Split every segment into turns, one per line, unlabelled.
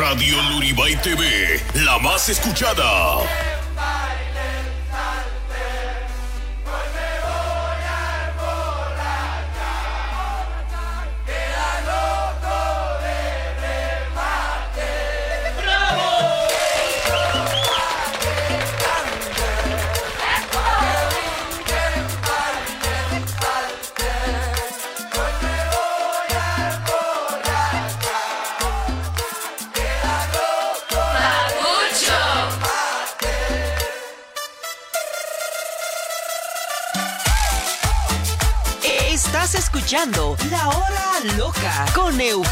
Radio Luribay TV, la más escuchada.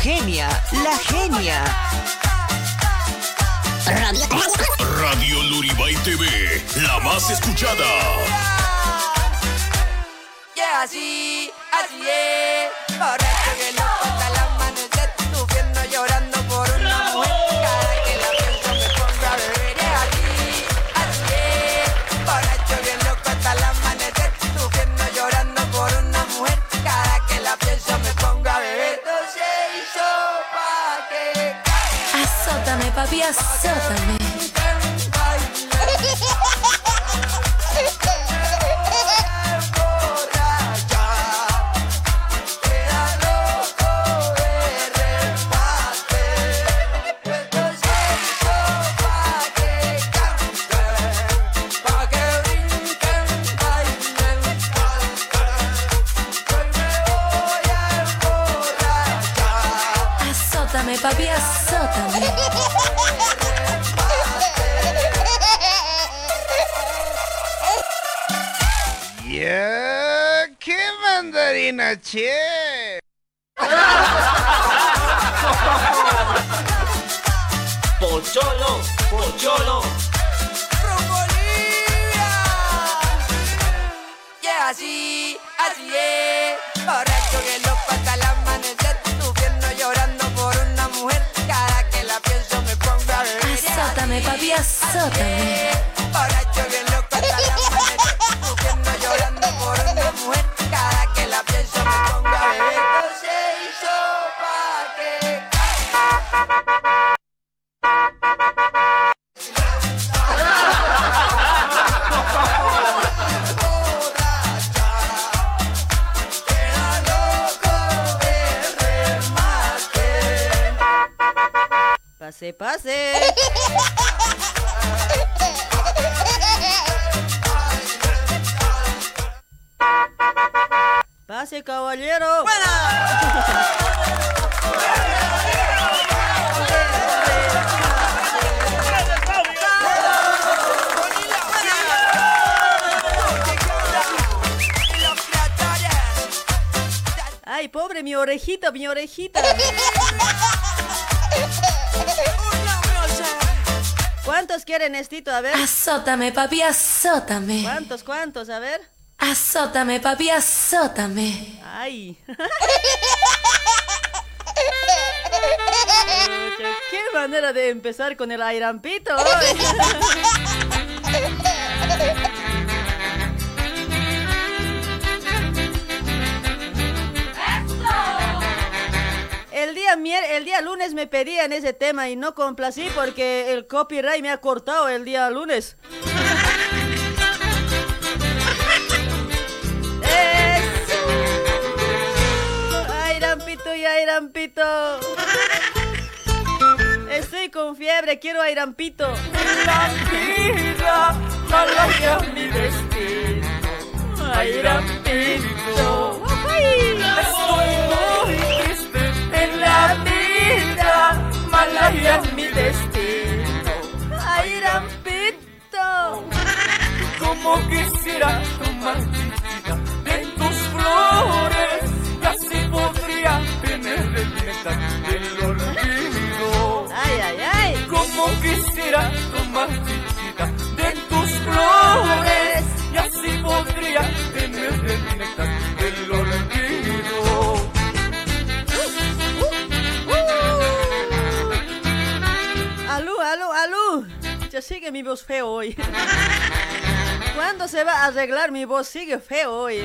genia, la genia.
Radio, Luribay TV, la más escuchada.
Ya, yeah, así, así es. Correcto que no. poquito, a
ver.
Azótame, papi, azótame.
¿Cuántos, cuántos? A ver.
Azótame, papi, azótame.
Ay. Qué manera de empezar con el airampito hoy. me pedían ese tema y no complací porque el copyright me ha cortado el día lunes. ¡Ay, Rampito y ay, Rampito! Estoy con fiebre, quiero airampito. Arreglar mi voz? Sigue feo hoy.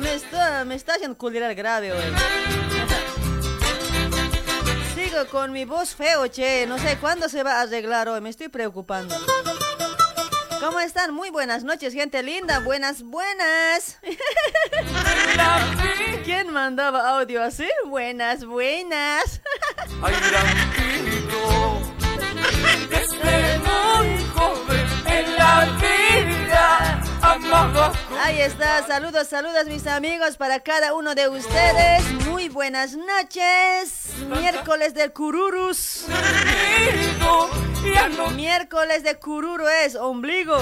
Me está, me está haciendo culiar grave hoy. Sigo con mi voz feo, che. No sé cuándo se va a arreglar hoy. Me estoy preocupando. ¿Cómo están? Muy buenas noches, gente linda. Buenas, buenas. ¿Quién mandaba audio así? Buenas, buenas. Ahí está, saludos, saludos mis amigos para cada uno de ustedes. Muy buenas noches. Miércoles de Cururus. Miércoles de Cururu es ombligo.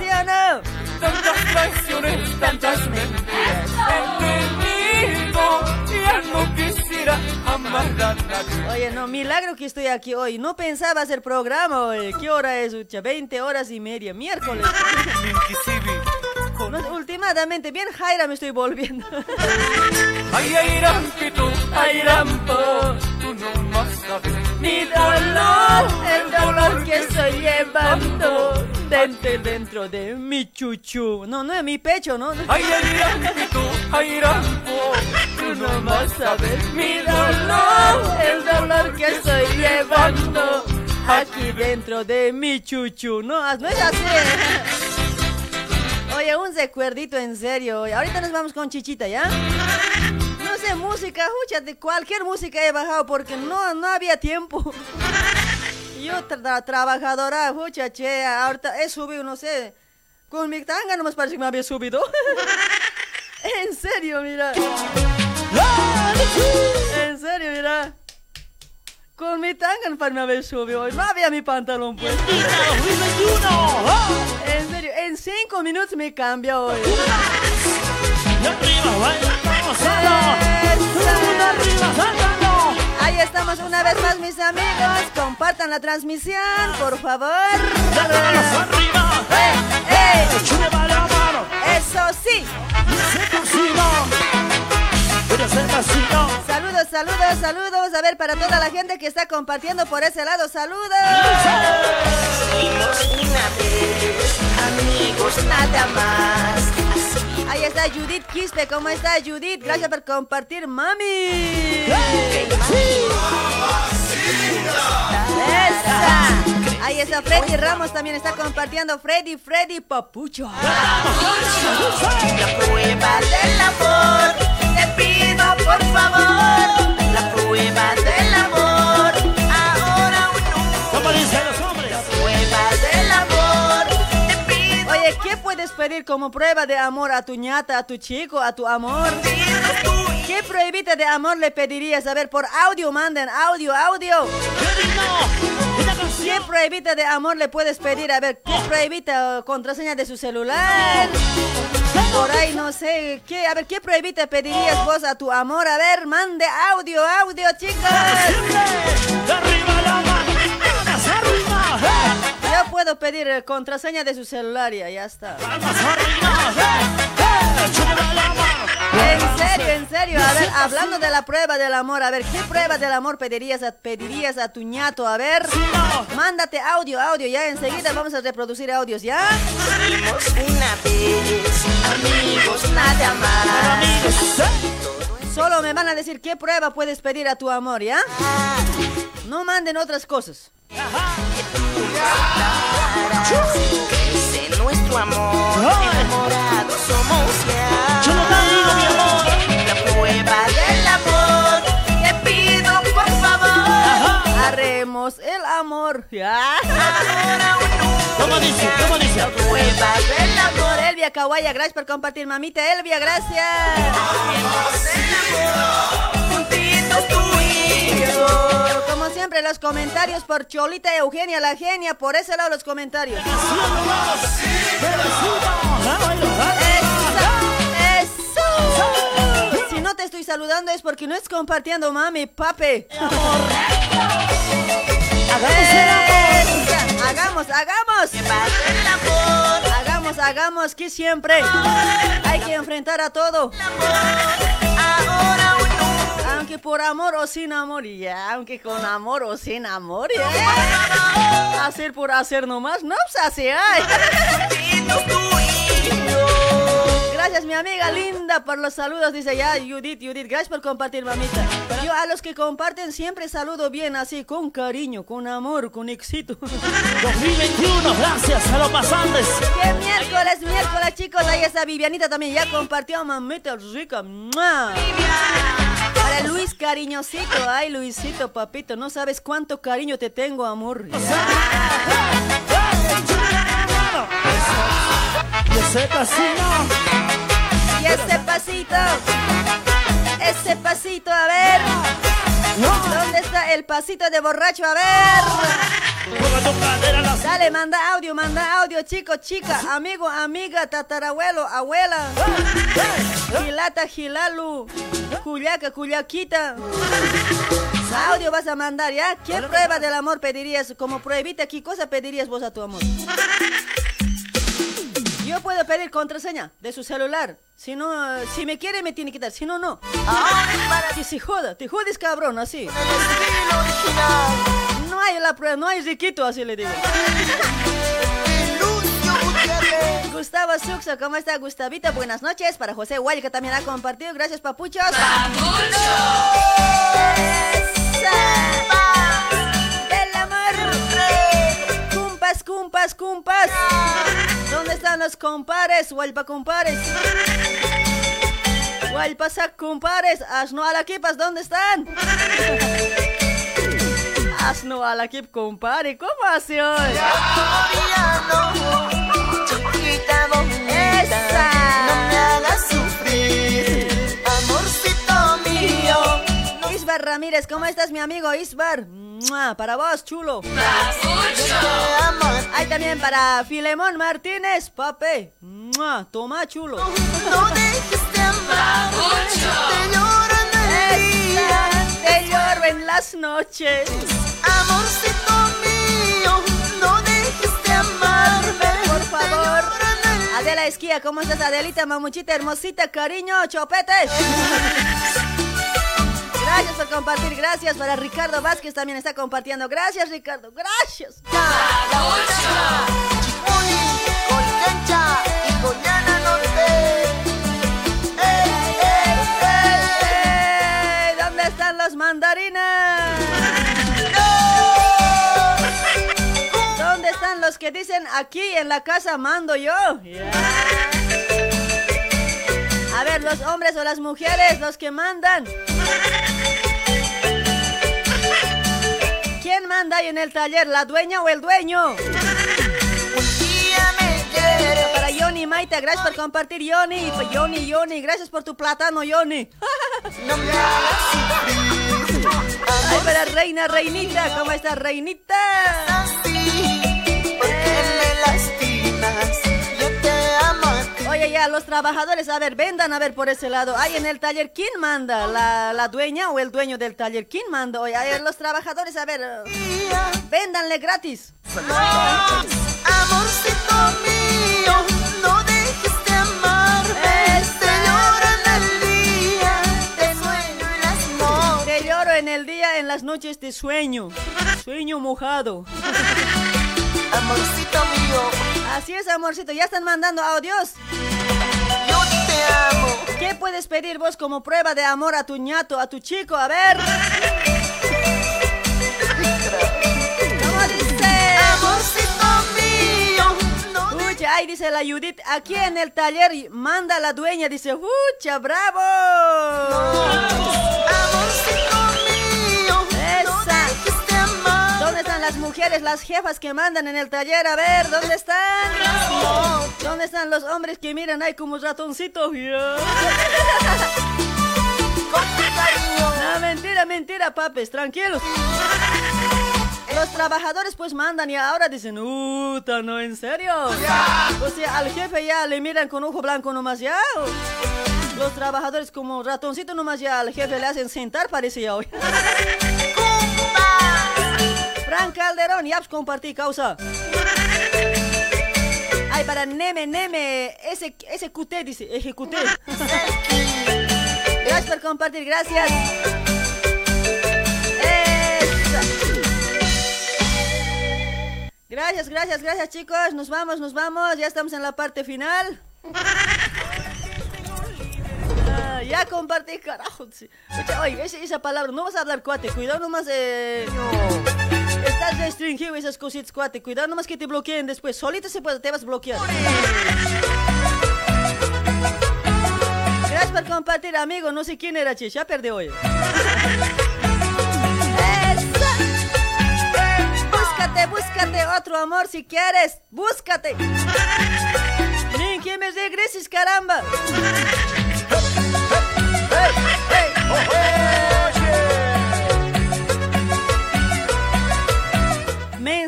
¿Sí o no?
Tantas tantas mentiras
Oye, no, milagro que estoy aquí hoy. No pensaba hacer programa hoy. ¿Qué hora es, Ucha? 20 horas y media, miércoles. No, últimamente, bien Jaira me estoy volviendo.
Sabes mi dolor,
El dolor que estoy llevando dentro, dentro de mi chuchu. No, no es mi pecho, ¿no?
Ay, ay, Rampito, ay, tú no más sabes mi dolor,
El dolor que estoy llevando aquí dentro de mi chuchu. No, no es así. Oye, un recuerdito en serio. Ahorita nos vamos con Chichita, ¿ya? No sé, música, escúchate, cualquier música he bajado porque no, no había tiempo. Yo tra- trabajadora, escucha, che, ahorita he subido, no sé, con mi tanga no me parece que me había subido. en serio, mira. En serio, mira. Con mi tanga que me había subido hoy. No había mi pantalón pues. En serio, en cinco minutos me cambia hoy. Ahí estamos una vez más, mis amigos. Compartan la transmisión, por favor. ¡Eh, eh! Eso sí. Saludos, saludos, saludos. A ver, para toda la gente que está compartiendo por ese lado, saludos.
amigos nada más.
Ahí está Judith Quispe. ¿Cómo está Judith? Gracias por compartir, mami. Esa. Ahí está Freddy Ramos también está compartiendo. Freddy, Freddy Papucho.
La prueba del amor, te pido por favor. La prueba del
pedir como prueba de amor a tu ñata, a tu chico, a tu amor? ¿Qué pruebita de amor le pedirías? A ver, por audio manden, audio, audio. ¿Qué pruebita de amor le puedes pedir? A ver, ¿qué pruebita o contraseña de su celular? Por ahí no sé, ¿qué? A ver, ¿qué pruebita pedirías vos a tu amor? A ver, mande audio, audio, chicos.
Arriba la mano,
Yo puedo pedir eh, contraseña de su celular y ya está. En serio, en serio. A ver, hablando de la prueba del amor, a ver, ¿qué prueba del amor pedirías a, pedirías a tu ñato? A ver, mándate audio, audio, ya enseguida vamos a reproducir audios, ¿ya?
Una vez, amigos nada más.
Solo me van a decir qué prueba puedes pedir a tu amor, ¿ya? No manden otras cosas.
Crece nuestro amor, enamorados somos ya.
Yo no te digo, mi amor.
La prueba del amor, te pido por favor.
Haremos el amor, ¿ya?
Ahora.
¿Cómo dice? ¿Cómo dice?
La prueba del amor,
Por Elvia Kawaya, gracias por compartir, mamita Elvia, gracias. Como siempre, los comentarios por Cholita Eugenia, la genia, por ese lado los comentarios. Eso, eso. Si no te estoy saludando es porque no es compartiendo, mami, Hagamos, hagamos.
El amor,
Hagamos, hagamos, que siempre hay que enfrentar a todo.
ahora.
Aunque por amor o sin amor, ya. Aunque con amor o sin amor, ya. hacer por hacer nomás, no se hace, ay. Gracias, mi amiga linda, por los saludos. Dice ya, Judith, Judith, gracias por compartir, mamita. Yo a los que comparten siempre saludo bien, así, con cariño, con amor, con éxito.
2021, gracias a los pasantes.
Que miércoles, miércoles, chicos. Ahí está Vivianita también, ya compartió, mamita rica. ¡Mua! Para Luis cariñosito, ay Luisito, papito, no sabes cuánto cariño te tengo, amor.
Y ese pasito,
Y ese pasito, ese pasito, a ver. ¿Dónde está el pasito de borracho? A ver. Dale, manda audio, manda audio, chico, chica, amigo, amiga, tatarabuelo, abuela. Gilata, gilalu, cuyaca, cuyaquita. Audio vas a mandar, ¿ya? ¿Qué prueba del amor pedirías? Como pruebita, ¿qué cosa pedirías vos a tu amor? Yo puedo pedir contraseña de su celular. Si no, si me quiere me tiene que dar, si no, no. Que se joda, te jodes cabrón, así. No hay la prueba, no hay riquito, así le digo. Gustavo Suxo, ¿cómo está Gustavita? Buenas noches. Para José Guay, que también ha compartido. Gracias, papuchos. Del amor. Cumpas, cumpas, cumpas. ¿Dónde están los compares? Hualpa compares. Hualpasac compares. Asno alaquipas, ¿dónde están? Asno alakip compare. ¿Cómo hace hoy?
Chiquita bonita,
Esa.
no me hagas sufrir, amorcito mío.
Isbar Ramírez, ¿cómo estás, mi amigo Isbar? ¡Mua! Para vos, chulo. Hay también para Filemón Martínez, pape. ¡Mua! Toma, chulo.
no dejes de te lloro en el día,
Te lloro en las noches.
amorcito mío, no dejes de amarme,
Por favor. Adela Esquía, ¿cómo estás, Adelita, mamuchita, hermosita, cariño, chopetes? Gracias por compartir, gracias para Ricardo Vázquez también está compartiendo. Gracias, Ricardo, gracias. ¿Dónde están los mandarinas? ¿Dónde están los que dicen aquí en la casa mando yo? A ver, los hombres o las mujeres, los que mandan. ¿Quién manda ahí en el taller, la dueña o el dueño? Para Yoni Maite, gracias por compartir, Yoni. Pues, Yoni, Yoni, gracias por tu plátano,
sufrir.
Ay, para Reina, Reinita, ¿cómo estás, Reinita?
porque me lastimas. Te a
los trabajadores, a ver, vendan a ver por ese lado. Ahí en el taller, ¿quién manda? ¿La, la dueña o el dueño del taller? ¿Quién manda? Oye, los trabajadores, a ver, véndanle gratis.
Amorcito mío, no dejes de amarme. Te lloro en el día, te sueño en las noches.
Te lloro en el día, en las noches de sueño. Sueño mojado.
Amorcito mío,
Así es, amorcito, ya están mandando audios.
yo te amo.
¿Qué puedes pedir vos como prueba de amor a tu ñato, a tu chico? A ver. ¿Cómo dice?
Amorcito mío, no
Ucha, ahí dice la Judith, aquí en el taller manda la dueña, dice, ¡Ucha, bravo!
Amorcito
las mujeres, las jefas que mandan en el taller? A ver, ¿dónde están? ¿Dónde están los hombres que miran ahí como ratoncitos? No, mentira, mentira, papes, tranquilos. Los trabajadores pues mandan y ahora dicen, ¡Uta, no, en serio! O sea, al jefe ya le miran con ojo blanco nomás ya. Los trabajadores como ratoncito nomás ya al jefe le hacen sentar, parece hoy. Fran Calderón, ya pues, compartí causa. Ay, para Neme, Neme, ese, ese QT dice, ejecuté. Gracias por compartir, gracias. Gracias, gracias, gracias chicos. Nos vamos, nos vamos. Ya estamos en la parte final. Ah, ya compartí, carajo. Oye, esa, esa palabra, no vas a hablar cuate, cuidado nomás. Eh... Estás restringido esas cositas, cuate. Cuidado nomás que te bloqueen después. Solito se puede, te vas a bloquear. Gracias por compartir, amigo. No sé quién era, che. Ya perdí hoy. Búscate, búscate otro amor si quieres. Búscate. Ni que me caramba.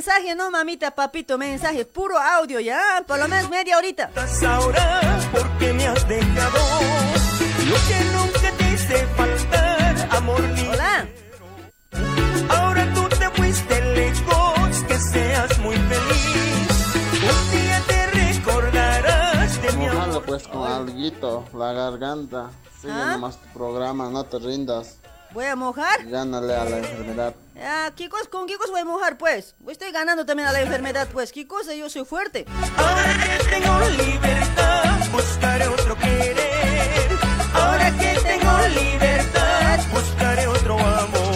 Mensaje, no mamita, papito, mensaje, puro audio, ya, por lo menos media horita.
ahora porque me has dejado lo que nunca te hice faltar, amor mío.
Hola.
Ahora tú te fuiste lejos, que seas muy feliz. Un día te recordarás de mi amor.
Pues con alguito, la garganta. Sigue
¿Ah?
nomás tu programa, no te rindas.
¿Voy a mojar?
Gánale a la enfermedad.
Ah, ¿qué cosa, ¿Con qué cosa voy a mojar, pues? Estoy ganando también a la enfermedad, pues. ¿Qué cosa? Yo soy fuerte.
Ahora que tengo libertad, buscaré otro querer. Ahora que tengo libertad, buscaré otro amor.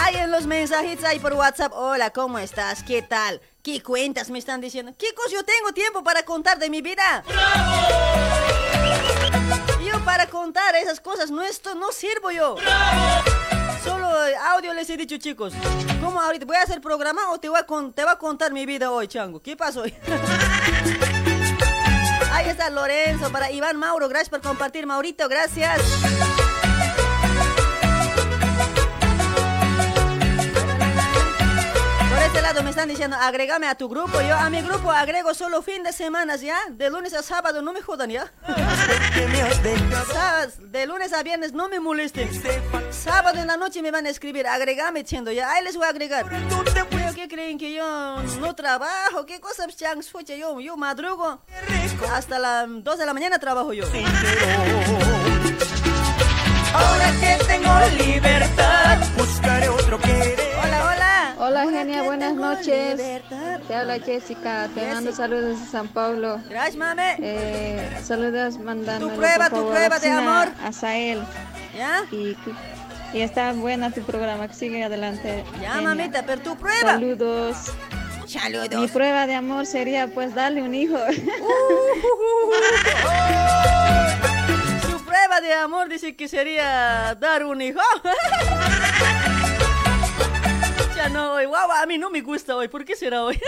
Hay en los mensajitos ahí por WhatsApp. Hola, ¿cómo estás? ¿Qué tal? ¿Qué cuentas me están diciendo? ¿Qué cosa yo tengo tiempo para contar de mi vida? Yo para contar esas cosas no esto no sirvo yo. Solo audio les he dicho, chicos. ¿Cómo ahorita voy a hacer programa o te voy a, con- te voy a contar mi vida hoy, chango? ¿Qué pasó? Ahí está Lorenzo para Iván Mauro. Gracias por compartir, Maurito. Gracias. Este lado me están diciendo, agrégame a tu grupo. Yo a mi grupo agrego solo fin de semana, ¿ya? De lunes a sábado, no me jodan, ¿ya? De lunes a viernes, no me molesten. Sábado en la noche me van a escribir, agregame, diciendo, ya, ahí les voy a agregar. ¿qué creen que yo no trabajo? ¿Qué cosas, chang? Escucha, yo, yo madrugo. Hasta las 2 de la mañana trabajo yo.
Ahora que tengo libertad, buscaré otro querer.
Hola
Genia, buenas noches. Te habla Jessica, te mando saludos de San Pablo.
Gracias, mame.
Eh, saludos mandando.
Tu prueba, tu prueba de amor.
A Sael.
¿Ya?
Y, y está buena tu programa, que sigue adelante.
Ya,
Genia.
mamita, pero tu prueba.
Saludos.
Saludos.
Mi prueba de amor sería pues darle un hijo.
Su prueba de amor dice que sería dar un hijo. no, hoy, guau, a mí no me gusta hoy. ¿Por qué será hoy?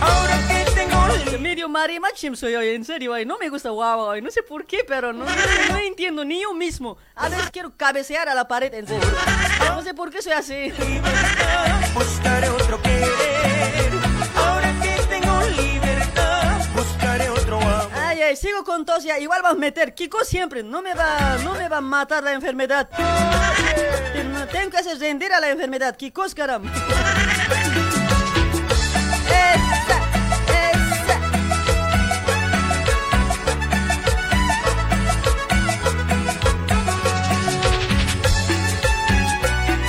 Ahora que tengo
Medio marimachim soy hoy, en serio, hoy. No me gusta guau hoy. No sé por qué, pero no, no, no entiendo ni yo mismo. A veces quiero cabecear a la pared, en serio. No sé por qué soy así.
buscaré otro querer. Ahora que tengo libertad, buscaré otro amor.
Ay, ay, sigo con tos ya. Igual va a meter. Kiko siempre. No me va, no me va a matar la enfermedad. Ten- Tengo que hacer rendir a la enfermedad. Kikos.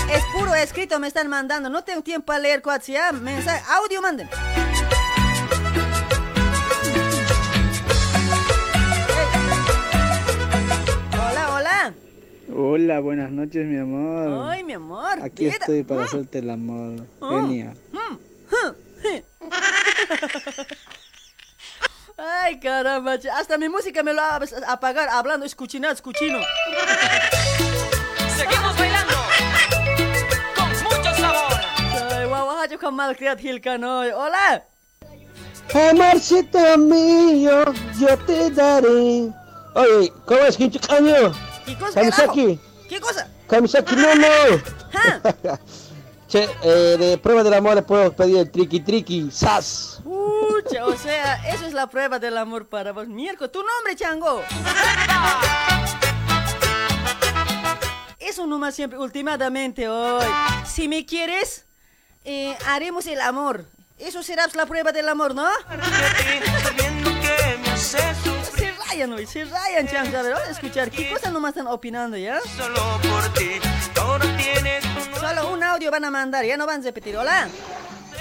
Es puro escrito, me están mandando. No tengo tiempo a leer ya. Mensaje, audio manden. Hola,
buenas noches, mi amor.
Ay, mi amor.
Aquí
vida.
estoy para
Mm.
hacerte el amor.
Oh.
Genia.
Ay, caramba, hasta mi música me lo va a apagar hablando, escuchina, escuchino.
Seguimos bailando con mucho sabor.
Ay, guau, yo con malcriat Hilcano. Hola.
Amorcito mío, yo te daré. Oye, ¿cómo es que?
¿Qué cosa,
Kamisaki.
¿Qué cosa?
Kamisaki, no, no. che, eh, de prueba del amor le puedo pedir el triqui triqui, sas.
Pucha, o sea, eso es la prueba del amor para vos. Miércoles, tu nombre, chango. Eso nomás siempre, últimamente hoy. Si me quieres, eh, haremos el amor. Eso será la prueba del amor, ¿no? Rayan hoy, se rayan, ver, vamos a escuchar. ¿Qué cosas nomás están opinando, ya?
Solo por ti, todo tiene tu
Solo un audio van a mandar, ya no van a repetir. Hola.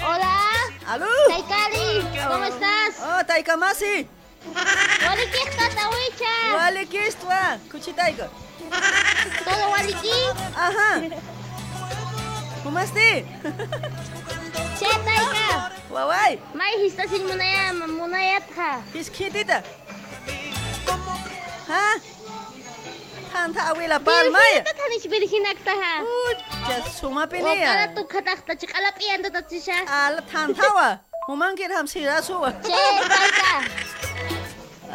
Hola.
¿Aló?
Taikali, ¿cómo estás?
Oh, Taikamasi.
Waliki Tatawicha.
Waliki estva. Kuchitaika.
¿Todo waliki?
Ajá. ¿Cómo estás?
Che, Taika.
Wawai.
Mai histasin munaya munayatha.
Hiskitita. Ha? Kan ta awi
la pal mai.
Ta kan ich bin ich in akta ha. Ja suma
pene
ya.
Ta tu khata khata chi kala pi
anda ta chi sha. Tan ta wa. Mo man ham si
ra su
wa.
Che.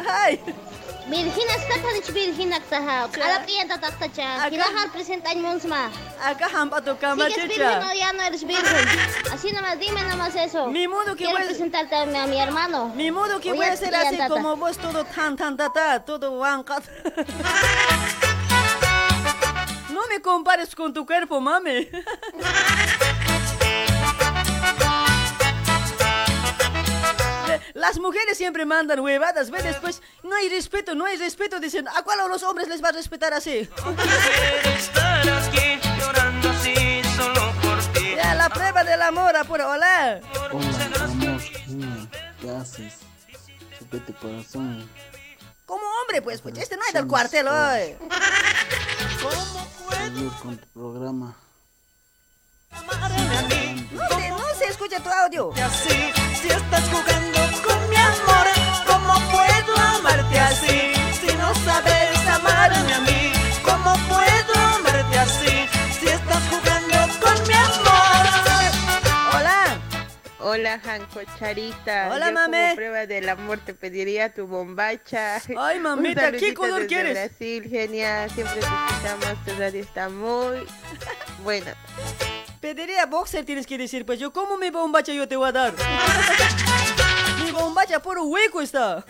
Hai. بالحين اثبتها بالحين اكتها على بيد تقتها كلا هار بريسنت
اي مونسما اكا هم
باتو كاما تشا
no
ya no eres virgen. Así nomás dime nomás eso.
Ni modo que voy a
presentarte a mi hermano.
Ni modo que voy a ser así como vos todo tan tan tata todo wancat no me compares con tu cuerpo mami. Las mujeres siempre mandan huevadas, ve después, no hay respeto, no hay respeto, dicen, ¿a cuál a los hombres les va a respetar así?
estar aquí llorando así solo por ti.
Ya, la prueba del amor, apura, hola.
Hola, amor. Mira, ¿qué haces? Chupete corazón.
Como hombre, pues, pues, este no es del cuartel hoy.
Seguir con tu programa.
No se, no se escucha tu audio.
Así, si estás jugando con mi amor, ¿cómo puedo amarte así? Si no sabes amarme a mí, ¿cómo puedo amarte así? Si estás jugando con mi amor.
Hola.
Hola, Janco Charita.
Hola,
Yo
mame.
Como prueba del amor te pediría tu bombacha.
Ay, mamita, ¿qué color
desde
quieres?
Brasil, genial. Siempre te escuchamos. Tu radio está muy buena.
Pediría boxer, tienes que decir, pues yo como mi bombacha yo te voy a dar. mi bombacha puro hueco está.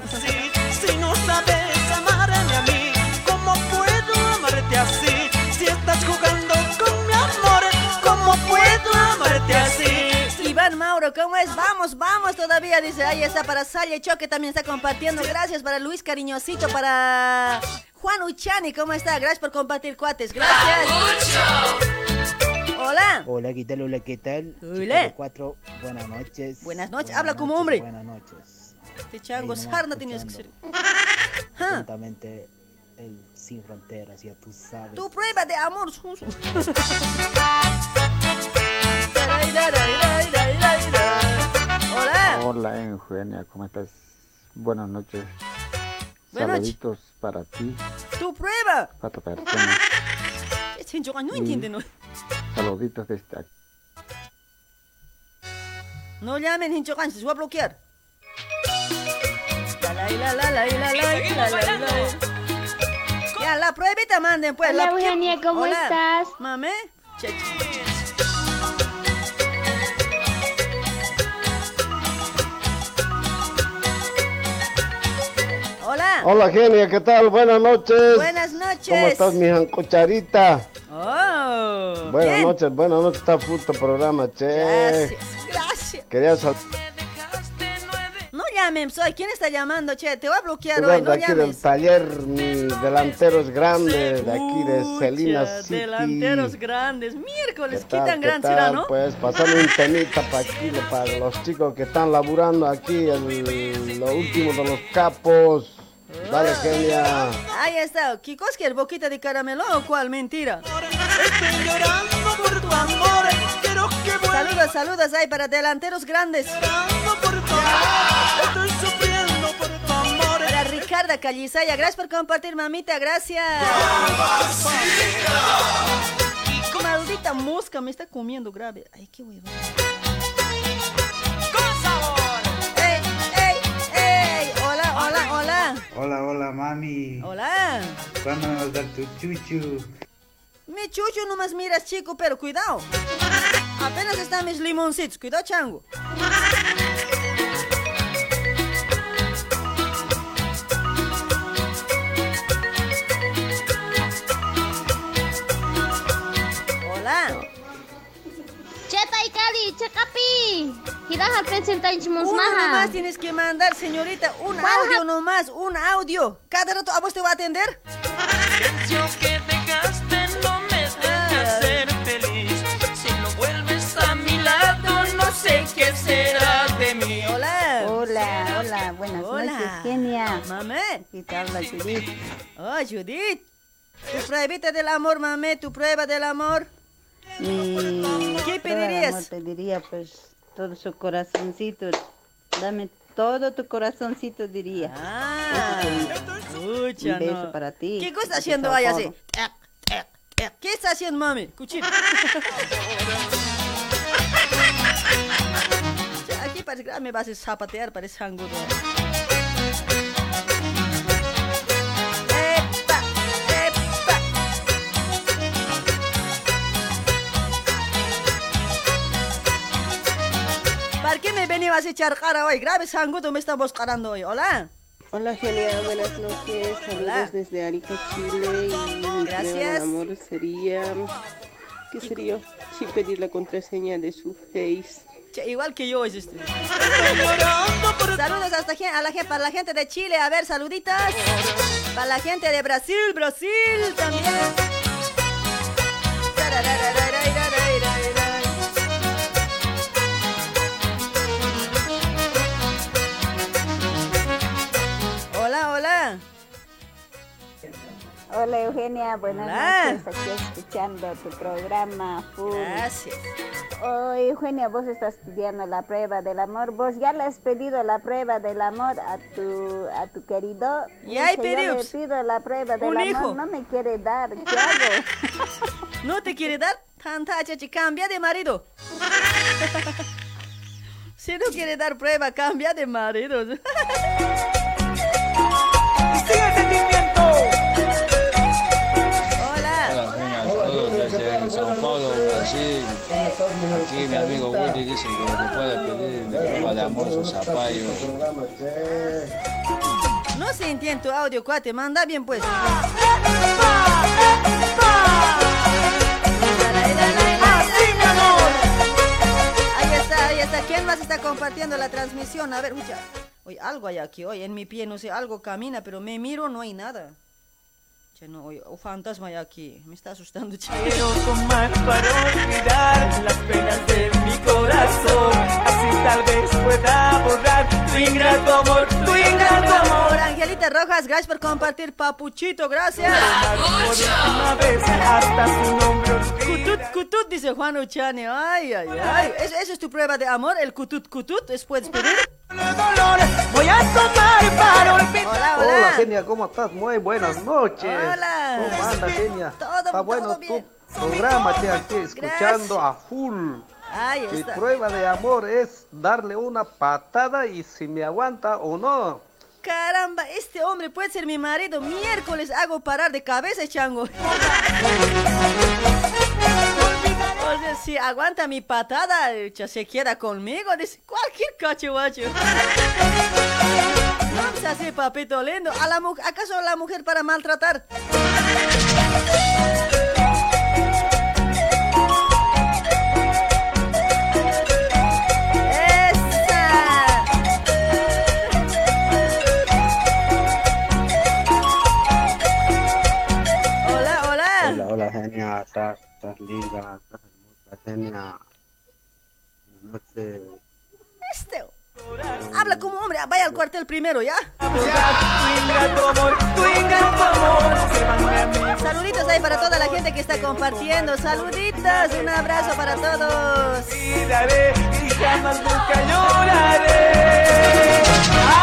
Si no sabes amarme a mí, ¿cómo puedo amarte así? Si estás jugando con mi amor, ¿cómo puedo amarte así?
Iván Mauro, ¿cómo es? Vamos, vamos todavía, dice. Ahí está para Salle Choque, también está compartiendo. Gracias para Luis Cariñosito, para Juan Uchani, ¿cómo está? Gracias por compartir, cuates. Gracias. Hola.
Hola, ¿qué tal? Hola, ¿qué tal?
Hola.
Cuatro, buenas noches.
Buenas noches,
Buenas
habla como hombre.
Buenas noches.
Este chango, sarna tenías que ser.
escuchando Atentamente, el Sin Fronteras, ya tú sabes.
Tu prueba de amor, Susu. Hola.
Hola Eugenia, ¿cómo estás? Buenas noches.
Buenas noches.
Saluditos para ti,
Tu prueba.
para tu persona.
Este hincho no
Sí.
entiende, ¿no?
Saluditos desde aquí.
No llamen hincho se voy a bloquear. La, la, la, la, la, la, la, la, la, la. Ya, la pruebita manden, pues.
Hola,
la...
Eugenia, ¿cómo estás?
Mame. Hola.
Hola Genia, ¿qué tal? Buenas noches.
Buenas noches.
¿Cómo estás, mi Cucharita?
Oh.
Buenas
bien.
noches, buenas noches, está puto programa, che.
Gracias, gracias.
Quería sal-
No llamen, soy. ¿Quién está llamando, che? Te voy a bloquear hoy,
de aquí del
llames.
taller, mi delanteros grandes, de aquí de Celina City.
Delanteros grandes. Miércoles, ¿qué tan grande será, no?
Pues pasarle un temita para aquí, para los chicos que están laburando aquí, el- lo último de los capos. Dale,
Ah.
Genia.
Ahí está. Kikoski, el boquita de caramelo o cuál? Mentira.
Estoy llorando por tu amor, quiero que
Saludos, saludos ahí para delanteros grandes.
Estoy sufriendo por tu amor.
Para Ricarda Calizaya, gracias por compartir, mamita, gracias. Maldita mosca, me está comiendo grave. Ay, qué huevo. Hola. Hola,
mami.
Hola.
¿Cuándo me vas a dar tu chuchu?
Mi chucho nomás miras, chico, pero cuidado. Apenas están mis limoncitos. Cuidado, chango.
Cori, Chacapi. Giraja, percentage más
Uno más tienes que mandar, señorita. Un audio nomás, un audio. Cada rato a vos te va a atender.
Que dejaste no me deja ah. ser feliz. Si no vuelves
a
mi
lado, no sé
qué será de mí.
Hola.
Hola, hola. Buenas hola. noches, Kenia.
Mamá.
¿Qué tal, Judith?
Oh, Judith. Tu pruebita del amor, mamá. Tu prueba del amor.
Mi
¿Qué pedirías?
pediría pues todo su corazoncito. Dame todo tu corazoncito, diría.
Ah, Pucha,
Un beso
no.
para ti.
¿Qué cosa haciendo ahí así? ¿Qué está haciendo, mami? Cuchillo. Aquí parece que me vas a zapatear, parece sangudo. ¿Para qué me venimos a echar cara hoy? Grave sangudo me están buscando hoy. ¿Hola?
Hola Genia, buenas noches.
Hola.
Saludos desde Arica, Chile. Y mi
Gracias.
de amor sería. ¿Qué sería? Sí, pedir la contraseña de su face.
Che, igual que yo es este. Saludos hasta a la gente, para la gente de Chile, a ver, saluditas. Para la gente de Brasil, Brasil también. Hola, hola.
Hola Eugenia, buenas
Hola.
noches. Aquí escuchando tu programa. full.
Gracias.
Oh, Eugenia, vos estás pidiendo la prueba del amor. Vos ya le has pedido la prueba del amor a tu, a tu querido.
Ya he pedido.
le pido la prueba del
Un
amor.
hijo.
No me quiere dar. ¿Qué hago?
¿No te quiere dar? Tanta chachi, cambia de marido. si no quiere dar prueba, cambia de marido.
Aquí mi amigo Willy dice que pedir.
No se entiende tu audio, cuate. Manda bien, pues. Ahí está, ahí está. ¿Quién más está compartiendo la transmisión? A ver, mucha. Oye, algo hay aquí, hoy en mi pie, no sé, algo camina, pero me miro, no hay nada. No, oye, un fantasma hay aquí. Me está asustando, che.
Quiero tomar para olvidar las penas de mi corazón. Así tal vez pueda borrar tu ingrato amor, tu ingrato amor.
Angelita Rojas, gracias por compartir, papuchito, gracias.
Una vez hasta su nombre
Cutut, cutut, dice Juan Uchani. Ay, ay, ay. ¿Eso, eso es tu prueba de amor? ¿El cutut, cutut? ¿Es puedes pedir?
Voy a tomar para olvidar.
Hola,
Hola
hola.
Genia, ¿cómo estás? Muy buenas noches.
Hola.
¿Cómo anda Genia?
Todo-
Está
todo
bueno
bien.
tu programa, che, aquí escuchando a full.
Ahí
Mi
está.
prueba de amor es darle una patada y si me aguanta o no.
Caramba, este hombre puede ser mi marido. Miércoles hago parar de cabeza, chango. O sea, si aguanta mi patada, ya se queda conmigo. Dice cualquier cachivacho. No seas así, papito lindo. ¿A la ¿Acaso la mujer para maltratar?
Genia. Estás, estás linda, estás hermosa, Genia. No sé.
Habla como hombre, vaya al cuartel primero, ¿ya? Saluditos ahí para toda la gente que está compartiendo. Saluditos, un abrazo para todos.
olvidaré y jamás nunca lloraré.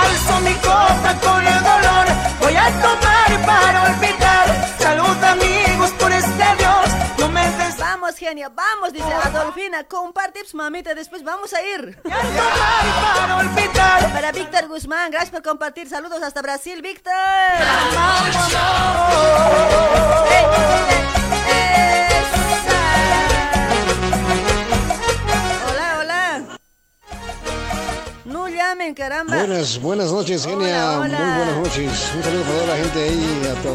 Alzo mi copa con el dolor, voy a tomar para olvidar. Salud amigos por este adiós,
Vamos, genia, vamos, dice Adolfina. Comparte, pues, mamita, después vamos a ir.
para
Víctor Guzmán, gracias por compartir. Saludos hasta Brasil, Víctor. Hola, hola. No llamen, caramba.
Buenas, buenas noches, Genia.
Hola, hola.
Muy buenas noches. Un saludo para toda la gente ahí, a tu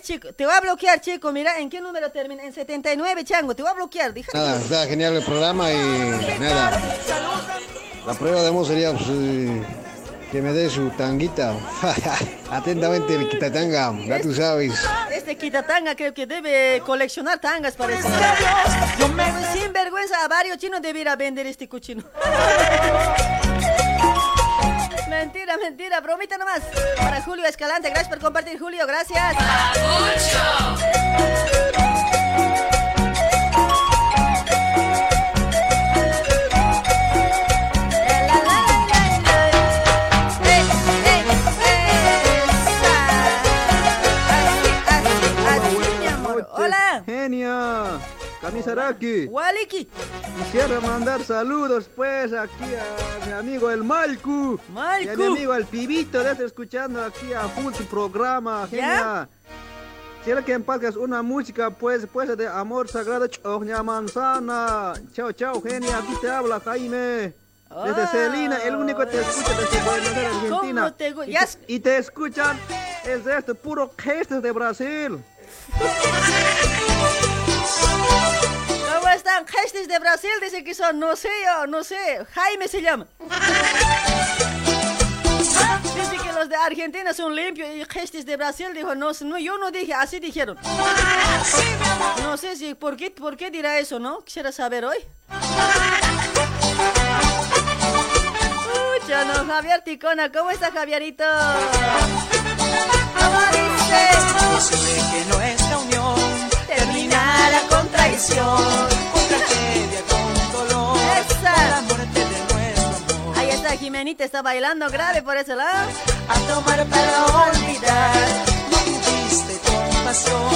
chico, te voy a bloquear, chico. Mira, ¿en qué número termina? En 79, chango. Te voy a bloquear. Dije.
nada, está genial el programa y nada. La prueba de amor sería pues, eh, que me dé su tanguita. Atentamente el quitatanga, ya tú sabes.
Este quitatanga creo que debe coleccionar tangas, parece. Sin vergüenza, a varios chinos debiera vender este cochino. Me mentira, mentira, bromita nomás. Para Julio Escalante, gracias por compartir, Julio, gracias. Hola.
Genia. Camisaraki.
Waliki.
Quisiera mandar saludos pues aquí a mi amigo el Malcu. Y a mi
Malcu.
amigo el Pibito, de estar escuchando aquí a full su programa, genia. Quiero que empalcas una música pues, pues de amor sagrado, Choña Manzana. Chao, chao, genia. Aquí te habla Jaime. Desde
Ah.
Celina, el único que te escucha desde Buenos Aires, Argentina.
¿Cómo te
Y te- y te escuchan es de este puro gestos de Brasil.
¿Cómo están? Gestes de Brasil dice que son, no sé yo, no sé. Jaime se llama. Dice que los de Argentina son limpios y gestes de Brasil dijo, no, no, yo no dije, así dijeron. No sé si, ¿por qué, por qué dirá eso, no? Quisiera saber hoy. Pucha, no, Javier Ticona, ¿cómo está Javierito? ¿Cómo dice?
Que nuestra unión terminara con traición, con tragedia, con dolor, con la muerte de nuestro amor.
Ahí está Jimenita, está bailando grave por ese lado.
A tomar para olvidar, no tuviste compasión,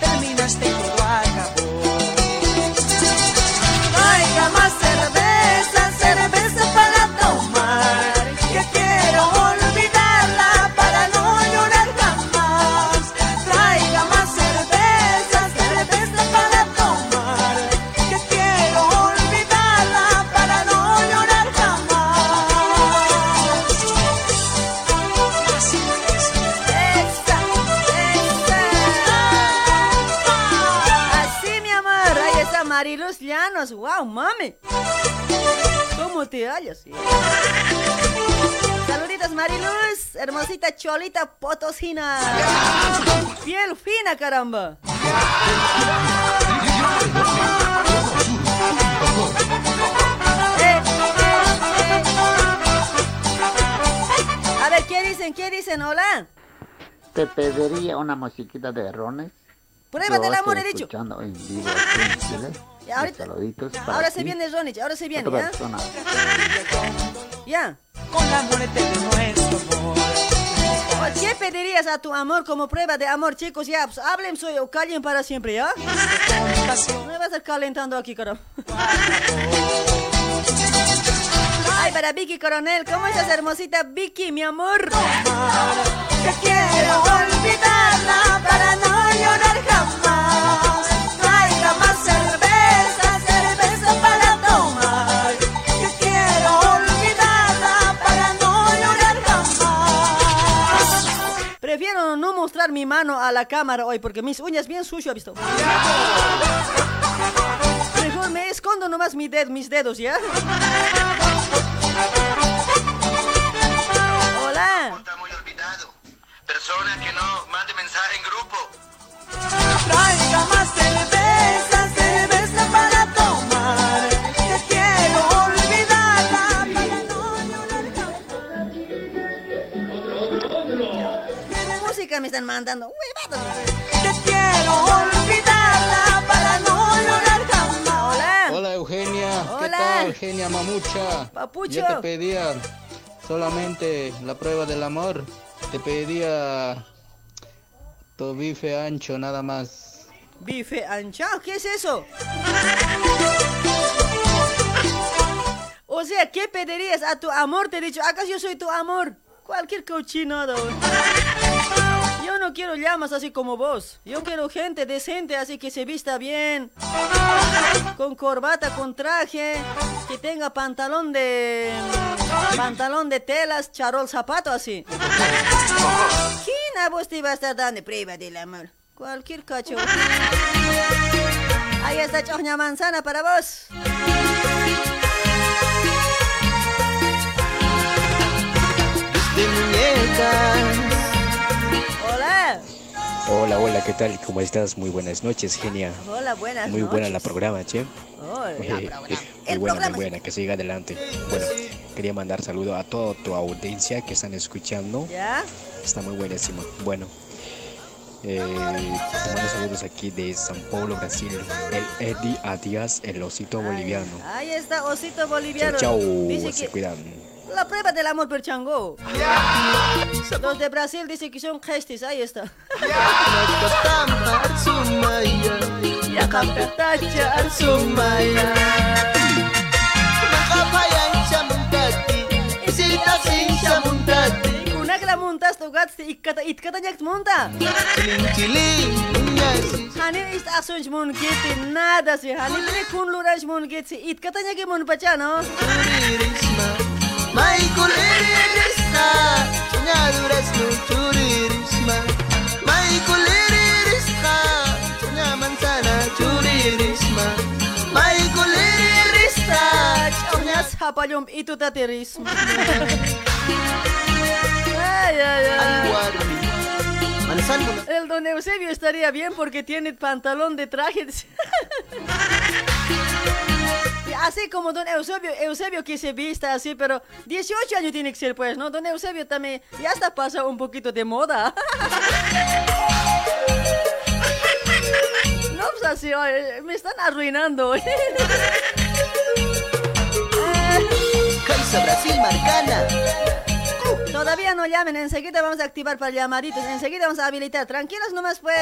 terminaste y todo acabó. Traiga más cerveza,
Llanos. Wow, mami. ¿Cómo te hallas? Saluditos, Mariluz. Hermosita cholita potosina. Piel fina, caramba. Eh, eh, eh. A ver, ¿qué dicen? ¿Qué dicen? Hola.
Te pediría una musiquita de Rones.
Prueba
Yo
del amor, he dicho.
escuchando en vivo en
ahorita-
Saluditos para
Ahora
ti.
se viene Ronich, ahora se viene, ¿ya? Ya.
Con la muerte de nuestro amor.
Oh, ¿Qué pedirías a tu amor como prueba de amor, chicos? Ya, pues hablen soy o callen para siempre, ¿ya? No me vas a estar calentando aquí, caro. Ay, para Vicky Coronel, ¿cómo estás, hermosita Vicky, mi amor?
Que quiero olvidarla para no llorar jamás.
Mostrar mi mano a la cámara hoy porque mis uñas bien sucio, ¿ha visto? Mejor me escondo nomás mi ded- mis dedos, ¿ya? Hola.
Persona que no mande mensaje en grupo.
Traiga más
están mandando. huevadas.
Que quiero olvidarla para no llorar jamás.
Hola.
Hola Eugenia, ¿qué
Hola.
tal Eugenia Mamucha?
Papucho.
Yo te pedía solamente la prueba del amor, te pedía tu bife ancho nada más.
Bife anchao, ¿qué es eso? O sea, ¿qué pedirías a tu amor? Te he dicho, ¿acaso yo soy tu amor? Cualquier cochinada. Yo no quiero llamas así como vos. Yo quiero gente decente, así que se vista bien. Con corbata, con traje. Que tenga pantalón de... Pantalón de telas, charol, zapato así. ¿Quién a vos te iba a estar dando prueba del amor? Cualquier cacho. Ahí está choña manzana para vos. Hola.
Hola, ¿qué tal? ¿Cómo estás? Muy buenas noches, genia.
Hola, buenas
Muy buena la programa, che.
Hola,
Eh,
programa.
eh, muy buena, muy buena, que siga adelante. Bueno, quería mandar saludo a toda tu audiencia que están escuchando.
¿Ya?
Está muy buenísimo. Bueno, eh, te mando saludos aquí de San Paulo, Brasil. El Eddie Adias, el osito boliviano.
Ahí está, osito boliviano.
Chao, chao, se cuidan.
La prueba del amor per chango. Los de Brasil dicen que son gestis, ahí está. Ya kapetacha arsumaya. Kunakla muntas tu gats ikkata itkata nyakt munta. Hani ist asunj mun giti nada si hani tre kun luraj mun giti itkata nyaki mun pacha no. Sapayom itu. Ay, ay, ay. El don Eusebio estaría bien porque tiene pantalón de traje. Así como don Eusebio, Eusebio que se vista así, pero 18 años tiene que ser pues, ¿no? Don Eusebio también ya hasta pasa un poquito de moda. No, pues así, oye, me están arruinando.
Brasil Marcana.
Todavía no llamen, enseguida vamos a activar para llamaditos, enseguida vamos a habilitar. Tranquilos nomás pues.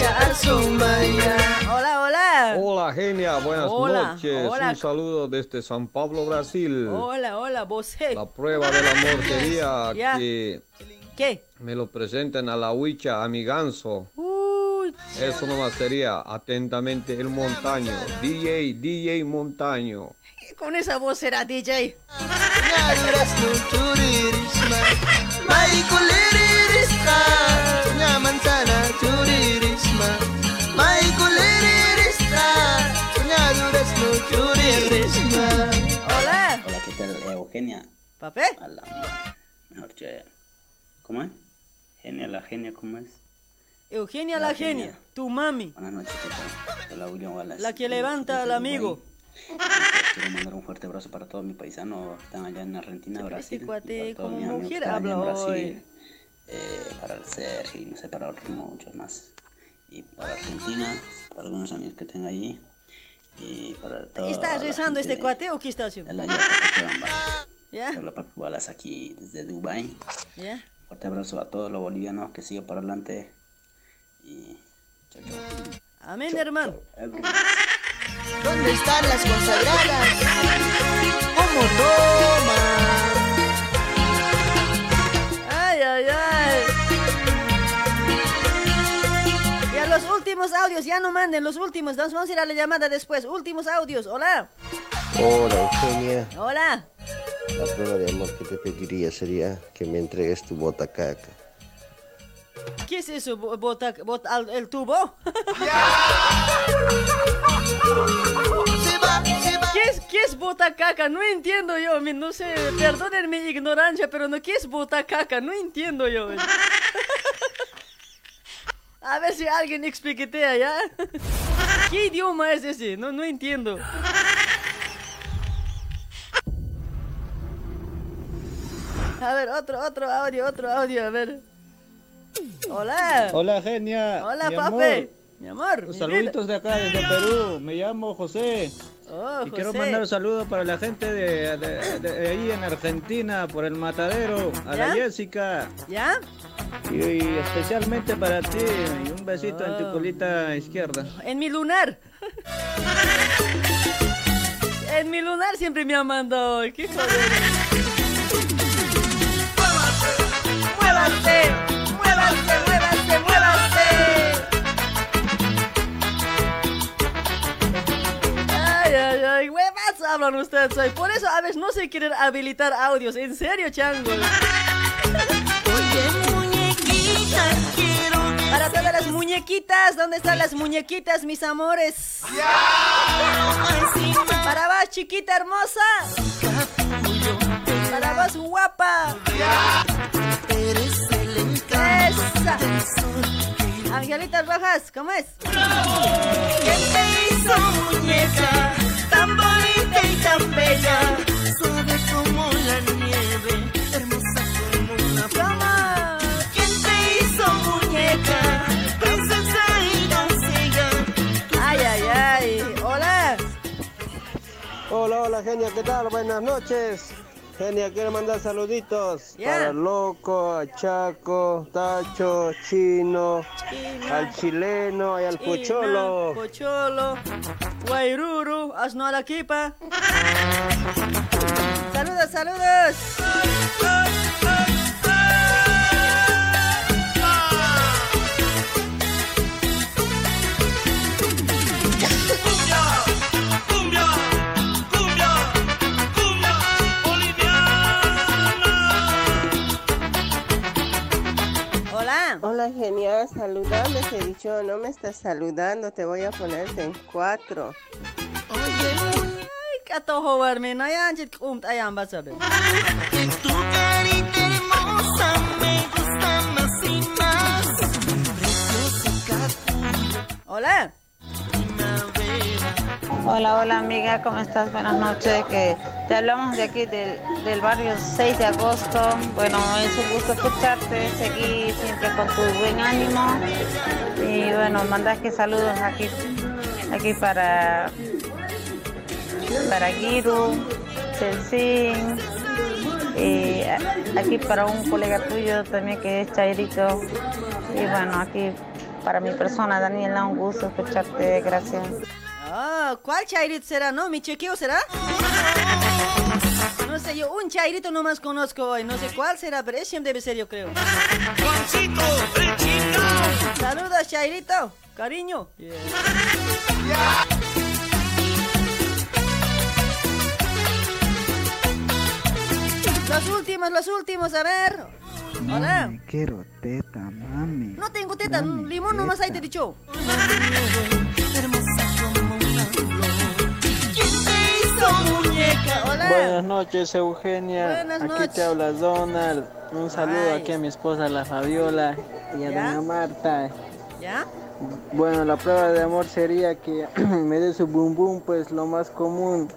Ya arsumaya.
Hola, hola.
Hola genia, buenas
Hola,
noches.
hola.
Un saludo desde San Pablo, Brasil.
Hola, hola, vos. eh.
La prueba del amor sería
Ya.
que
¿Qué?
me lo presenten a la huicha, a mi ganso.
Uy.
Eso nomás sería atentamente el montaño. DJ, DJ Montaño.
Con esa voz será DJ. Hola.
Hola, ¿qué tal? Eugenia.
¿Papé?
Mejor che. ¿Cómo es? Genia, la genia, ¿cómo es?
Eugenia la,
La
genia,
genia.
tu mami,
Buenas noches, ¿qué tal? Hola, William Wallace.
la que levanta al amigo.
Quiero mandar un fuerte abrazo para todos mis paisanos que están allá en Argentina, Brasil. y
cuate
para todos
como mujer
que están allá en
habla
Brasil, eh, para el Sergio y no sé, para otros muchos más. Y para Argentina, para algunos amigos que tengo allí. Y para todos.
¿Estás rezando este cuate o qué está haciendo? ¿Ya?
Hola, Papi Wallace aquí desde Dubai.
¿Ya?
Fuerte abrazo a todos los bolivianos que siguen para adelante. Y chao, chao.
Amén, hermano.
¿Dónde están las consagradas? ¿Cómo toman?
Ay, ay, ay. Ya los últimos audios, ya no manden los últimos. Nos vamos a ir a la llamada después. Últimos audios. Hola.
Hola, Eugenia.
Hola.
La prueba de amor que te pediría sería que me entregues tu bota caca.
¿Qué es eso? bo- Bota, bota- al- ¿El tubo? ¿Qué es, ¿Qué es botacaca? No entiendo yo. No sé, perdonen mi ignorancia, pero no, ¿qué es botacaca? No entiendo yo. A ver si alguien expliquetea ya. ¿Qué idioma es ese? No, no entiendo. A ver, otro, otro audio, otro audio, a ver. Hola.
Hola, genia.
Hola,
mi
papi.
amor.
Mi amor. mi
Saluditos de acá, desde Perú. Me llamo José.
Oh,
y quiero mandar un saludo para la gente de, de- de ahí en Argentina, por el matadero, a la. Jessica.
¿Ya?
Y, y especialmente para ti. Y un besito en
Oh.
tu colita izquierda.
En mi lunar. en mi lunar siempre me ha mandado. ¿Qué joder? ¡Muévase! ¡Muévase, muévase, muévase! Ay, ay, ay, huevas hablan ustedes hoy. Por eso a veces no se quieren habilitar audios. En serio, chango. Para todas las muñequitas, ¿dónde están las muñequitas, mis amores? Para vos, chiquita hermosa. Para vos, guapa. Bolitas rojas, ¿cómo es?
¿Quién te hizo muñeca tan bonita y tan bella? Suave como la nieve, hermosa como una flama. ¿Quién te hizo muñeca? Princesa y doncella.
Ay, ay, ay. Hola.
Hola, hola, genia, ¿qué tal? Buenas noches. Genia, quiero mandar saluditos
Ya.
para Loco, a Chaco, Tacho, Chino, al chileno y al
Chino,
Pocholo.
Pocholo. Guairuru. Asno a la kipa. Saludos, saludos.
Genial, saludame, he dicho, no me estás saludando, te voy a ponerte en cuatro.
Ay, katoho warmina ya anjit kumt ayam basabe.
Tu carita hermosa me gusta más y más. Preciosa
Hola.
Hola, hola amiga, ¿cómo estás? Buenas noches. Que te hablamos de aquí del, barrio 6 de agosto. Bueno, es un gusto escucharte, seguir siempre con tu buen ánimo. Y bueno, mandas que saludos aquí, aquí para, para Giru, Celsin, y aquí para un colega tuyo también que es Chairito. Y bueno, aquí para mi persona, Daniela, un gusto escucharte, gracias.
Ah, ¿cuál chairito será? ¿No? ¿Mi chequeo será? No sé, yo un chairito nomás conozco hoy. No sé cuál será, pero ese debe ser, yo creo. Saludos, chairito. Cariño. Los últimos, los últimos, a ver. Hola.
Mami, quiero teta, mami.
No tengo teta, limón nomás ahí te he dicho. Hola.
Buenas noches, Eugenia.
Buenas
aquí
noches.
te habla Donald. Un saludo
Ay.
aquí a mi esposa, la Fabiola, y a
¿Ya?
doña Marta.
¿Ya?
Bueno, la prueba de amor sería que me dé su bum bum, pues lo más común.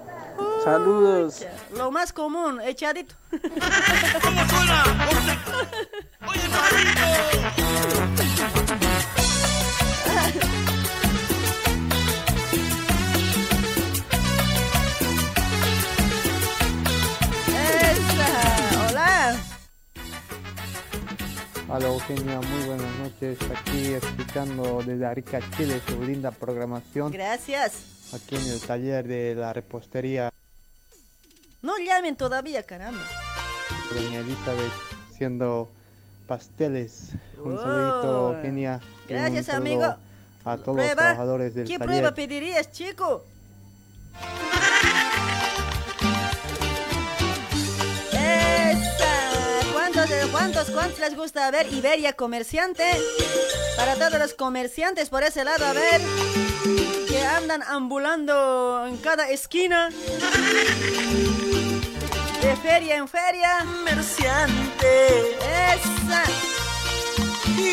Saludos.
Lo más común, echadito. Esa. Hola
Eugenia, muy buenas noches. Aquí escuchando desde Arica, Chile, su linda programación.
Gracias.
Aquí en el taller de la repostería,
No llamen todavía, caramba.
doña Elizabeth, haciendo pasteles. Un
Wow.
saludito, Eugenia.
Gracias, amigo.
A todos los trabajadores del
¿Qué
taller.
prueba pedirías, chico? Esa. ¿Cuántos, cuántos, cuántos les gusta? A ver, Iberia Comerciante. Para todos los comerciantes por ese lado, a ver. Que andan ambulando en cada esquina. De feria en feria.
Comerciante.
Esa.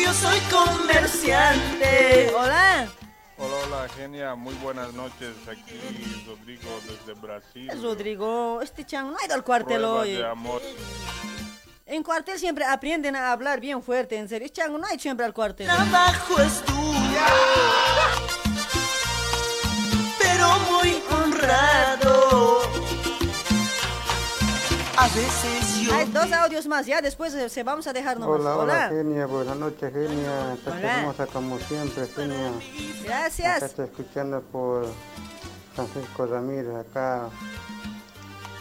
Yo soy comerciante.
Hola.
Hola, hola, genia, muy buenas noches. Aquí Rodrigo desde Brasil.
Rodrigo, este chan no ha ido al cuartel
Pruebas
hoy.
de amor.
En cuartel siempre aprenden a hablar bien fuerte, en serio. Chango, no hay siempre al cuartel.
Trabajo es tuyo, pero muy honrado. A veces yo.
Hay dos audios más, ya después eh, se vamos a dejar nomás.
Hola,
Hola.
hola, genia, buenas noches, genia. Estás
Hola.
hermosa como siempre, genia.
Gracias.
Acá estoy escuchando por Francisco Ramírez, acá.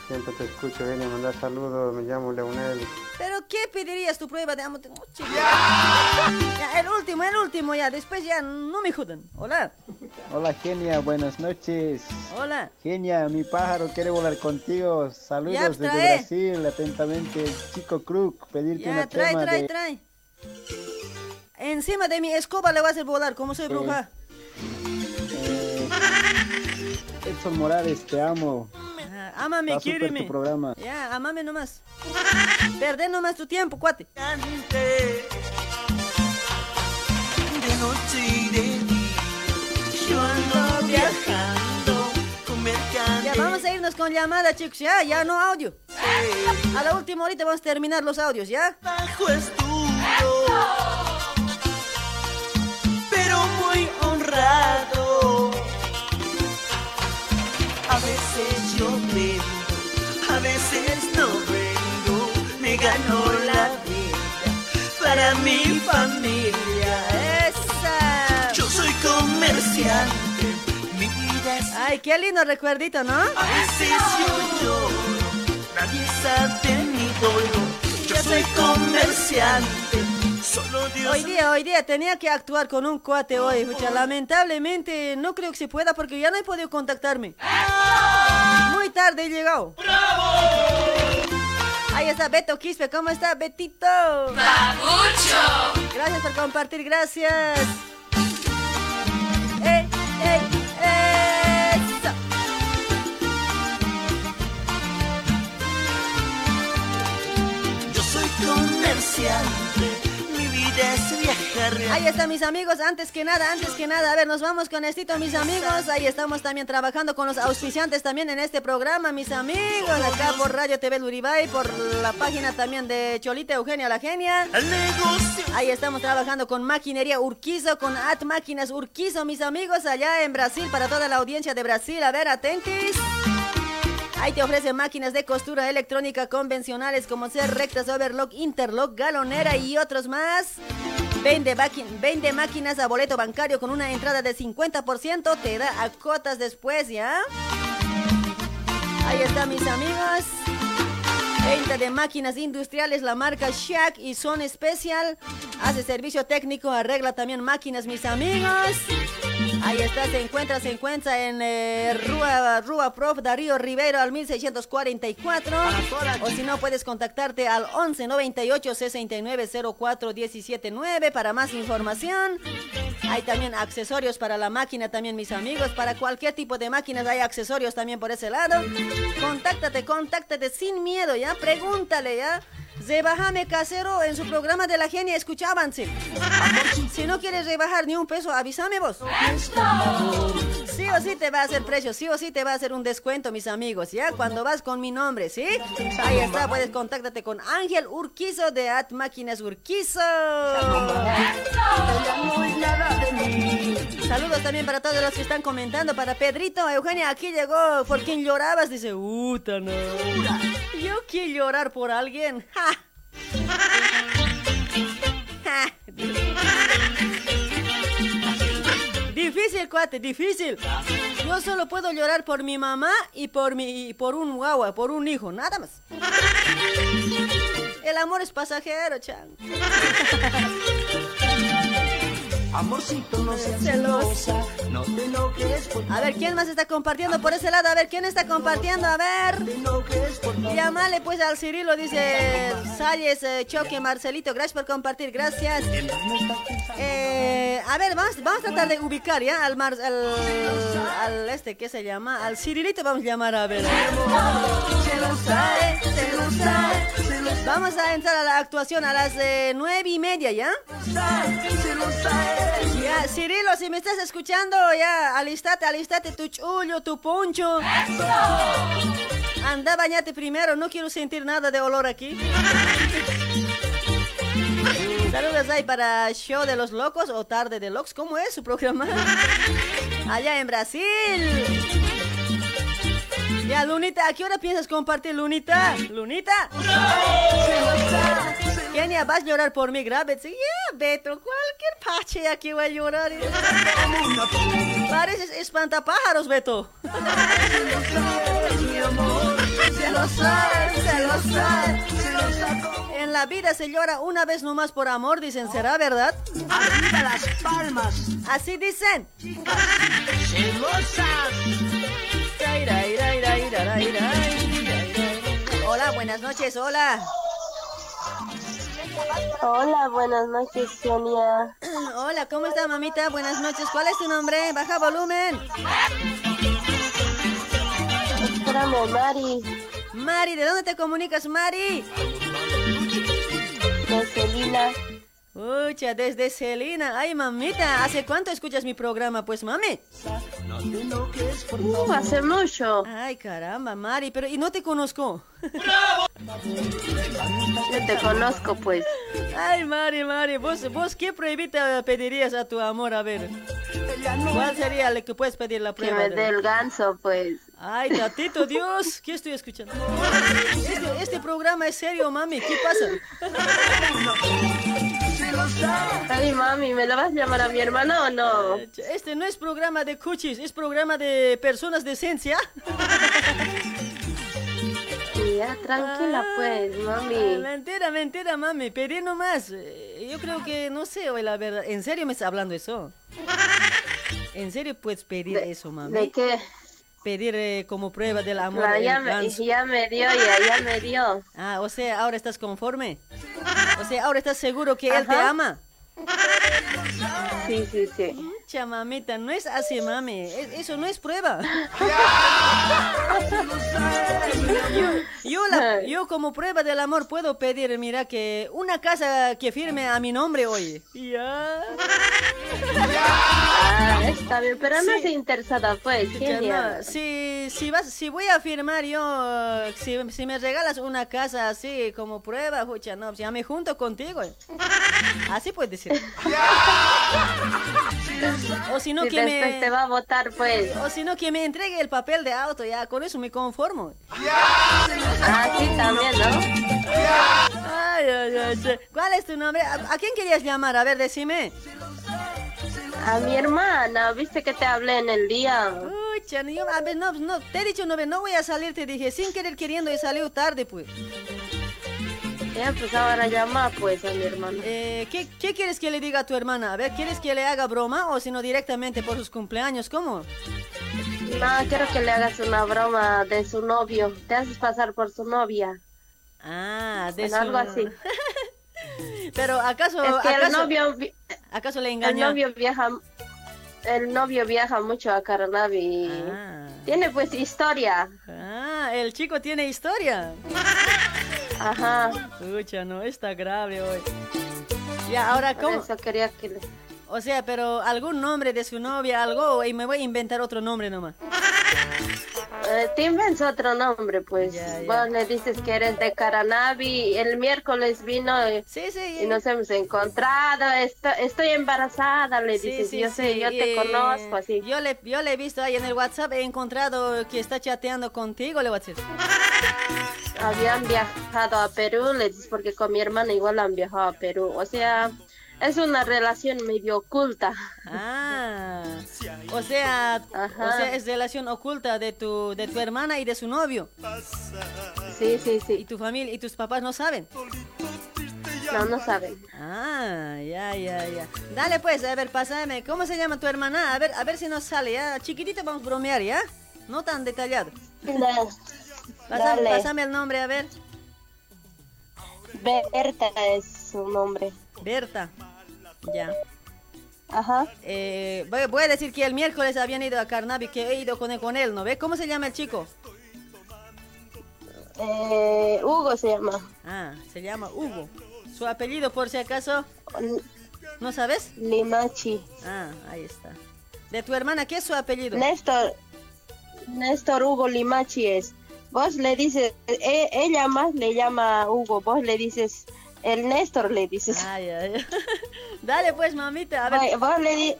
Siempre te escucho, genia, mandar saludos, me llamo Leonel.
Pero ¿qué pedirías tu prueba de amor? Ya, el último, el último ya, después ya no me jodan. Hola.
Hola, Genia, buenas noches.
Hola.
Genia, mi pájaro quiere volar contigo. Saludos
Ya,
desde
trae.
Brasil. Atentamente, chico Crook. Pedirte
Ya,
una
trae,
tema
trae,
de...
trae. Encima de mi escoba le vas a hacer volar, como soy bruja.
eh, Edson Morales, te amo.
Ajá, Ámame,
Está súper
quiéreme.
tu programa.
Ya, amame nomás. Perder nomás tu tiempo, cuate.
De noche y de día. Yo ando viajando con.
Ya vamos a irnos con llamada, chicos, ya, ya no audio. A la última horita vamos a terminar los audios, ¿ya?
Bajo es duro, pero muy honrado. Vendo, a veces no vendo. Me gano la vida para mi familia.
¡Esa!
Yo soy comerciante, mi vida es
Ay, qué lindo recuerdito, ¿no?
A veces yo lloro, nadie sabe mi dolor. Yo soy comerciante.
Hoy día, hoy día tenía que actuar con un cuate hoy, lamentablemente no creo que se pueda porque ya no he podido contactarme. Muy tarde he llegado. Ahí está Beto Quispe, ¿cómo está Betito? Gracias por compartir, gracias. ¡Ey, ey, eso!
Yo soy comerciante, viajar.
Ahí están mis amigos, antes que nada, antes que nada, a ver, nos vamos con esto, mis amigos. Ahí estamos también trabajando con los auspiciantes también en este programa, mis amigos, acá por Radio TV Luribay, por la página también de Cholita Eugenia la Genia. Ahí estamos trabajando con Maquinería Urquizo, con At Máquinas Urquizo, mis amigos, allá en Brasil, para toda la audiencia de Brasil. A ver, atentis. Ahí te ofrece máquinas de costura electrónica convencionales como ser rectas, overlock, interlock, galonera y otros más. Vende, vende máquinas a boleto bancario con una entrada de 50%, te da a cotas después, ¿ya? Ahí está, mis amigos. Venta de máquinas industriales, la marca Shack y Son Special. Hace servicio técnico, arregla también máquinas, mis amigos. Ahí está, se encuentra, se encuentra en eh, Rúa, Rúa Prof. Darío Rivero al 1644. O si no, puedes contactarte al 11 98 69 04 17 9 para más información. Hay también accesorios para la máquina también, mis amigos. Para cualquier tipo de máquinas hay accesorios también por ese lado. Contáctate, contáctate sin miedo, ¿ya? Pregúntale, ¿ya? Rebajame casero en su programa de la genia, escuchábanse. Si no quieres rebajar ni un peso, avísame vos. Sí o sí te va a hacer precio, sí o sí te va a hacer un descuento, mis amigos, ¿ya? Cuando vas con mi nombre, ¿sí? Ahí está, puedes contáctate con Ángel Urquizo de At Máquinas Urquizo. Saludos también para todos los que están comentando. Para Pedrito, Eugenia, aquí llegó. ¿Por quién llorabas? Dice, Uta, no. Yo quiero llorar por alguien. ¡Ja! Difícil, cuate, difícil. Yo solo puedo llorar por mi mamá y por mi y por un guagua, por un hijo, nada más. El amor es pasajero, chan.
Amorcito, no seas celosa, no te enojes por
A ver, ¿quién más está compartiendo por ese lado? A ver, ¿quién está compartiendo? A ver. Llámale pues al Cirilo, dice Salles eh, Choque Marcelito. Gracias por compartir, gracias. Eh, a ver, vamos, vamos a tratar de ubicar ya al, Mar, al, al este, ¿qué se llama? Al Cirilito vamos a llamar a ver. Vamos a entrar a la actuación a las eh, nueve y media, ¿ya? Ya, Cirilo, si me estás escuchando, ya, alistate, alistate tu chullo, tu poncho. Anda, bañate primero, no quiero sentir nada de olor aquí. Saludos ahí para Show de los Locos o Tarde de Locos, ¿cómo es su programa? Allá en Brasil. Ya, Lunita, ¿a qué hora piensas compartir, Lunita? ¿Lunita? Kenia, ¿vas a llorar por mí? Sí, yeah, Beto, cualquier pache aquí voy a llorar. Pareces espantapájaros, Beto. En la vida se llora una vez nomás por amor, dicen, ¿será verdad?
Arriba las palmas.
Así dicen. Hola, buenas noches, hola.
Hola, buenas noches, Sonia.
Hola, ¿cómo está, mamita? Buenas noches. ¿Cuál es tu nombre? Baja volumen.
Espérame, Mari.
Mari, ¿de dónde te comunicas, Mari?
De Celina.
Ucha, desde Celina. Ay, mamita, ¿hace cuánto escuchas mi programa, pues, mami?
Uh, hace mucho.
Ay, caramba, Mari, pero ¿y no te conozco?
Yo te conozco, pues.
Ay, Mari, Mari, ¿vos, vos qué pruebita pedirías a tu amor? A ver, ¿cuál sería lo que puedes pedir la
Que
prueba?
me
de-
dé el ganso, pues.
Ay, tatito, Dios, ¿qué estoy escuchando? Este, este programa es serio, mami, ¿qué pasa?
Ay, mami, ¿me lo vas a llamar a mi hermana o no?
Este no es programa de cuchis, es programa de personas de esencia.
Ya, tranquila, pues,
Ah,
mami.
mentira, mentira, mami, pedí nomás. Eh, Yo creo que, no sé, oye, la verdad, ¿en serio me estás hablando eso? ¿En serio puedes pedir eso, mami?
¿De qué?
Pedir eh, como prueba del amor
ya, me, ya me dio, ya, ya me dio.
Ah, o sea, ahora estás conforme. O sea, ahora estás seguro que él te
Ajá.
ama.
Sí, sí, sí.
Cha, mamita, no es así, mami. Es- eso no es prueba. yo, yo, la- yo como prueba del amor puedo pedir, mira, que una casa que firme a mi nombre hoy. Ya.
Ah, está bien, pero no estoy interesada, pues.
No, si, si, vas, si voy a firmar yo, si, si me regalas una casa así como prueba, jucha, no, ya me junto contigo. Así puedes decir. O si no
Si
que me...
te va a votar, pues.
O si no que me entregue el papel de auto, ya con eso me conformo.
Ah, sí, también, ¿no?
Ay, ay, ay. ¿Cuál es tu nombre? ¿A, a quién querías llamar? A ver, decime.
A mi hermana, ¿viste que te hablé en el día?
Uy, Chan, yo, a ver, no, no, te he dicho, no, no voy a salir, te dije, sin querer queriendo y salió tarde, pues.
Ya, pues ahora llama, pues, a mi hermana.
Eh, ¿qué, qué quieres que le diga a tu hermana? A ver, ¿quieres que le haga broma o si no directamente por sus cumpleaños? ¿Cómo?
No, quiero que le hagas una broma de su novio. Te haces pasar por su novia.
Ah, de
Bueno,
su...
algo así.
Pero ¿acaso,
Es que el
acaso,
novio, vi-
acaso le
el
engañó?
novio viaja, el novio viaja mucho a Carnavi. y Tiene pues historia.
Ah, el chico tiene historia.
Ajá.
Pucha, no, está grave hoy. Ya, ahora,
Por
¿cómo?
eso quería que.
O sea, pero algún nombre de su novia, algo, y me voy a inventar otro nombre nomás.
Eh, te inventas otro nombre, pues.
Ya, ya.
Vos le dices que eres de Caranavi. El miércoles vino y, y nos hemos encontrado. Esto- estoy embarazada, le
Sí,
dices.
sí,
yo sé,
sí,
yo te conozco, así.
Yo le, yo le he visto ahí en el WhatsApp, he encontrado que está chateando contigo, le voy a decir.
Habían viajado a Perú, le dices, porque con mi hermana igual han viajado a Perú. O sea, es una relación medio oculta.
Ah, o sea, o sea, es relación oculta de tu, de tu hermana y de su novio.
Sí, sí, sí.
¿Y tu familia y tus papás no saben?
No, no saben.
Ah, ya, ya, ya. Dale pues, a ver, pásame. ¿Cómo se llama tu hermana? A ver, a ver si nos sale, ¿ya? Chiquitito vamos a bromear, ¿ya? No tan detallado. Pásame,
Dale.
pásame el nombre, a ver.
Berta es su nombre.
Berta. Ya.
Ajá.
Eh, voy, voy a decir que el miércoles habían ido a Carnavi, que he ido con él, con él, ¿no ve? ¿Cómo se llama el chico?
Eh, Hugo se llama.
Ah, se llama Hugo. ¿Su apellido, por si acaso? ¿No sabes?
Limachi.
Ah, ahí está. ¿De tu hermana qué es su apellido?
Néstor. Néstor Hugo Limachi es. Vos le dices, e- ella más le llama Hugo, vos le dices, el Néstor le dices.
Ay, ay. Dale pues, mamita, a ver.
Vos, vos le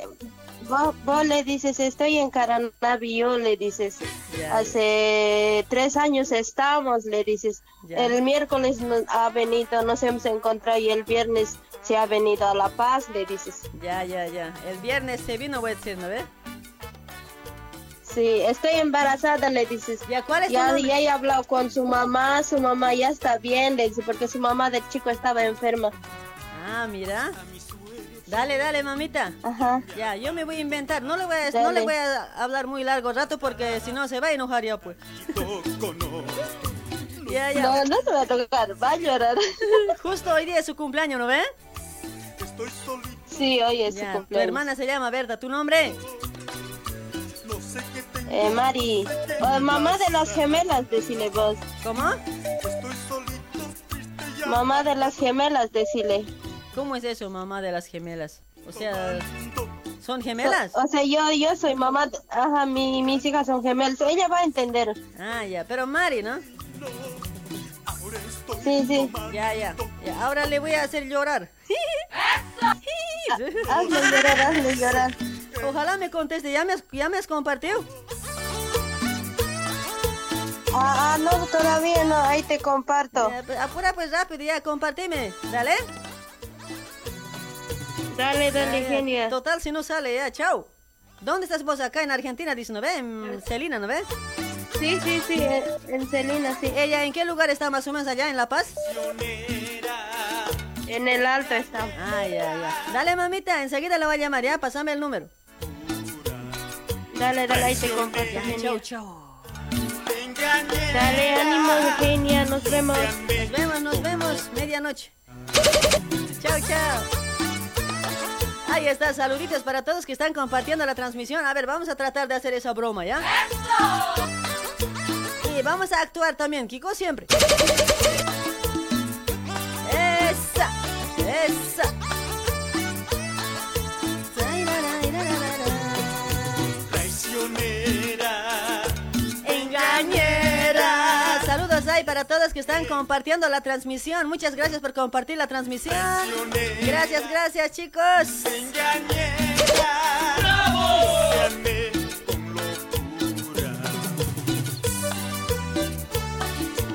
vos, vos le dices, estoy en Caranavi, yo le dices,
Ya.
hace tres años estamos, le dices,
Ya.
el miércoles nos ha venido, nos hemos encontrado y el viernes se ha venido a La Paz, le dices.
Ya, ya, ya. El viernes se vino, voy a decir, ¿no ve?
Sí, estoy embarazada, le dices.
¿Ya cuál es tu
ya, ya he hablado con su mamá, su mamá ya está bien, le dice, porque su mamá del chico estaba enferma.
Ah, mira. Dale, dale, mamita.
Ajá.
Ya, yo me voy a inventar. No le voy a, no le voy a hablar muy largo rato porque si no se va a enojar ya, pues. ya, ya.
No, no se va a tocar, va a llorar.
Justo hoy día es su cumpleaños, ¿no ve?
Sí, hoy es
Ya,
su
Tu
cumpleaños.
hermana se llama Berta. ¿Tu nombre?
Eh, Mari, oh, mamá de las gemelas, decile vos.
¿Cómo?
Mamá de las gemelas, decile.
¿Cómo es eso, mamá de las gemelas? O sea, ¿son gemelas?
O, o sea, yo, yo soy mamá, de- ajá, mi, mis hijas son gemelas, ella va a entender.
Ah, ya, pero Mari, ¿no?
Sí, sí.
Ya, ya, ya. Ahora le voy a hacer llorar.
Hazle llorar, hazle llorar.
Ojalá me conteste, ¿ya me has, ya me has compartido?
Ah, ah, no, todavía no, ahí te comparto.
Ya, pues, apura pues rápido, ya, compartime. Dale.
Dale, dale,
ya.
genia.
Total, si no sale, ya, chao. ¿Dónde estás vos acá en Argentina? Dice, ¿no ves? En Celina, ¿no ves?
Sí, sí, sí, en, en Celina, sí.
¿Ella en qué lugar está más o menos allá, en La Paz?
En el alto está.
Ah, ya, ya. Dale, mamita, enseguida la voy a llamar, ya, pasame el número.
Dale, dale, ahí te genia.
chao, chao.
Dale, ánimo, genia, nos vemos.
Nos vemos, nos vemos, medianoche. Chao, chao. Ahí está, saluditos para todos que están compartiendo la transmisión. A ver, vamos a tratar de hacer esa broma, ¿ya? Y vamos a actuar también, Kiko, siempre. Esa, esa. Engañera. Saludos ahí para todos que están compartiendo la transmisión. Muchas gracias por compartir la transmisión. Gracias, gracias, chicos.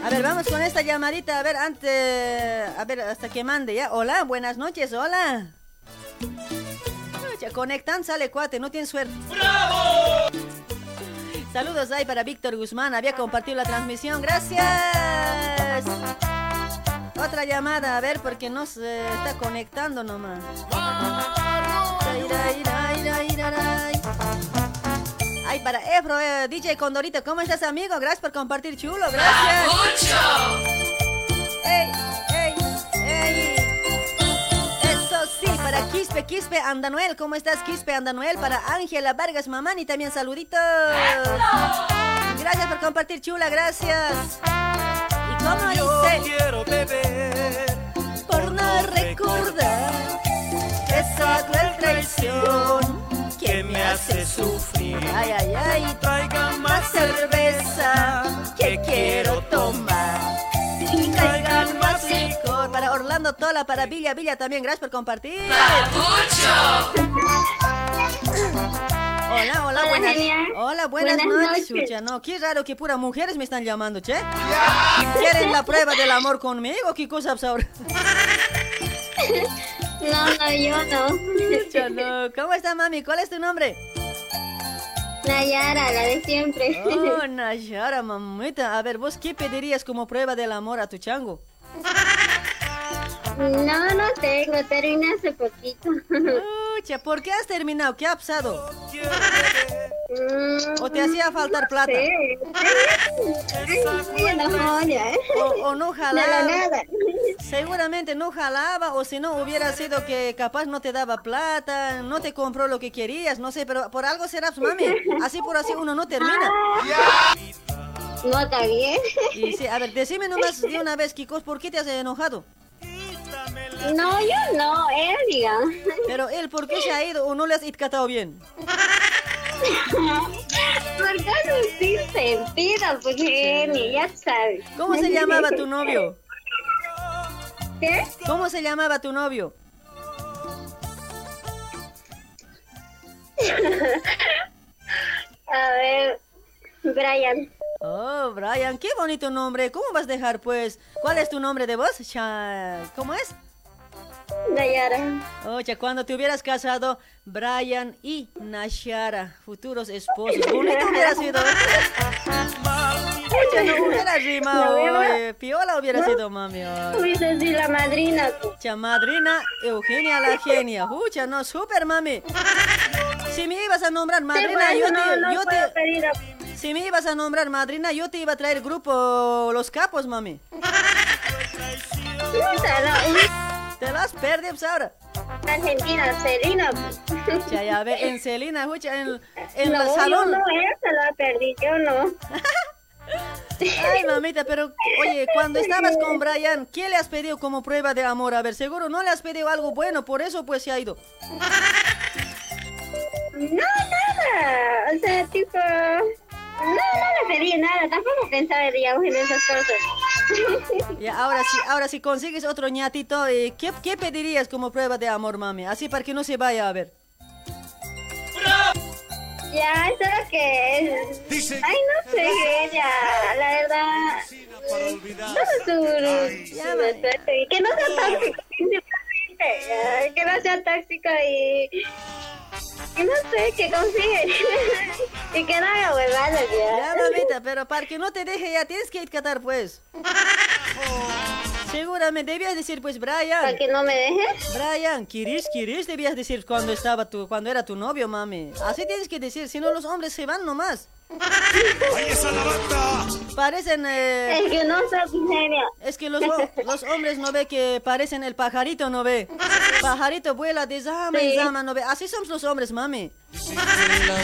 A ver, vamos con esta llamadita. A ver, antes. A ver, hasta que mande ya. Hola, buenas noches, hola. Ya conectan, sale cuate, no tienen suerte. Saludos ahí para Víctor Guzmán, había compartido la transmisión, gracias. Otra llamada, a ver, porque no se está conectando nomás. Ay, para Efro, eh, DJ Condorito, ¿cómo estás, amigo? Gracias por compartir, chulo, gracias. ¡Ey, ey, ey! Para Quispe, Quispe Andanuel, ¿cómo estás, Quispe Andanuel? Para Ángela Vargas Mamani, también saluditos. Gracias por compartir, chula, gracias. ¿Y cómo dice?
quiero beber
Por no recordar esa cruel traición
que me hace sufrir.
Ay, ay, ay.
Traigan
Más cerveza que quiero tomar. Tola, para Villa Villa también, gracias por compartir. Hola, hola,
Hola,
buenas.
genia.
Hola, buenas,
Buenas
noches. no, qué raro que pura mujeres me están llamando, che. ¿Quieren la prueba del amor conmigo? ¿Qué cosa ahora?
No, no, yo no.
Chucha, no. ¿Cómo está, mami? ¿Cuál es tu nombre?
Nayara, la de siempre.
Oh, Nayara, mamita. A ver, ¿vos qué pedirías como prueba del amor a tu chango?
No, no tengo, terminé hace poquito.
Pucha, ¿por qué has terminado? ¿Qué ha pasado?
Mm,
¿O te hacía faltar plata?
¿eh?
O, o no jalaba.
nada.
Seguramente no jalaba o si no hubiera sido que capaz no te daba plata, no te compró lo que querías, no sé, pero por algo será, mami. Así por así uno no termina.
No, está bien.
Y sí, a ver, decime nomás de una vez, Kikos, ¿por qué te has enojado?
No, yo no, él diga.
Pero él, ¿por qué se ha ido o no le has itcatado bien?
Porque no sin sentido, pues genio, ya sabes.
¿Cómo se llamaba tu novio?
¿Qué?
¿Cómo se llamaba tu novio?
A ver, Brian.
Oh, Brian, qué bonito nombre. ¿Cómo vas a dejar, pues? ¿Cuál es tu nombre de voz? ¿Cómo es?
Nayara.
Oye, cuando te hubieras casado, Brian y Nashara, futuros esposos. Bonito hubiera sido. Oye, no hubiera rimado. Oye, Piola hubiera sido, mami.
Fuiste así la madrina.
Cha madrina Eugenia la genia. Pucha, no, super mami. Si me ibas a nombrar madrina, yo te, yo te- si me ibas a nombrar madrina, yo te iba a traer el grupo Los Capos, mami. Te las perdí, pues ahora.
Argentina, Selena.
Ya, ya, ve, en Celina, escucha, en, en
no,
el salón.
No, lo ha perdido, yo no.
Ay, mamita, pero oye, cuando estabas con Brian, ¿qué le has pedido como prueba de amor? A ver, seguro no le has pedido algo bueno, por eso pues se ha ido.
No, nada. O sea, tipo. No, no le pedí nada. Tampoco pensaba, digamos, en esas cosas.
Y ahora sí, ahora si consigues otro ñatito, eh, ¿qué, ¿qué pedirías como prueba de amor, mami? Así para que no se vaya a ver.
Ya, eso es lo que es. Ay, no sé, ella. La verdad. Todo su. Ya, que no sea tóxico, Que no sea tóxico y. Y no sé, que confíe. y que no haga huevadas ya.
Ya, mamita, pero para que no te deje ya tienes que ir a Qatar, pues. Seguramente debías decir, pues, Brian.
¿Para que no me deje?
Brian, Kiris, Kiris, debías decir cuando estaba tu, cuando era tu novio, mami. Así tienes que decir, si no los hombres se van nomás.
¡Ahí está la banda!
Parecen... eh,
Es que no soy genio.
Es que los, los hombres no ve que parecen el pajarito, no ve. Pajarito vuela de zama en
Sí.
zama, no ve. Así somos los hombres, mami.
Ah,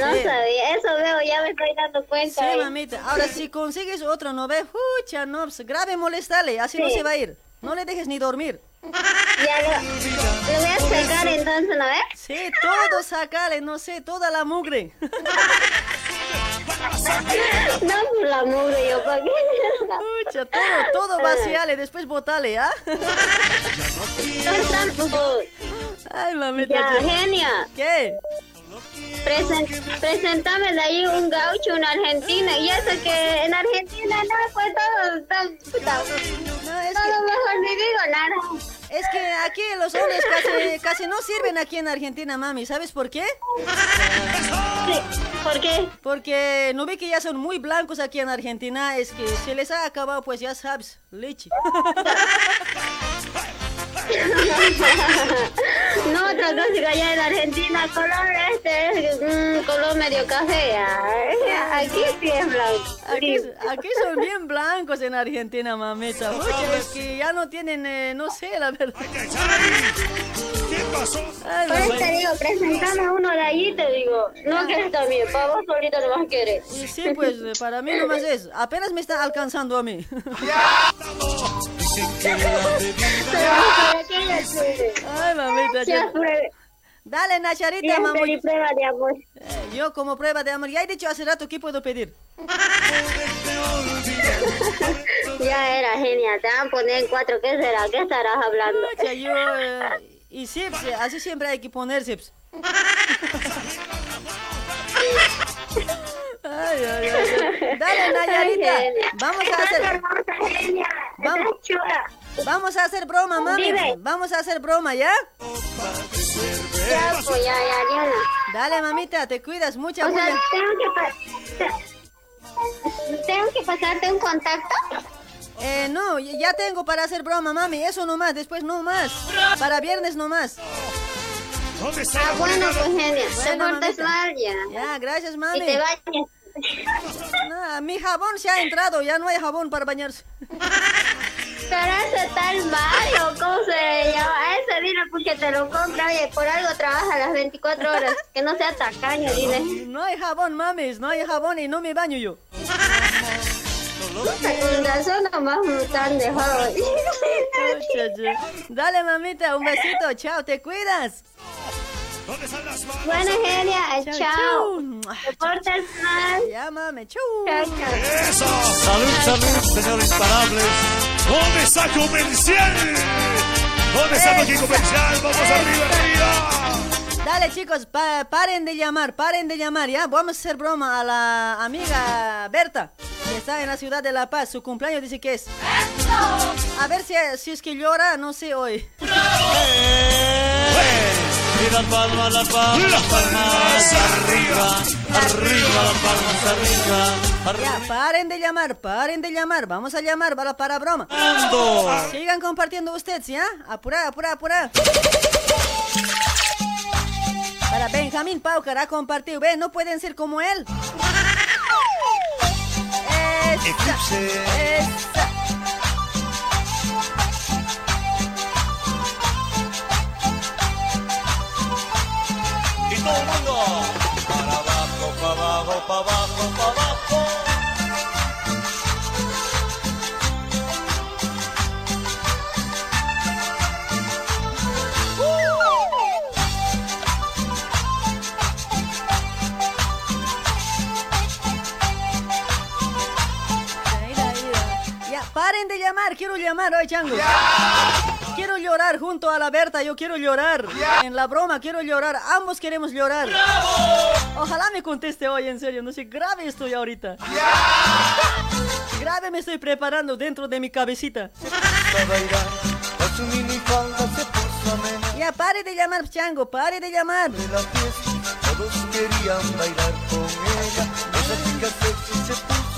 no
Sí.
sabía. Eso veo, ya me estoy dando cuenta.
Sí,
¿eh?
mamita. Ahora, si consigues otro, no ve. Pucha, no, pues, grave molestale. Así no
Sí.
se va a ir. No le dejes ni dormir.
Ya lo, lo voy a sacar entonces, ¿no ves?
Sí, todo sacale, no sé, toda la mugre.
No, por la mugre, yo, ¿para qué?
Pucha, todo, todo vaciale, después botale, ¿ah? Ay, mamita.
Ya. genia.
¿Qué?
Presen- presentame de ahí un gaucho, una argentina. Y eso que en Argentina no, pues todo, todo, puta, todo mejor ni digo nada.
Es que aquí los hombres casi, casi no sirven aquí en Argentina, mami. ¿Sabes por qué?
¿Por qué?
Porque no ve que ya son muy blancos aquí en Argentina. Es que se les ha acabado, pues ya sabes, leche.
No, otra cosa que allá en Argentina, color este es mm, color medio café. Aquí sí es blanco.
Aquí, aquí son bien blancos en Argentina, mamita. Es que ya no tienen, eh, no sé, la verdad.
¿Qué pasó?
Ay,
Por eso
mamá.
te digo, presentame uno de allí, te digo. No quieres también, para vos solito no más quieres.
Y sí, pues eh, para mí nomás es. Apenas me está alcanzando a mí. Ay, mamita.
Ya.
Dale, Nacharita, mamá.
prueba de amor.
yo como prueba de amor. Ya he dicho hace rato, ¿qué puedo pedir?
Ya era genial, te van a poner en cuatro. ¿Qué será? ¿Qué estarás hablando?
Pucha, yo... eh, y sí, pues, eh, así siempre hay que ponerse. pues. Ay, ay, ay. Dale, Nayarita. Vamos a hacer... Vamos, vamos a hacer broma, mami. Vamos a hacer broma, ¿ya?
Ya, pues ya, ya, Diana.
Dale, mamita, te cuidas mucha,
O sea, tengo que, tengo que pasarte un contacto.
Eh, no, ya tengo para hacer broma, mami. Eso nomás, después no más. Para viernes nomás.
¿Dónde está
Ah, bueno,
moneda?
pues genial. Te
mamita.
mal ya.
Gracias, mami.
Y te bañas.
No, mi jabón se ha entrado, ya no hay jabón para bañarse.
Pero ese tal malo, ¿cómo se llama? Ese dile porque te lo compra, oye, por algo trabaja las 24 horas. Que no sea tacaño, dile.
No hay jabón, mames, no hay jabón y no me baño yo.
Están dejando.
Pucha, ya. Dale, mamita, un besito, chao, te cuidas.
Bueno, genia,
Chao,
chao. Te portas mal.
Chau.
Chao, chao.
¡Eso! ¡Salud, salud, señor Imparables! ¿Dónde está comercial? ¿Dónde está aquí comercial? ¡Vamos arriba, arriba!
Dale, chicos, pa- paren de llamar, paren de llamar, ¿ya? Vamos a hacer broma a la amiga Berta, que está en la ciudad de La Paz. Su cumpleaños dice que es. A ver si, si es que llora, no sé hoy.
Y las palmas, las palmas, las palmas arriba, arriba, las palmas arriba.
Ya, paren de llamar, paren de llamar. Vamos a llamar para, para broma.
Ando.
Sigan compartiendo ustedes, ¿ya? Apura, apura, apura. Para Benjamín Paucar ha compartido. Ven, no pueden ser como él. Esa, esa.
Y todo el mundo. Para abajo, para abajo, para abajo, para abajo.
Paren de llamar, quiero llamar hoy, chango. Quiero llorar junto a la Berta, yo quiero llorar. En la broma quiero llorar, ambos queremos llorar. Ojalá me conteste hoy, en serio, no sé, grave estoy ahorita. Grave me estoy preparando dentro de mi cabecita. Ya, pare de llamar, chango, pare de llamar.
Todos querían bailar con ella. Esa chica sexy se puso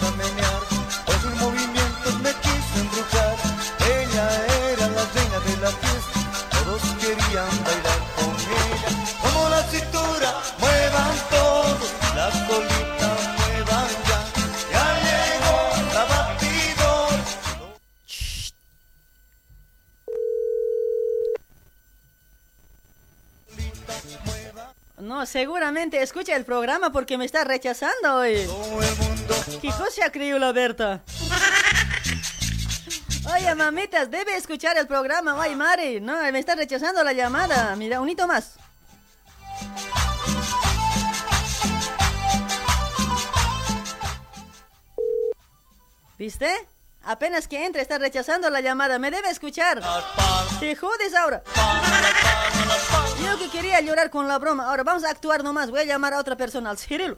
No, seguramente escucha el programa porque me está rechazando hoy. ¿Qué cosa creyó la Berta? Oye, mamitas, debe escuchar el programa. Ay, Mari, no, me está rechazando la llamada. Mira, un hito más. ¿Viste? Apenas que entre está rechazando la llamada. Me debe escuchar. Te jodes ahora. Yo que quería llorar con la broma. Ahora vamos a actuar nomás. Voy a llamar a otra persona, al Cirilo.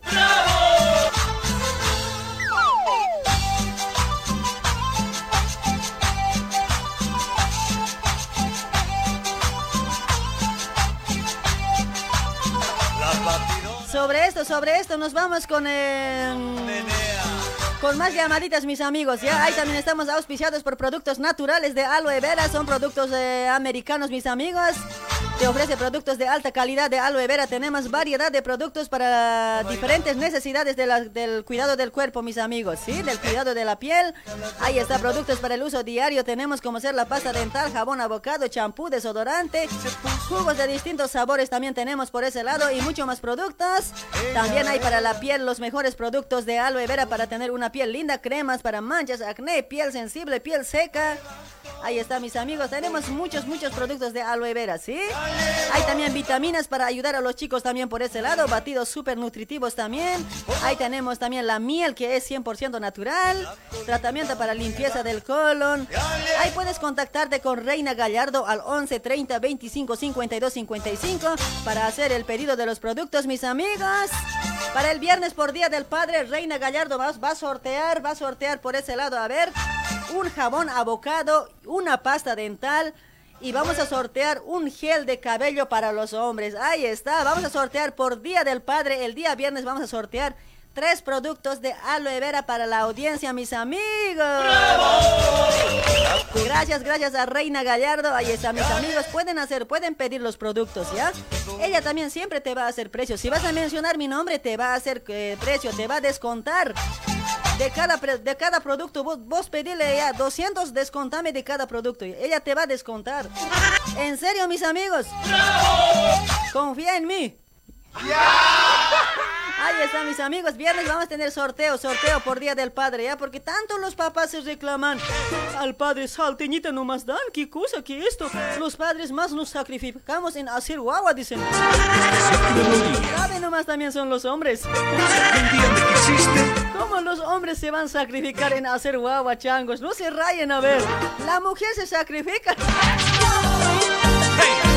Sobre esto, sobre esto, nos vamos con eh, con más llamaditas, mis amigos. Ya ahí también estamos auspiciados por productos naturales de aloe vera. Son productos eh, americanos, mis amigos. Te ofrece productos de alta calidad de aloe vera. Tenemos variedad de productos para diferentes necesidades de la- del cuidado del cuerpo, mis amigos. Sí, del cuidado de la piel. Ahí está, productos para el uso diario. Tenemos como ser la pasta dental, jabón abocado, champú, desodorante, jugos de distintos sabores. También tenemos por ese lado y mucho más productos. También hay para la piel los mejores productos de aloe vera para tener una piel linda, cremas para manchas, acné, piel sensible, piel seca. Ahí está, mis amigos. Tenemos muchos, muchos productos de aloe vera, ¿sí? Hay también vitaminas para ayudar a los chicos también por ese lado. Batidos súper nutritivos también. Ahí tenemos también la miel que es 100% natural. Tratamiento para limpieza del colon. Ahí puedes contactarte con Reina Gallardo al 11 30 25 52 55 para hacer el pedido de los productos, mis amigos. Para el viernes por Día del Padre, Reina Gallardo va, a sortear, va a sortear por ese lado, a ver, un jabón abocado, una pasta dental y vamos a sortear un gel de cabello para los hombres. Ahí está, vamos a sortear por Día del Padre, el día viernes vamos a sortear tres productos de aloe vera para la audiencia, mis amigos. Gracias, gracias a Reina Gallardo. Ahí está, mis amigos. Pueden hacer, pueden pedir los productos, ¿ya? Ella también siempre te va a hacer precio. Si vas a mencionar mi nombre, te va a hacer eh, precio, te va a descontar. De cada, de cada producto, vos, vos pedile ya 200, descontame de cada producto. Ella te va a descontar. En serio, mis amigos. Confía en mí. Ahí están mis amigos, viernes vamos a tener sorteo, sorteo por Día del Padre, ¿ya? Porque tanto los papás se reclaman al padre salteñita no más dan, qué cosa, que esto, los padres más nos sacrificamos en hacer guagua, dicen. ¿Sabe nomás también son los hombres? ¿Cómo los hombres se van a sacrificar en hacer guagua, changos? No se rayen a ver, la mujer se sacrifica. Ey,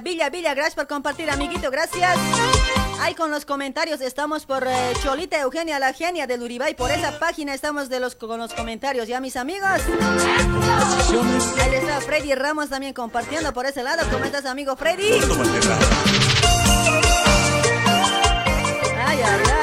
Villa, Villa, gracias por compartir, amiguito, gracias. Ahí con los comentarios estamos por eh, Cholita Eugenia, la genia del Uribay. Por esa página estamos de los, con los comentarios, ¿ya, mis amigos? Ahí está Freddy Ramos también compartiendo por ese lado. ¿Cómo estás, amigo Freddy? Ay, ay, ay.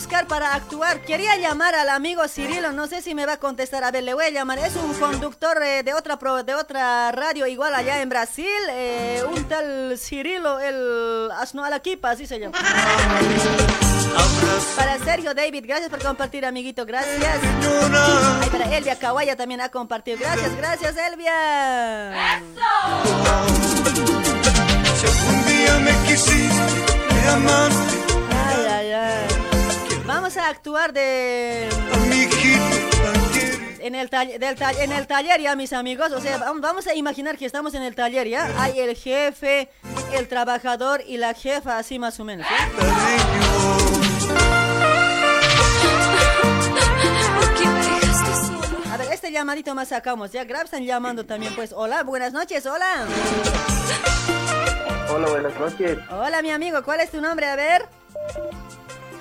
Buscar para actuar. Quería llamar al amigo Cirilo, no sé si me va a contestar. A ver, le voy a llamar. Es un conductor eh, de otra pro- de otra radio igual allá en Brasil. eh, un tal Cirilo, el Asno Alaquipa, así se llama. Para Sergio David, gracias por compartir, amiguito, gracias. Ay, para Elvia Kawaya también ha compartido. Gracias, gracias, Elvia.
Día me quisiste, me amaste,
Ay, ay, ay. Vamos a actuar de. En el, del en el taller ya, mis amigos, o sea, vam- vamos a imaginar que estamos en el taller ya. Hay el jefe, el trabajador y la jefa, así más o menos. A ver, este llamadito más sacamos, ya. Grab están llamando también, pues. Hola, buenas noches, hola.
Hola, buenas noches.
Hola, mi amigo, ¿cuál es tu nombre? A ver.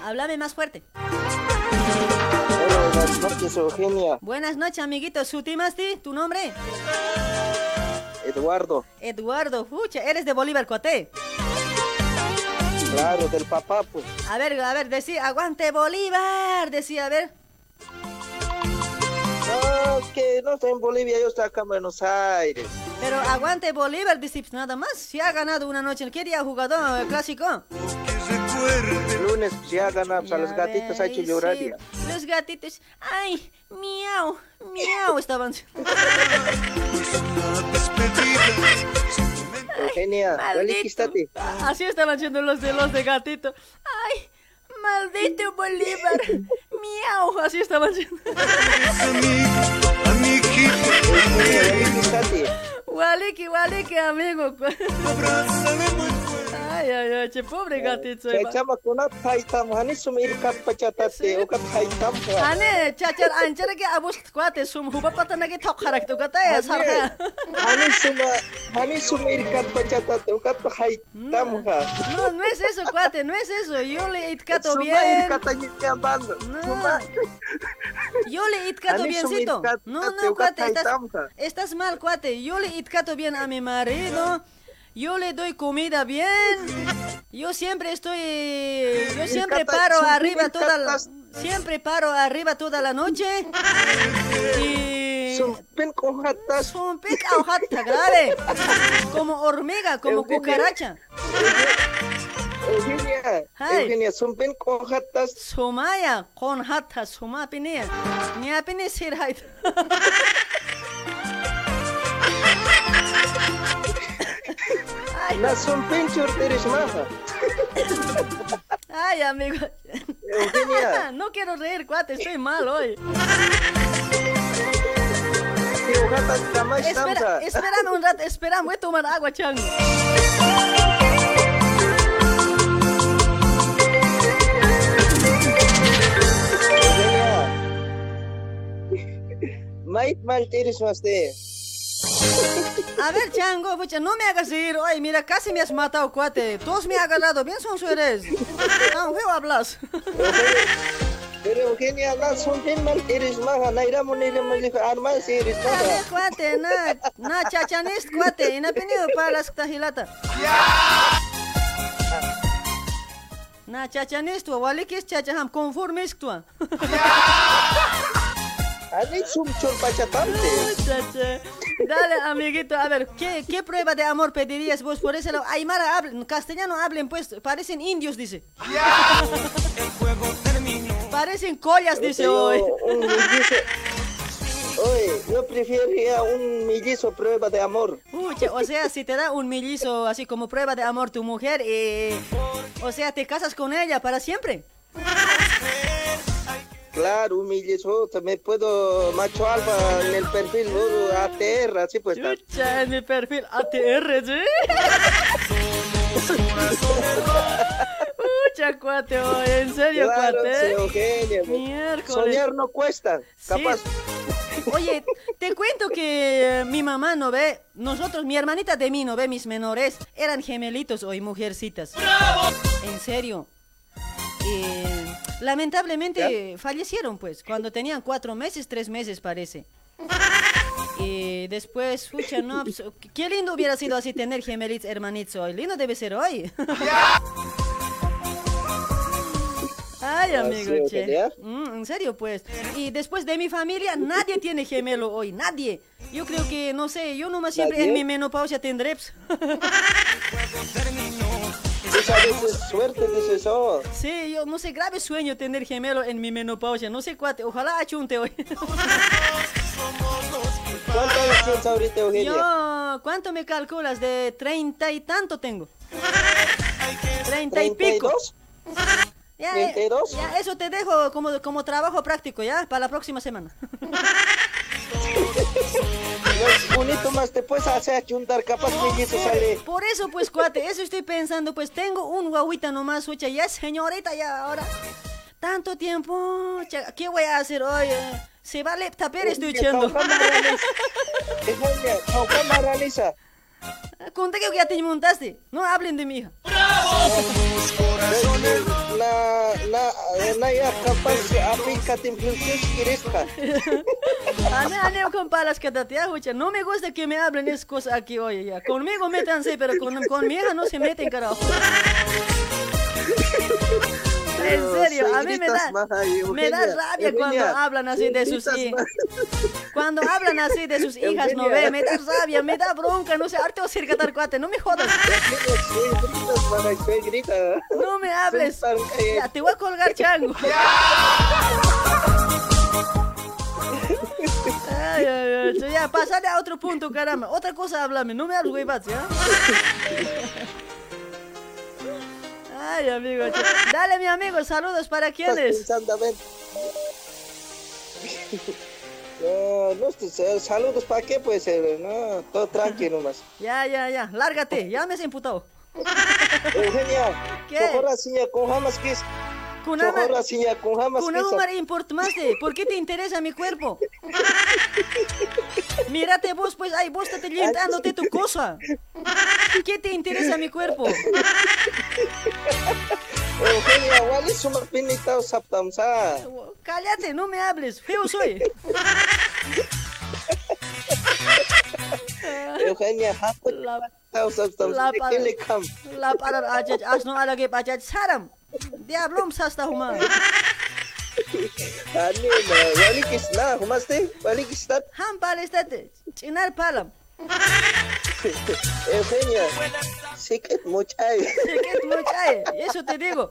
Háblame más fuerte.
Hola, buenas noches, Eugenia.
Buenas noches, amiguito. ¿Sutimasti? ¿Tu nombre?
Eduardo.
Eduardo. Pucha, eres de Bolívar, Coté.
Claro, del papá, pues.
A ver, a ver, decía, aguante Bolívar. Decía, a ver.
No, es que no estoy en Bolivia, yo estoy acá en Buenos Aires.
Pero aguante Bolívar, dice, pues, nada más. Si ha ganado una noche. ¿Qué día ha jugado el clásico?
El lunes pues, ya ganamos a los gatitos, ha hecho llorar
sí. Los gatitos. Ay, miau, miau, estaban.
Eugenia,
maldito.
¿qué
Así están haciendo los de los de gatito. Ay, maldito Bolívar. Miau, así estaban haciendo. Waliki, waliki, amigo. Ay, ay, ay, che, pobre gatito.
Saya chama kuna paitam hani sumir kat pachatate o kat paitam
Ane, chacha, anchara ke abus kuate sum huba pata nagi thok harak tu kata ya sarha.
hani suma hani sumir kat pachatate o kat paitam ha
No, no es eso, cuate, no es eso. Yo le itcato
Suma
bien.
katanya nyambang
No. Yo le itcato biencito. No, no, cuate, estás, estás mal, cuate. Yo le itcato bien a mi marido. Yo le doy comida bien. Yo siempre estoy. Yo siempre paro arriba toda la. Siempre paro arriba toda la noche. Y.
Sumpin
kohata, grave. Como hormiga, como
Eugenia.
cucaracha.
Eugenia. Eugenia sumpin kohatas
Sumaya, con hata, suma pinia. Ni apini sirhait.
na sumpin churtiris maha
Ay, amigo.
Eugenia.
No quiero reír, cuate, estoy mal hoy. Espera, espérame un rato, espera, voy a tomar agua, chango.
Mait mal tiris maste
A ver, chango, pucha, no me hagas reír. Oye, mira, casi me has matado, cuate. Todos me han agarrado. Bien son eres. Tan feo hablas.
Pero Eugenia na sumpin mal tiris maha na ira mo nila mali arma siris
A ver, cuate, na, na chachanis, cuate. Venido para las tajilata. Na chachanis tu, walikis chachaham, conformes tu.
Ani sumchur pachatante
Chacha. Dale, amiguito, a ver, ¿qué, ¿qué prueba de amor pedirías vos por ese lado? Aymara, hablen, castellano hablen, pues, parecen indios, dice. Parecen collas, dice
Yo,
hoy.
un mellizo Oye, yo preferiría un mellizo prueba de amor
o sea, si te da un mellizo así como prueba de amor tu mujer, eh, o sea, te casas con ella para siempre.
Claro, un mellizo, me puedo macho alfa en el perfil uh, ATR, así pues está.
Chucha, en mi perfil ATR, ¿sí? Pucha, cuate, oye, en serio,
Claro,
cuate.
Eugenia.
Miércoles.
Soñar no cuesta, capaz.
Sí. Oye, te cuento que eh, mi mamá no ve, nosotros, mi hermanita de mí no ve, mis menores, eran gemelitos hoy, mujercitas. En serio. Eh, lamentablemente fallecieron, pues, cuando tenían cuatro meses, tres meses, parece. Y después, escucha, no, pues, qué lindo hubiera sido así tener gemelitos, hermanitos hoy. Lindo debe ser hoy. Ay, amigo, che. Mm, en serio, pues. Y después de mi familia, nadie tiene gemelo hoy, nadie. Yo creo que, no sé, yo nomás siempre en
¿Nadie?
mi menopausia tendré.
suerte, eso.
Sí, yo no sé, grave sueño tener gemelo en mi menopausia. No sé cuate, ojalá achunte hoy.
¿Cuántos años tienes ahorita, Eugenia?
Yo, ¿cuánto me calculas? De treinta y tanto tengo. Treinta y pico.
¿32?
Ya, eh,
¿32?
ya, eso te dejo como, como trabajo práctico, ¿ya? Para la próxima semana.
bonito más te puedes hacer juntar, capaz mellizos sale.
Por eso, pues, cuate, eso estoy pensando, pues tengo un guaguita nomás, ocha, ya señorita, ya ahora. Tanto tiempo, ¿qué voy a hacer hoy? eh? Se vale taper, estoy echando.
¿Cómo realiza?
Conté que ya te montaste, no hablen de mi hija.
La, la, la ya capaz aplica kirisca.
Ane, ane, con palas que te escucha. No me gusta que me hablen esas cosas aquí hoy. Ya. Conmigo métanse, pero con, con mi hija no se meten, carajo. En serio, a mí me da, me da rabia cuando hablan así de sus hijas. Cuando hablan así de sus hijas, no ve, me da rabia, me da bronca, no sé, ahorita voy a catar cuate, no me jodas. No me hables. Ya, te voy a colgar, chango. Ay, ay, ay, ya, pasale a otro punto, caramba. Otra cosa, háblame, no me hables, huevas, ¿ya? Ay, amigo. Dale, mi amigo, saludos para quienes.
No, no, sé, saludos para qué puede ser, no, todo tranquilo más.
Ya, ya, ya, lárgate, ya me has imputado.
Eugenia,
¿Qué?
ahora sí ya con jamás quis. Sí ya con jamás
Kunama importa más de, ¿por qué te interesa mi cuerpo? Mírate vos, pues, ay, vos estás llenándote tu cosa. ¿Qué te interesa mi cuerpo?
Eugenia, ¿cuál es su más pinita o saptamsa?
Cállate, no me hables. feo soy.
Eugenia,
¿cuál
es
su más pinita o saptamsa? La para, la no ahora que para saram. Diablo, ¿cómo estás, Huma?
Ani, ¿cuál es la? ¿Huma este? ¿Cuál es la?
Ham palestate, chinar palam.
Eugenia, siket muchay.
Siket muchay, eso te digo.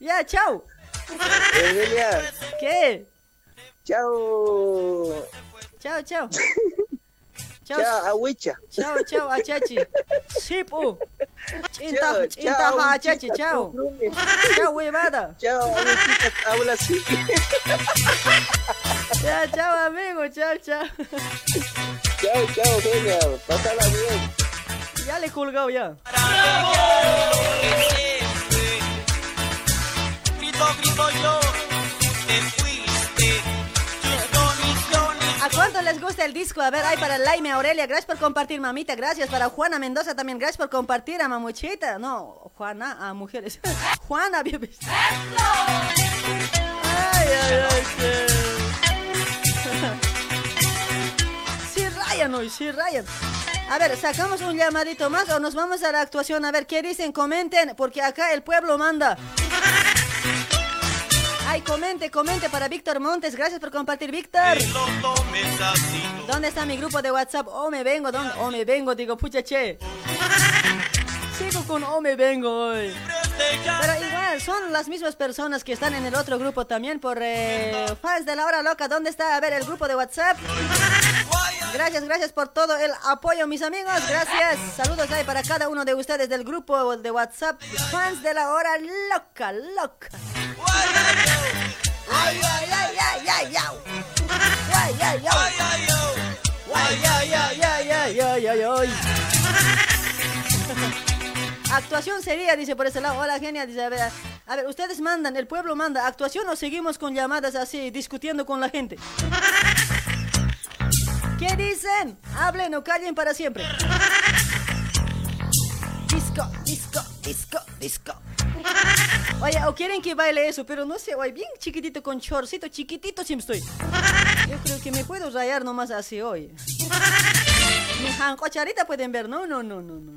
Ya, chao.
Eugenia.
¿Qué?
Chao.
Chao, chao.
Chao, awicha.
Chao, chao, achachi. Sipu. Chinta, chinta, ha, achachi, chao. Chao, huevada.
Chao, awichita, habla
Ya, chao, amigo, chao, chao.
Chao, chao, Eugenia, pásala bien.
Ya le he colgado ya.
Grito, grito yo, te fuiste. Tus condiciones.
¿A cuánto les gusta el disco? A ver, hay para Laime Aurelia, gracias por compartir, mamita, gracias. Para Juana Mendoza también, gracias por compartir a mamuchita. No, Juana, a mujeres. Juana, bebés. Ay, ay, ay, qué. Sí, Ryan hoy, sí, Ryan. A ver, sacamos un llamadito más o nos vamos a la actuación. A ver, ¿qué dicen? Comenten, porque acá el pueblo manda. Ay, comente, comente para Víctor Montes. Gracias por compartir, Víctor. ¿Dónde está mi grupo de WhatsApp? Oh, me vengo, ¿dónde? Oh, me vengo, digo, pucha, che. Sigo con oh, me vengo hoy. Pero igual, son las mismas personas que están en el otro grupo también por eh, fans de la hora loca. ¿Dónde está? A ver, el grupo de WhatsApp. Gracias, gracias por todo el apoyo, mis amigos. Gracias. Saludos ahí para cada uno de ustedes del grupo de WhatsApp. Fans de la hora loca, loca. Ay, ay, ay, ay, ay, ay. Ay, ay, ay. Ay, ay, ay, ay, ay, ay, ay, ay. Actuación sería, dice por ese lado. Hola, genia. Dice, a ver, a ver, ustedes mandan, el pueblo manda. ¿Actuación o seguimos con llamadas así, discutiendo con la gente? ¿Qué dicen? Hablen o callen para siempre. Disco, disco, disco, disco. Oye, o quieren que baile eso, pero no sé, oye, bien chiquitito con chorcito, chiquitito siempre estoy. Yo creo que me puedo rayar nomás así hoy. Mi jancocharita pueden ver, no, no, no, no, no.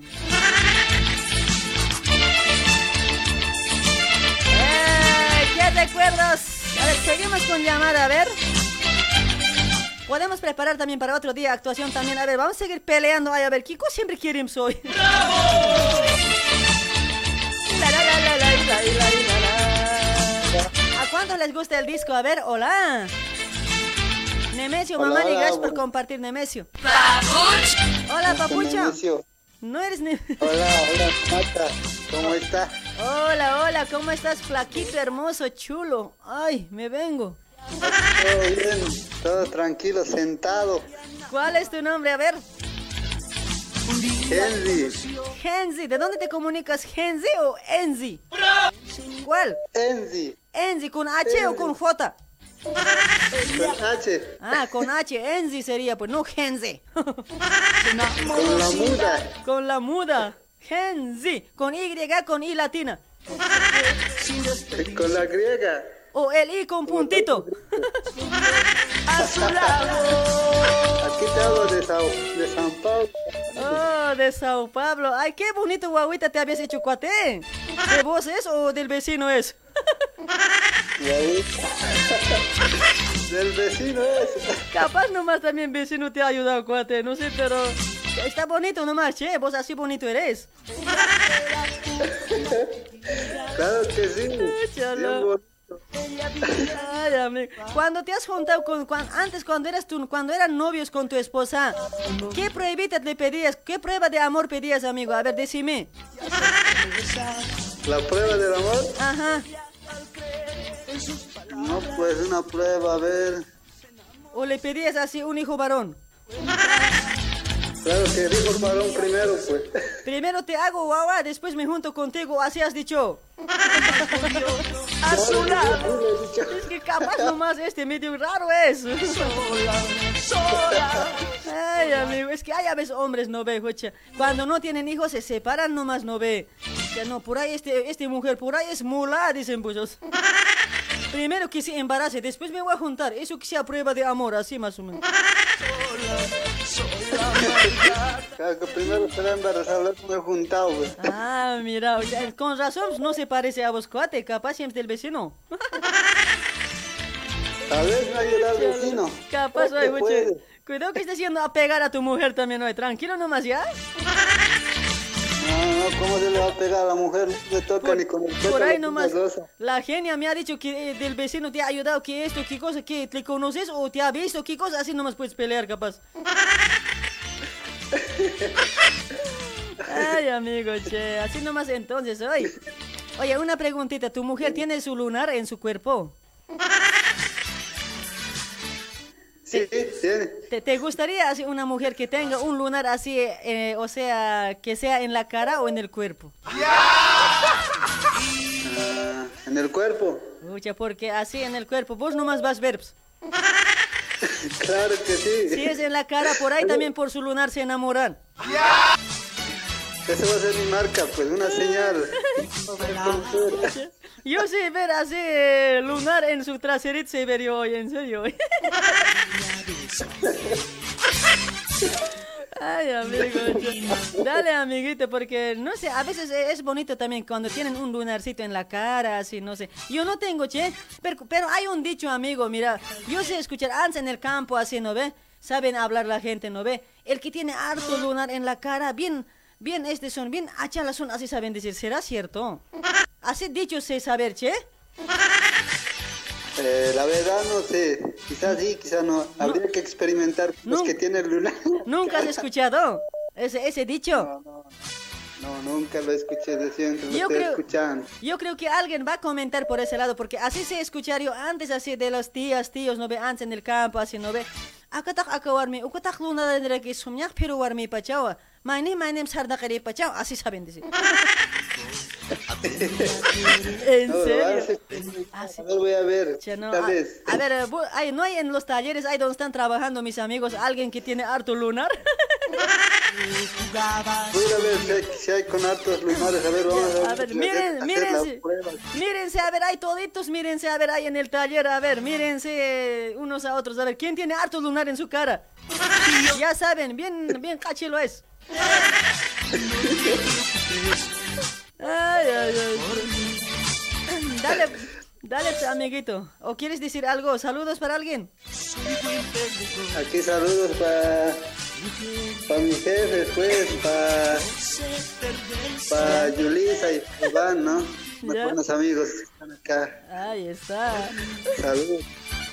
recuerdos. A ver, seguimos con llamada, a ver. Podemos preparar también para otro día actuación también. A ver, vamos a seguir peleando. Ay, a ver, Kiko siempre quiere soy. ¡Bravo! ¿A cuántos les gusta el disco? A ver, hola. Nemesio, mamá,
hola, y
gracias por compartir, Nemesio. Papuch. Hola,
Papucha.
No eres Ne-
Hola, hola, Mata. ¿Cómo está?
Hola, hola, ¿cómo estás? Flaquito, hermoso, chulo. Ay, me vengo.
Todo bien, todo tranquilo, sentado.
¿Cuál es tu nombre? A ver.
Henry.
Henzi, ¿de dónde te comunicas? ¿Henzi o Enzi? ¿Cuál?
Enzi.
Enzi, ¿con H o con J?
Con H.
Ah, con H, Enzi sería, pues no Genzi.
Con la muda.
Con la muda. Genzi, con Y, con I latina.
Con la griega.
O el I con puntito.
A su lado. Aquí te hablo de, Sao, de San Paulo.
Oh, de Sao Pablo. Ay, qué bonito guaguita te habías hecho cuate. ¿De vos es o del vecino es?
Del vecino es.
Capaz nomás también vecino te ha ayudado, cuate. No sé, pero está bonito nomás, che. Vos así bonito eres.
Claro que sí.
Chalo. Ay. Cuando te has juntado con, cuan- antes cuando eras tú, cuando eran novios con tu esposa, ¿qué pruebita le pedías? ¿Qué prueba de amor pedías, amigo? A ver, decime.
La prueba del amor.
Ajá.
No, pues una prueba, a ver.
¿O le pedías así un hijo varón?
Claro que dijo el varón primero, pues.
Primero te hago guagua, después me junto contigo, así has dicho. A su lado. Es que capaz nomás este medio raro es. Ay, amigo, es que hay a veces hombres no ve, jocha. Cuando no tienen hijos se separan nomás no ve. Ya no, por ahí este, este mujer, por ahí es mula, dicen pues. Primero que se embarace, después me voy a juntar. Eso que sea prueba de amor, así más o menos.
Que primero se va a embarazar, luego me he juntado.
Ah, mira, con razón no se parece a vos, cuate, capaz siempre del vecino.
A ver, me ayuda el vecino.
Capaz, oye. Cuidado que esté haciendo a pegar a tu mujer también, oye. Tranquilo nomás, ¿ya?
No, no, ¿cómo se le va a pegar a la mujer? No toca ni con el
Por ahí nomás. La genia me ha dicho que eh, del vecino te ha ayudado, que esto, qué cosa, que te conoces o te ha visto, qué cosa, así nomás puedes pelear, capaz. Ay, amigo, che, así nomás entonces, oye. Oye, una preguntita, ¿tu mujer tiene su lunar en su cuerpo?
Sí, tiene.
¿Te, te gustaría así una mujer que tenga un lunar así, eh, o sea, que sea en la cara o en el cuerpo?
Ah, en el cuerpo.
Mucha, porque así en el cuerpo, vos nomás vas a ver. pues.
Claro que sí.
Si es en la cara, por ahí también por su lunar se enamoran.
Esa va a ser mi marca, pues, una señal.
Yo sí ver así lunar en su traserito se vería hoy, en serio. Ay, amigo. Dale, amiguito, porque no sé, a veces es bonito también cuando tienen un lunarcito en la cara, así, no sé. Yo no tengo, che, pero, pero hay un dicho, amigo, mira, yo sé escuchar antes en el campo, así, ¿no ve? Saben hablar la gente, ¿no ve? El que tiene harto lunar en la cara, bien, bien, este son, bien achalas son, así saben decir, ¿será cierto? Así dicho sé saber, che.
Eh, la verdad no sé, quizás sí, quizás no. Habría que experimentar los que tienen lunar.
¿Nunca has escuchado ese, ese dicho?
No, nunca lo escuché de siempre, lo
Yo
estoy
creo-
escuchando.
Yo creo que alguien va a comentar por ese lado, porque así se escuchar yo antes, así de las tías, tíos, no ve, antes en el campo, así, no ve. Akatak akawarmi, ukatak luna de que sumyak pero warmi pachawa. Maine maine sarda kare pachao, así saben decir. ¿En
No,
serio?
a ver, A ver, voy a ver.
No,
tal
a,
vez.
a ver, hay- no hay en los talleres, ahí donde están trabajando mis amigos, alguien que tiene harto lunar.
Voy a ver si hay, hay con hartos lunares. A ver, vamos a ver.
A ver, miren, mírense. Mírense, a ver, hay toditos, mírense, a ver, ahí en el taller, a ver, mírense unos a otros, a ver, ¿quién tiene harto lunar en su cara? Ya saben, bien, bien cachilo es. Ay, ay, ay. Dale, dale, amiguito. ¿O quieres decir algo? ¿Saludos para alguien?
Aquí saludos para para mi jefe, pues, para para Yulisa y Iván, ¿no? Mis buenos amigos que están acá.
Ahí está.
Saludos.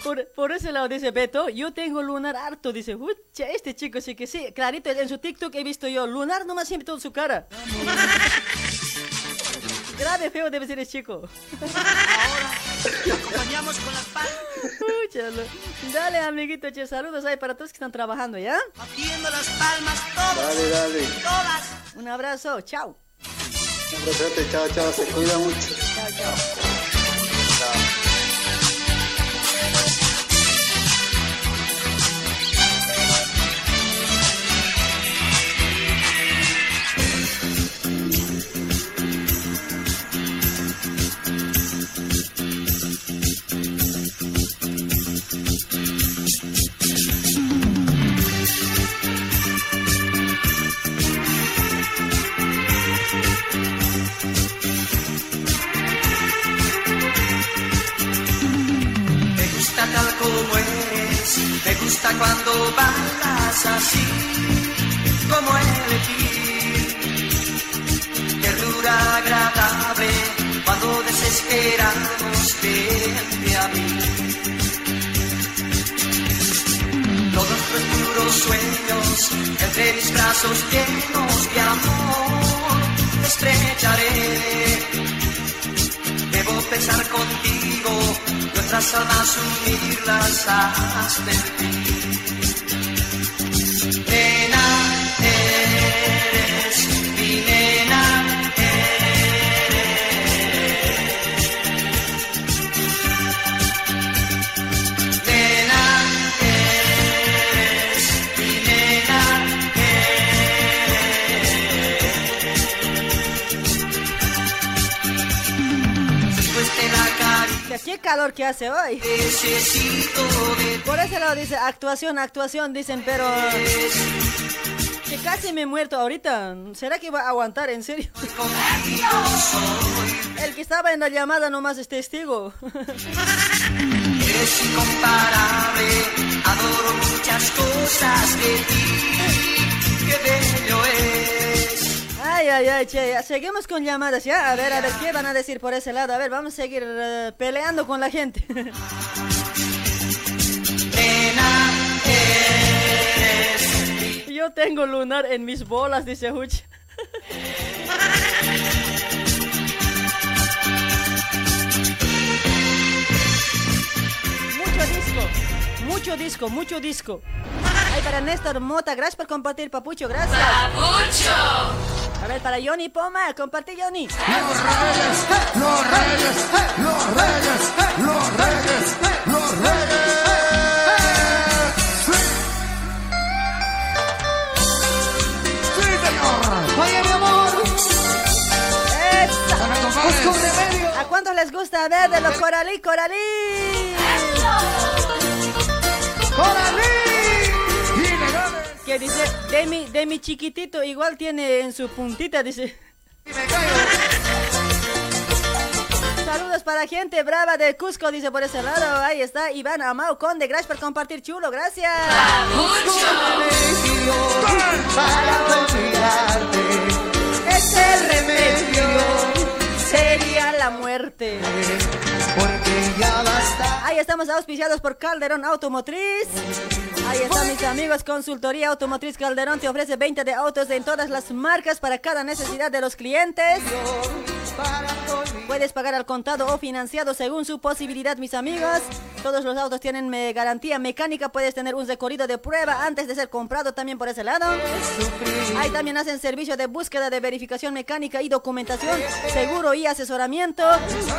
Por, por ese lado dice Beto, yo tengo lunar harto, dice, "Ucha, este chico sí que sí, clarito, en su TikTok he visto yo, lunar nomás siempre toda su cara. grave, feo debe ser el chico.
Acompañamos con las palmas.
Escúchalo. Dale, amiguito, che, saludos ahí para todos que están trabajando, ¿ya?
Batiendo las palmas todos.
Dale, dale.
Todas.
Un abrazo, chao.
Un abrazote, chao, chao, se cuida mucho.
Chao, chao.
Gusta cuando bailas así, como elegir. Ternura agradable, cuando desesperamos, vente a mí. Todos los puros sueños, entre mis brazos llenos de amor, estrecharé. Debo pensar contigo, nuestras almas unirlas hasta el fin.
Calor que hace hoy. Por ese lado dice actuación, actuación, dicen, pero que casi me he muerto ahorita. ¿Será que va a aguantar en serio? El que estaba en la llamada nomás es testigo.
Eres incomparable, adoro muchas cosas de ti, es.
Ay, ay, ay, che, seguimos con llamadas, ¿ya? A ver, a ver, ¿qué van a decir por ese lado? A ver, vamos a seguir eh, peleando con la gente. Yo tengo lunar en mis bolas, dice Huch. Mucho disco, mucho disco, mucho disco. Ay, para Néstor Mota, gracias por compartir, Papucho, gracias.
¡Papucho!
A ver, para Johnny Poma, comparte Johnny.
Los reyes, los reyes, los reyes, los reyes, los reyes. Sí, señor. Oye, mi amor.
¿A cuántos les gusta ver de los coralí, coralí? Que dice, de mi, de mi chiquitito, igual tiene en su puntita, dice. Saludos para gente brava de Cusco, dice por ese lado. Ahí está Iván Amau Conde, gracias por compartir chulo, gracias.
Para olvidarte
Es el remedio, sería la muerte.
Porque ya basta.
Ahí estamos auspiciados por Calderón Automotriz. Ahí están mis amigos, Consultoría Automotriz Calderón te ofrece 20 de autos en todas las marcas para cada necesidad de los clientes. Puedes pagar al contado o financiado según su posibilidad, mis amigos. Todos los autos tienen me- garantía mecánica, puedes tener un recorrido de prueba antes de ser comprado también por ese lado. Ahí también hacen servicio de búsqueda de verificación mecánica y documentación, seguro y asesoramiento.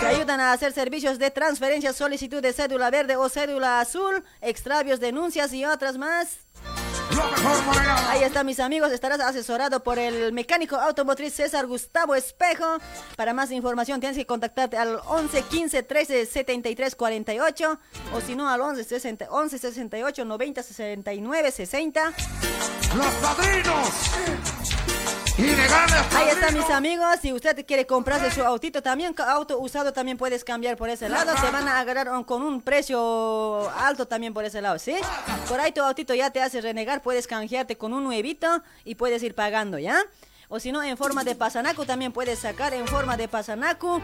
Te ayudan a hacer servicios de transferencia, solicitud de cédula verde o cédula azul, extravios, denuncias y otras más. Ahí está, mis amigos. Estarás asesorado por el mecánico automotriz César Gustavo Espejo. Para más información tienes que contactarte al 11 15 13 73 48 o si no al 11 60, 11 68 90 69 60.
¡Los padrinos!
Ahí están mis amigos, si usted quiere comprarse su autito también, auto usado también puedes cambiar por ese lado, te van a agarrar un- con un precio alto también por ese lado, ¿sí? Por ahí tu autito ya te hace renegar, puedes canjearte con un nuevito y puedes ir pagando, ¿ya? O si no, en forma de pasanaco también puedes sacar en forma de pasanaco.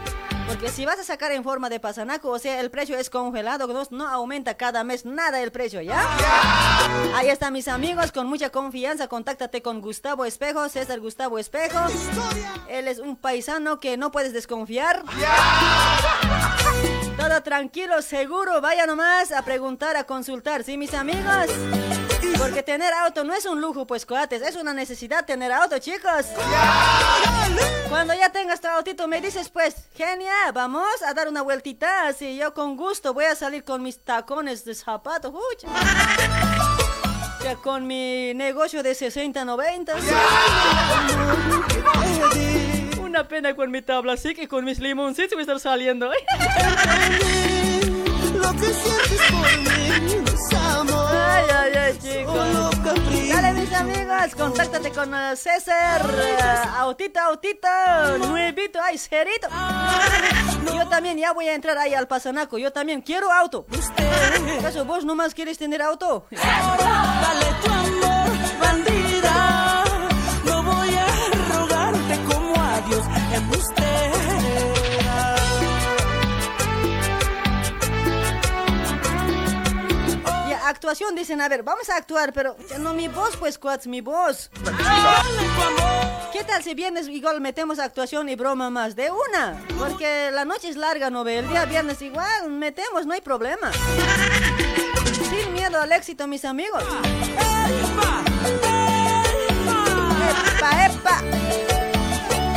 Porque si vas a sacar en forma de pasanaco, o sea, el precio es congelado, no, no aumenta cada mes nada el precio, ¿ya? Ahí están mis amigos, con mucha confianza, contáctate con Gustavo Espejo, César Gustavo Espejo. Él es un paisano que no puedes desconfiar. Todo tranquilo, seguro, vaya nomás a preguntar, a consultar, ¿sí, mis amigos? Porque tener auto no es un lujo, pues coates, es una necesidad tener auto, chicos. Cuando ya tengas tu autito me dices, pues, genia, vamos a dar una vueltita, así yo con gusto voy a salir con mis tacones de zapatos, uy. Ya con mi negocio de 60-90. Una pena con mi tabla, así que con mis limoncitos voy a estar saliendo.
Lo que sientes por mí.
Ay, ay, ay, chicos. Dale, mis amigos, contáctate con eh, César. eh, autito, autito, nuevito, ay, cerito. Yo también ya voy a entrar ahí al pasanaco. Yo también quiero auto. ¿Acaso vos nomás quieres tener auto?
Dale tu amor, bandida.
Actuación dicen, a ver, vamos a actuar, pero no mi voz, pues, cuats, mi voz. ¿Qué tal si viernes igual metemos actuación y broma más? De una, porque la noche es larga, ¿no ve? El día viernes igual metemos, no hay problema. Sin miedo al éxito, mis amigos. ¡Epa, epa! A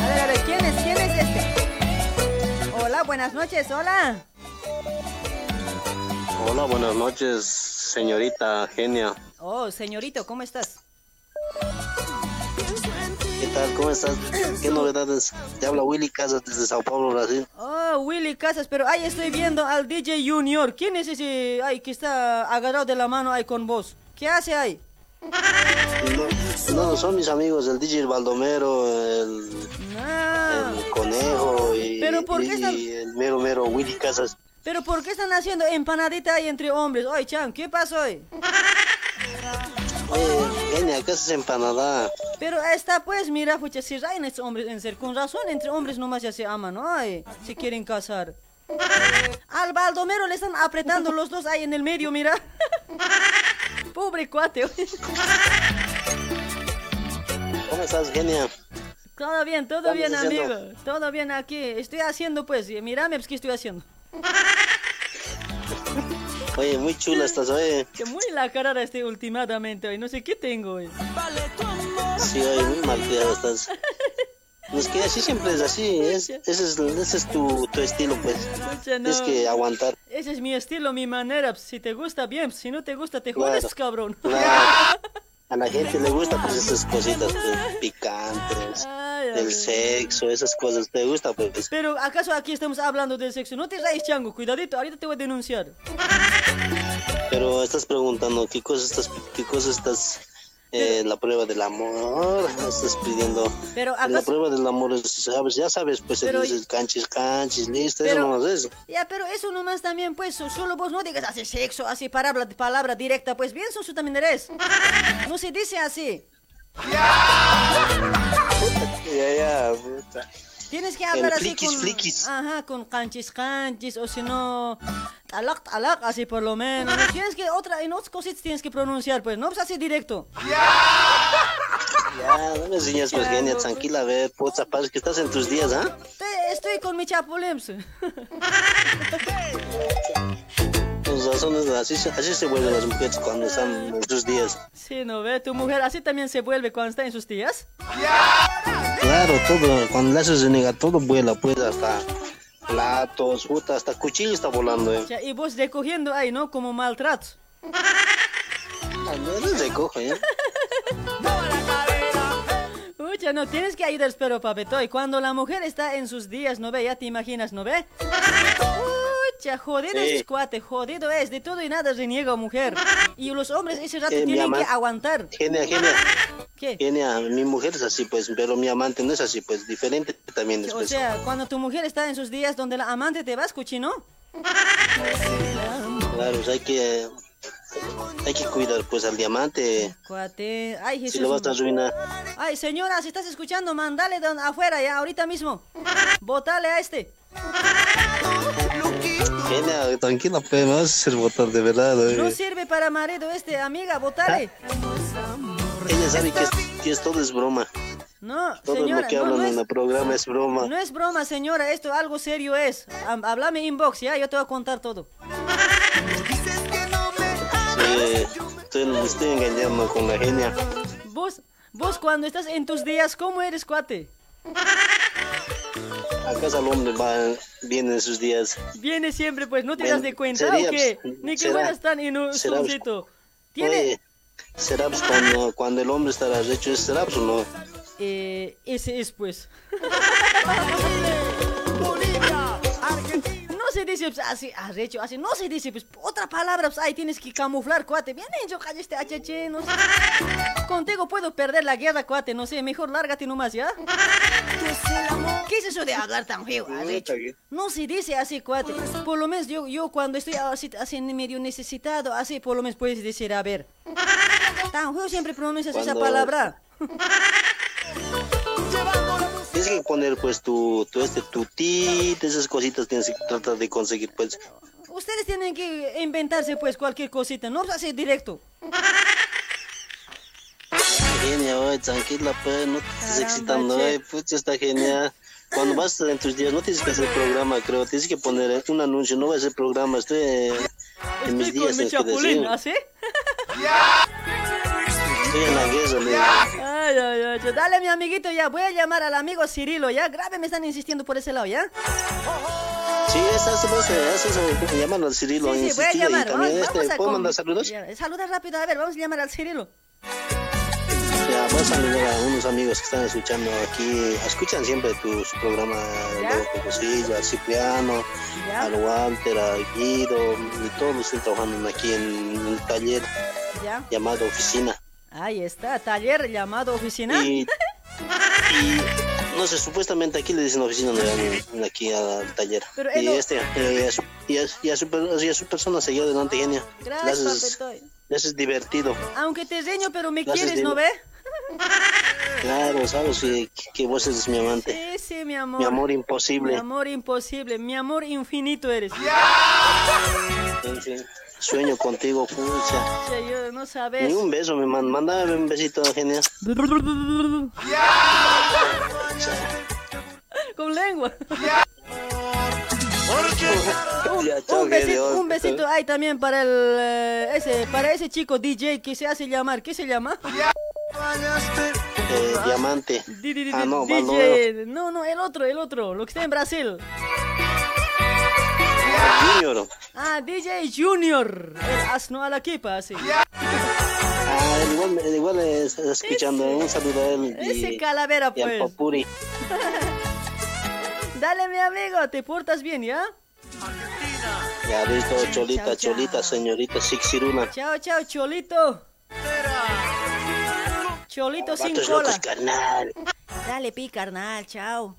ver, a ver, ¿quién es? ¿Quién es este? Hola, buenas noches, hola.
Hola, buenas noches, señorita Genia.
Oh, señorito, ¿cómo estás?
¿Qué tal? ¿Cómo estás? ¿Qué novedades? Te habla Willy Casas desde Sao Paulo, Brasil.
Oh, Willy Casas, pero ahí estoy viendo al DJ Junior. ¿Quién es ese ay, que está agarrado de la mano ahí con vos? ¿Qué hace ahí?
No, no, son mis amigos, el DJ Baldomero, el, el Conejo y,
Ah. Pero ¿por qué
y-
están-
y el mero mero Willy Casas.
¿Pero por qué están haciendo empanadita ahí entre hombres? Oye, Chan, ¿qué pasó hoy?
Oye, Genia, ¿qué haces empanada?
Pero está pues, mira, pucha, si rayan estos hombres en ser, con razón entre hombres nomás ya se aman, ¿no? Ay, se quieren casar. Al Baldomero le están apretando los dos ahí en el medio, mira. Pobre cuate.
¿Cómo estás, Genia?
Todo bien, todo
¿Qué
bien, amigo. Todo bien aquí. Estoy haciendo, pues, mírame, pues, ¿qué estoy haciendo?
Oye, muy chula estás, oye.
Que muy la cara este últimamente hoy. No sé qué tengo hoy.
Sí, oye, muy malcriada estás. Es que así siempre es así, es, ese es, ese es tu, tu estilo, pues.
Pucha, no.
Es que aguantar.
Ese es mi estilo, mi manera. Si te gusta, bien. Si no te gusta, te
Claro.
jodes, cabrón.
Claro. A la gente le gusta pues esas cositas pues, picantes,
Ay, ay.
sexo, esas cosas. ¿Te gusta pues?
Pero, ¿acaso aquí estamos hablando del sexo? No te rayes, chango. Cuidadito, ahorita te voy a denunciar.
Pero estás preguntando qué cosas estás, qué cosas estás, eh, la prueba del amor, estás pidiendo.
Pero,
La
¿acaso...?
prueba del amor, es, sabes, ya sabes, pues
Pero-
dices canchis, canchis, listo,
Pero-
eso no es eso.
Ya, pero eso nomás también, pues, so- solo vos no digas así sexo, así palabra, palabra directa, pues bien, eso también eres. No se dice así.
Ya, ya, puta.
Tienes que
El
hablar así
fliquis,
con...
fliquis.
Ajá, con canchis, canchis, o si no... Talak, talak, así por lo menos. ¿no? Tienes que, otra, en otras cositas tienes que pronunciar, pues, no pues así directo.
Ya, no me enseñas pues, genia, tranquila, a ver, puta, parece que estás en tus días, ¿ah?
Te- estoy con mi chapulín. pues.
Tus razones, así, se- así se vuelven las mujeres cuando están en sus días.
Sí, ¿no ve? ¿Tu mujer así también se vuelve cuando está en sus días?
Claro, todo, cuando le haces renega, todo vuela, pues, hasta platos, puta, hasta cuchillo está volando, eh.
Y vos recogiendo ahí, ¿no? Como maltrato.
No les recojo, ¿eh?
Ucha, no, tienes que ayudar, pero papeto. Y cuando la mujer está en sus días, ¿no ve? Ya te imaginas, ¿no ve? Ucha, jodido
Sí.
es cuate, jodido es. De todo y nada reniega mujer. Y los hombres ese rato
Eh,
tienen que aguantar.
Genia, genia.
¿Qué?
Genia, mi mujer es así, pues, pero mi amante no es así, pues, diferente también es,
O
pues.
sea, cuando tu mujer está en sus días donde la amante te vas, cuchino.
Claro, pues hay que, hay que cuidar pues al diamante.
Cuate. Ay, Jesús.
Si lo vas a arruinar.
Ay, señora, si estás escuchando, mandale don- afuera ya, ahorita mismo. Botale a este.
Genia, tranquila, vas a hacer votar de verdad. eh.
No sirve para marido este, amiga, botale.
Ella sabe que, es, que es- todo es broma.
No,
Todo
señora,
lo que
no,
hablan
no
en
es,
el programa es broma.
no es broma, señora, esto algo serio es. Há- Háblame inbox, ya, yo te voy a contar todo.
Sí, estoy, me estoy engañando con la genia.
Vos, vos cuando estás en tus días, ¿cómo eres, cuate?
El hombre va bien en sus días.
Viene siempre, pues, ¿no te das de cuenta
sería,
o qué?
pues,
Ni que
será-
fueras tan
será, pues,
inocentito. ¿Tiene?
Oye, ¿será pues cuando, cuando el hombre estará hecho? ¿Será pues o no?
Eh, ese es, pues. No se dice pues, así, arrecho, así, no se dice, pues, otra palabra, pues, ahí tienes que camuflar, cuate. Bien hecho, calla este HH, no sé. Contigo puedo perder la guerra, cuate, no sé, mejor lárgate nomás, ¿ya? ¿Qué es eso de hablar tan feo? No se dice así, cuate. Por lo menos yo, yo cuando estoy así, así medio necesitado, así, por lo menos puedes decir, a ver. Tan feo siempre pronuncias esa palabra.
Tienes que poner pues tu, tu este, tu tit, esas cositas tienes que tratar de conseguir pues.
Ustedes tienen que inventarse pues cualquier cosita, no así directo.
Genia, oye, tranquila pues, no te estés excitando, pues está genial. Cuando vas en tus días no tienes que hacer programa, creo, tienes que poner un anuncio, no voy a hacer programa, estoy eh, en mis
Estoy
días,
con mi
tienes que
chapulín,
decir.
¿Así?
Estoy en la guerra, le digo.
Ay, ay, ay, dale mi amiguito ya, voy a llamar al amigo Cirilo, ya, grave, me están insistiendo por ese lado, ¿ya?
Sí, estás, vos, eh, haces eso, llamando al Cirilo,
Sí, sí, voy a llamar, vamos,
este,
vamos a
¿puedo
con-
mandar saludos?
Ya, Saluda rápido, a ver, vamos a llamar al Cirilo.
Ya, voy a saludar a unos amigos que están escuchando aquí, escuchan siempre tu su programa, de Cocosillo, al Cipriano,
Ya.
al Walter, a Guido, y todos están trabajando aquí en un taller
Ya.
llamado Oficina.
Ahí está, taller llamado oficina.
Y, y, no sé, supuestamente aquí le dicen oficina, no aquí al taller.
Pero
y
no-
este, eh, y a su, y a- su y a su persona seguía adelante, genia.
Gracias,
le haces divertido.
Aunque te reño, pero me
Gracias,
quieres, ¿no ve?
Claro, sabes que, que vos eres mi amante.
Sí, sí, mi amor.
Mi amor imposible.
Mi amor imposible, mi amor infinito eres.
Sí, sí. Sueño contigo, pucha.
Yo no sabes.
Ni un beso me manda. Mándame un besito, genia.
Con lengua. Un, besito, un besito hay también para el eh, ese para ese chico DJ que se hace llamar, ¿qué se llama?
Eh, diamante. Ah, no,
DJ. No, no, el otro, el otro, lo que está en Brasil.
Junior.
Ah, DJ Junior. El asno a la equipa, así.
Ah, igual, igual es- está escuchando. Un saludo a él. Y,
Ese calavera,
y
pues.
Papuri.
Dale, mi amigo, te portas bien, ¿ya?
Ya, listo, Cholita,
Chao, chao.
Cholita, señorita Sixiruna.
Chao, chao, Cholito. Cholito sin cola.
locos, carnal.
Dale, pi, carnal, chao.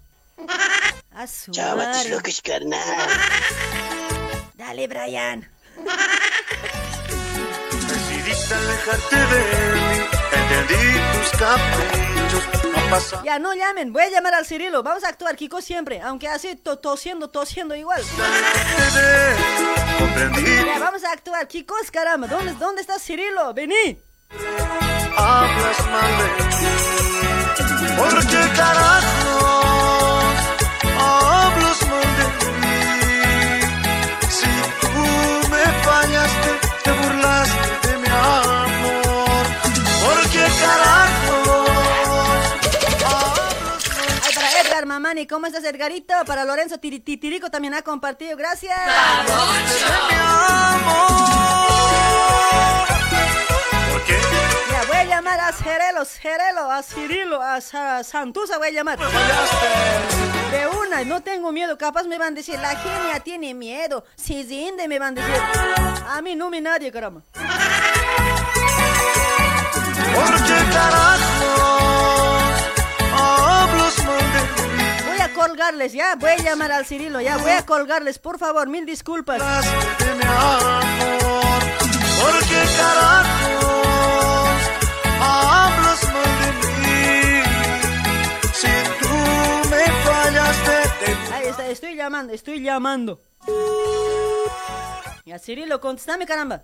A su
Chao,
madre.
locos, carnal.
Dale, Brian.
Decidiste alejarte de mí, entendí tus caprichos, no pasa
Ya, no llamen, voy a llamar al Cirilo. Vamos a actuar, Kiko, siempre. Aunque así, to- tosiendo, tosiendo igual.
comprendí.
Ya, vamos a actuar, Kikos, caramba. ¿Dónde, ¿Dónde está Cirilo? Vení.
Hablas mal de mí, ¿por qué carajos
Mamani, ¿cómo estás, Edgarito? Para Lorenzo Tiri- Titirico también ha compartido, gracias. Ya, voy a llamar a Cerelo, Cerelo, a Cirilo, a Sa- Santusa voy a llamar. De una, no tengo miedo, capaz me van a decir, la genia tiene miedo, si rinde me van a decir. A mí no me nadie, caramba.
¿Por qué carajos
colgarles, ya, voy a llamar al Cirilo, ya, voy a colgarles, por favor, mil disculpas.
de mi amor, ¿Por qué carajos hablas mal de mí? Si tú me fallaste, te
Ahí está, estoy llamando, estoy llamando. Ya, Cirilo, contéstame, caramba.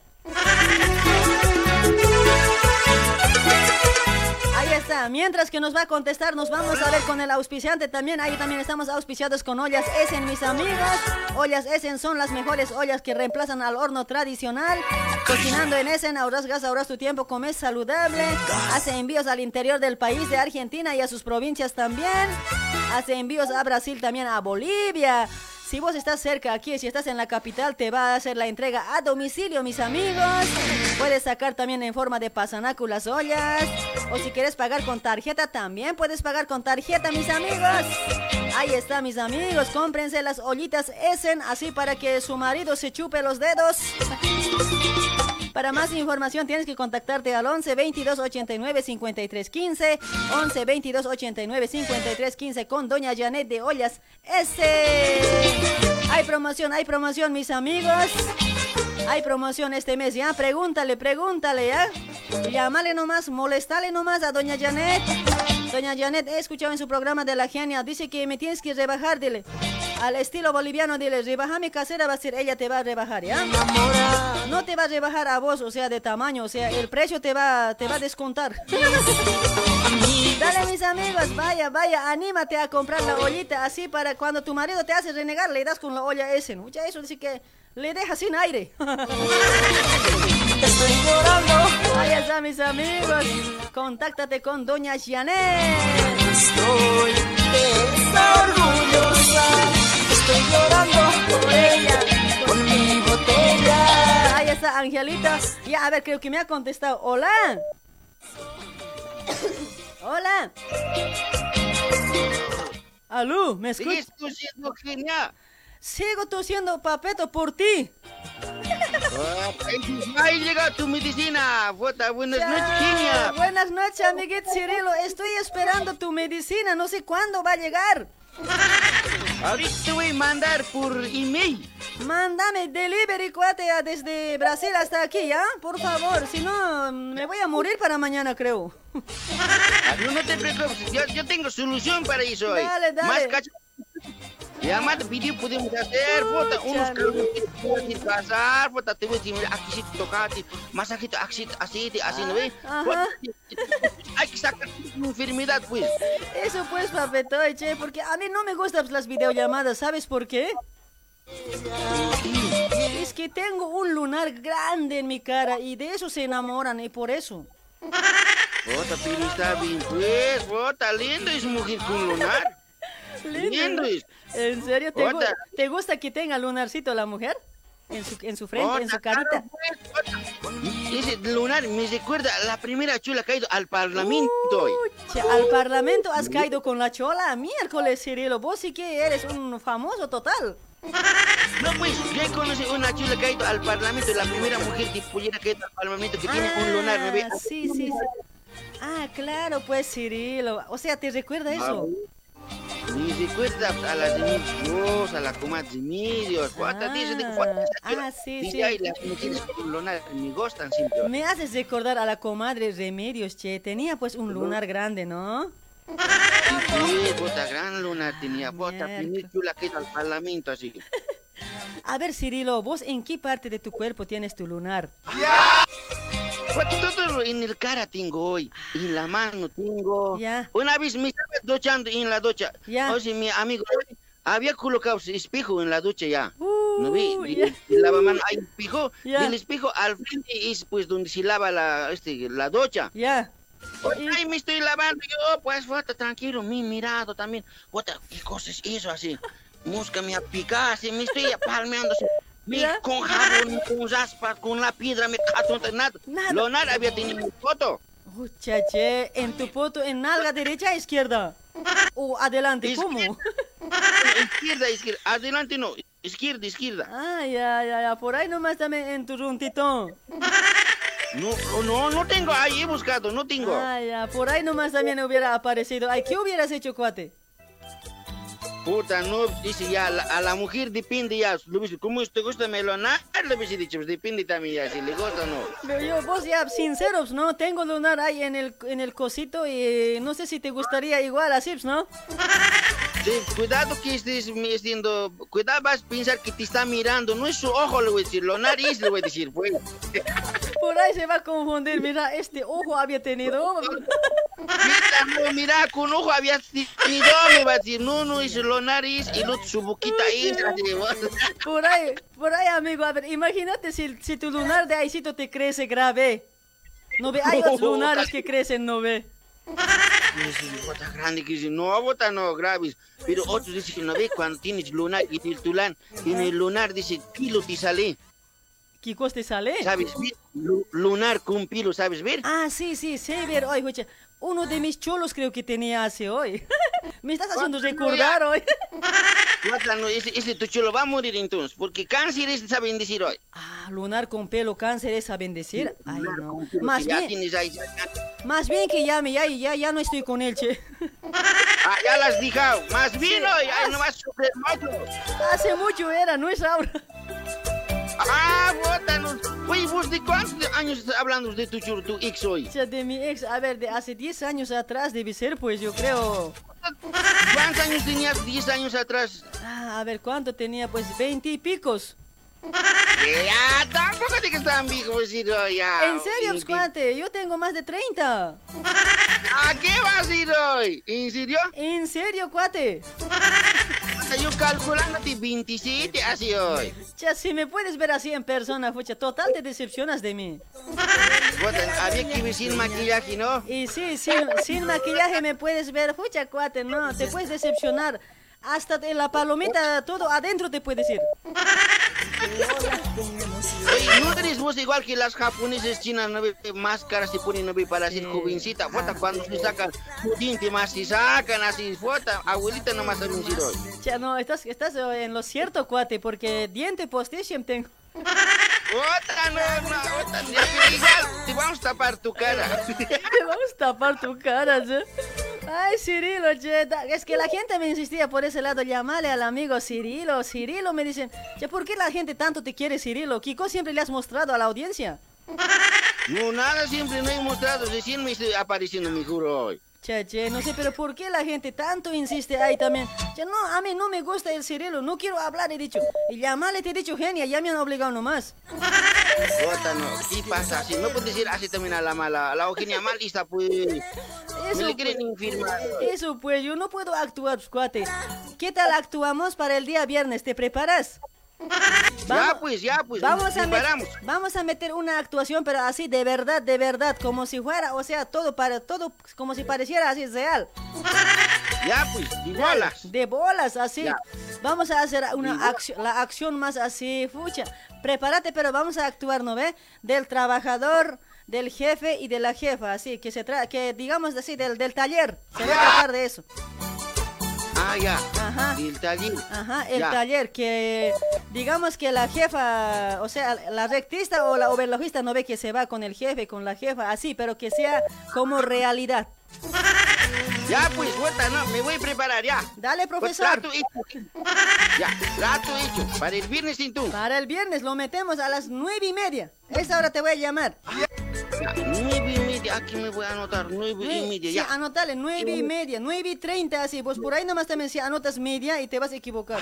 Ahí está, mientras que nos va a contestar, nos vamos a ver con el auspiciante también. Ahí también estamos auspiciados con ollas Essen, mis amigos. Ollas Essen son las mejores ollas que reemplazan al horno tradicional. Cocinando en Essen, ahorras gas, ahorras tu tiempo, comes saludable. Hace envíos al interior del país de Argentina y a sus provincias también. Hace envíos a Brasil también, a Bolivia. Si vos estás cerca aquí, si estás en la capital, te va a hacer la entrega a domicilio, mis amigos. Puedes sacar también en forma de pasanacu las ollas. O si quieres pagar con tarjeta, también puedes pagar con tarjeta, mis amigos. Ahí está, mis amigos. Cómprense las ollitas Essen, así para que su marido se chupe los dedos. Para más información tienes que contactarte al 11 22 89 53 15, 11 22 89 53 15 con Doña Janet de Ollas S. Hay promoción, hay promoción, mis amigos. Hay promoción este mes, ya. Pregúntale, pregúntale, ya. Llámale nomás, molestale nomás a Doña Janet. Doña Janet, he escuchado en su programa de la genia, dice que me tienes que rebajar, dile. Al estilo boliviano, dile, rebajame casera, va a ser ella te va a rebajar, ¿ya? No te va a rebajar a vos, o sea, de tamaño, o sea, el precio te va, te va a descontar. Dale, mis amigos, vaya, vaya, anímate a comprar la ollita así para cuando tu marido te hace renegar, le das con la olla ese, ¿no? Ya eso dice que le deja sin aire.
Estoy llorando.
Ahí está, mis amigos. Contáctate con Doña Janet.
Estoy está orgullosa. Estoy llorando por ella, por mi botella.
Ahí está, Angelita. Ya, a ver, creo que me ha contestado. Hola. Hola. Alú, ¿me escuchas?
Sigues tosiendo, genia.
Sigo tosiendo, papeto, por ti.
Ah, Ahí llega tu medicina. Buenas noches, genia.
Buenas noches, amiguito Cirilo. Estoy esperando tu medicina. No sé cuándo va a llegar.
Ahorita te voy a mandar por email.
Mándame delivery, cuate, desde Brasil hasta aquí, ¿ya? Por favor, si no, me voy a morir para mañana, creo.
Ah, No, no te preocupes, yo, yo tengo solución para eso. hoy.
Dale, dale.
Más cacho. Ya más video podemos hacer, bota, unos que pasar, bota, te voy a decir, mira, aquí sí te tocaste, masajito, así, así, así, ¿no ves? Hay que sacar tu enfermedad, pues.
Eso pues, papetoy, che, porque a mí no me gustan las videollamadas, ¿sabes por qué? Es que tengo un lunar grande en mi cara y de eso se enamoran y por eso.
Bota, pero está bien, pues, bota, lindo es mujer con lunar. Lindo es.
¿En serio? ¿Te, gu- te gusta que tenga lunarcito la mujer? En su, en su frente, en su carita.
Ese lunar me recuerda a la primera chula que ha ido al parlamento. hoy.
Che, al parlamento has caído con la chola. Miércoles, Cirilo, vos sí que eres un famoso total.
No, pues, yo conocí una chula que ha ido al parlamento, la primera mujer de pollera que ha ido al parlamento, que tiene un lunar, ¿me ve?
Ah, Sí, sí, sí. Ah, claro, pues Cirilo. O sea, ¿te recuerda eso?
Me recuerda a la de mis dos, a la comadre de medios, cuatro dice de cuatro.
Ah, sí,
Dice,
sí.
ay, las mujeres con lunar me gustan siempre.
Me haces recordar a la comadre Remedios, che. Tenía pues un lunar grande, ¿no?
Sí, bota, gran lunar tenía, bota, chula que al parlamento, así.
A ver, Cirilo, ¿vos en qué parte de tu cuerpo tienes tu lunar?
Todo en el cara tengo hoy, en la mano tengo.
Ya.
Una vez me estaba duchando en la ducha.
Ya.
O sea, mi amigo había colocado espejo en la ducha ya. ¿No vi?
Uh,
Y-
ya.
y lavamanos, hay espejo. Del espejo al frente es pues donde se lava la, este, la ducha.
Ya.
Ahí me estoy lavando yo, pues, bota, tranquilo, mi mirado también. Bota, ¿qué cosa es eso así? Mosca me ha picado, así, me estoy palmeando así. Me,
Ya.
con jabón, con raspas, con la piedra, me cato, nada.
Nada.
Lo nada había tenido mi foto.
Che, en tu poto, en nalga derecha, izquierda. O adelante, ¿cómo?
Izquierda, izquierda, adelante no, izquierda, izquierda.
Ah, ya, ya, ya, por ahí nomás también en tu runtito.
No, no, no tengo, ahí he buscado, no tengo.
Ah, ya, por ahí nomás también hubiera aparecido. Ay, ¿qué hubieras hecho, cuate?
Puta, no, dice ya, a la, a la mujer depende ya. Le dice, ¿cómo te gusta melonar? Le dice, dicho, pues depende también ya, si le gusta o no.
Pero yo, vos ya, sinceros, ¿no? Tengo lunar ahí en el, en el cosito y no sé si te gustaría igual así, pues, ¿no?
Sí, cuidado que estés diciendo, cuidado vas a pensar que te está mirando, no es su ojo, le voy a decir, la nariz le voy a decir, pues.
Por ahí se va a confundir, mira, este ojo había tenido.
Mira, no, mira, con ojo había tenido, me va a decir, no, no, es la nariz y no, su boquita ahí.
Por ahí, por ahí, amigo, a ver, imagínate si, si tu lunar de ahícito te crece grave. No ve, hay otros lunares que crecen, no ve.
Bota grande, que dice, no, bota no, graves. Pero otros dicen no ve cuando tienes lunar y el tulán, en el lunar dice, pilo te sale.
¿Qué cosa sale?
¿Sabes ver? Lu- lunar con pilo, ¿sabes ver?
Ah, sí, sí, sé ver. Oye, escucha, uno de mis cholos creo que tenía hace hoy. Me estás haciendo recordar hoy.
No, ese, ese tu chulo va a morir entonces, porque cáncer es, saben decir hoy.
Ah, lunar con pelo, cáncer es a bendecir. Ay, no. Más
ya
bien,
tienes ahí, ya,
más bien que llame, ya, ya, ya no estoy con él, che.
ah, ya las dejado. Más bien hoy, ay, no a mucho.
Hace mucho era, no es ahora.
Ah, bótanos. Oye, ¿vos de cuántos años estás hablando de tu tu ex hoy?
O sea, de mi ex, a ver, de hace 10 años atrás debe ser, pues yo creo.
¿Cuántos años tenías 10 años atrás?
Ah, a ver, ¿cuánto tenía? Pues 20 y picos.
Ya, tampoco te que están viejos, ya.
¿En serio, pues, cuate? Yo tengo más de 30.
¿A qué vas hoy? ¿En serio?
¿En serio, cuate?
Yo calculándote 27 así hoy.
Ya, si me puedes ver así en persona, fucha, total te decepcionas de mí.
Bota, había que ir sin maquillaje, ¿no?
Y sí, sin, sin maquillaje me puedes ver, fucha, cuate, no, te puedes decepcionar. Hasta en la palomita, todo adentro te puedes ir.
Oye, ¿no eres vos igual que las japonesas chinas, no ve máscaras se ponen no ve para ser jovencita? Bota, cuando se sacan su diente más, se sacan así, bota, abuelita nomás saben decir hoy.
Ya, no, estás, estás eh, en lo cierto, cuate, porque diente postition tengo.
Bota, no, no, bota, ya, pero igual, te vamos a tapar tu cara.
Te vamos a tapar tu cara, ¿sí? Ay, Cirilo, che, es que la gente me insistía por ese lado, llamale al amigo Cirilo, Cirilo, me dicen, che, ¿por qué la gente tanto te quiere, Cirilo? Kiko siempre le has mostrado a la audiencia.
No, nada, siempre no he mostrado, recién me estoy apareciendo, mi juro, hoy.
Che, che, no sé, pero ¿por qué la gente tanto insiste ahí también? Che, no, a mí no me gusta el Cirilo, no quiero hablar, he dicho. Y llamale, te he dicho, genia, ya me han obligado nomás.
Bota, no, ¿qué pasa? Así, no puedes decir así también a la mala, a la Eugenia mal lista, pues. me le quieren infirmar.
Eso pues, yo no puedo actuar, cuate. ¿Qué tal actuamos para el día viernes? ¿Te preparas?
Ya, pues, ya, pues,
vamos a, met- vamos a meter una actuación, pero así de verdad, de verdad, como si fuera, o sea, todo para todo, como si pareciera así real.
Ya, pues, de bolas.
De bolas, así.
Ya.
Vamos a hacer una acción, la acción más así, fucha. Prepárate, pero vamos a actuar, ¿no ve? Del trabajador, del jefe y de la jefa, así, que se trata, que digamos así, del, del taller. Se va a tratar de eso.
Ah, ya.
Ajá.
El taller.
Ajá, el
Ya.
taller que digamos que la jefa, o sea, la rectista o la overlogista no ve que se va con el jefe, con la jefa, así, pero que sea como realidad.
Ya, pues, bota, no, me voy a preparar, ya.
Dale,
Pues,
profesor.
trato hecho. Ya, trato hecho. Para el viernes sin tú.
Para el viernes lo metemos a las nueve y media. Esa hora te voy a llamar.
Ya, nueve y media, aquí me voy a anotar, nueve y media,
Sí,
ya.
anotale, nueve y media, nueve y treinta, así. Pues por ahí nomás también si anotas media y te vas a equivocar.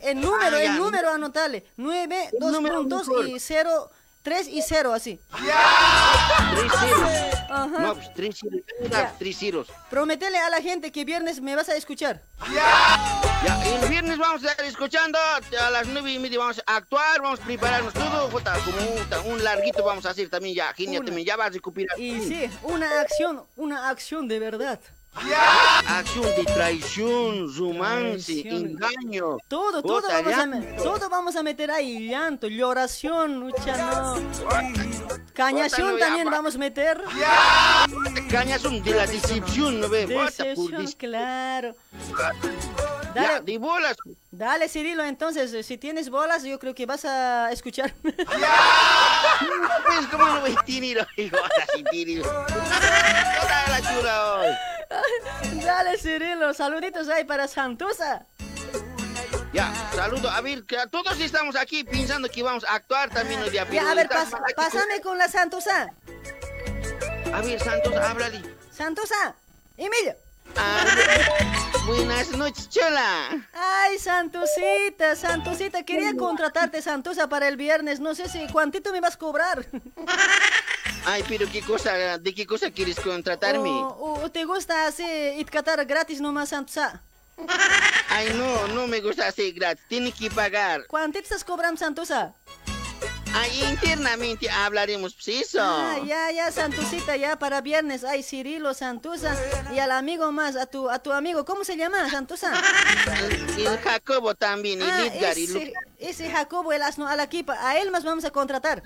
El número,
Ah, ya.
el número anotale. Nueve, dos
número
puntos y cero, tres y cero, así.
Tres ceros.
Ajá.
No, pues, tres ceros.
Ya.
Tres ceros.
Prometele a la gente que viernes me vas a escuchar.
Ya, el viernes vamos a estar escuchando, a las nueve y media vamos a actuar, vamos a prepararnos todo, jota, como un, un larguito vamos a hacer también ya, genial,
Una.
también ya vas a recuperar.
Y sí, una acción, una acción de verdad.
Acción de traición, romance, engaño.
Todo, todo vamos, a,
ya.
me- todo vamos a meter ahí. Llanto, lloración, lucha, no. Cañación
ya,
también
va.
vamos a meter.
Cañazón de la decepción, ¿no ves?
Decepción, claro.
Ya,
Dale,
de bolas.
dale, Cirilo, entonces, eh, si tienes bolas, yo creo que vas a escuchar.
¿cómo no voy a tirar? Jota, sin tirar. Toda la chula hoy.
Dale, Cirilo, saluditos ahí para Santusa.
Ya, saludo. A ver, que todos estamos aquí pensando que vamos a actuar también hoy día.
Ya, a ver, pas- pásame con la Santosa.
A ver, Santos, háblale.
Santosa, Emilio.
Ah, buenas noches, Chola.
Ay, Santosita, Santosita, quería contratarte, Santosa, para el viernes. No sé si cuántito me vas a cobrar.
Ay, pero qué cosa, ¿de qué cosa quieres contratarme?
O, o te gusta así itcatar gratis nomás, Santosa.
Ay, no, no me gusta hacer gratis, tienes que pagar.
¿Cuánto estás cobrando, Santosa?
Ay, internamente hablaremos, eso.
Ah, ya, ya, Santusita, ya para viernes. Ay, Cirilo, Santusa y al amigo más, a tu, a tu amigo, ¿cómo se llama, Santusa?
Y Jacobo también, y
Ah,
y Lu-
ese, ese Jacobo, el asno, a la equipa, a él más vamos a contratar.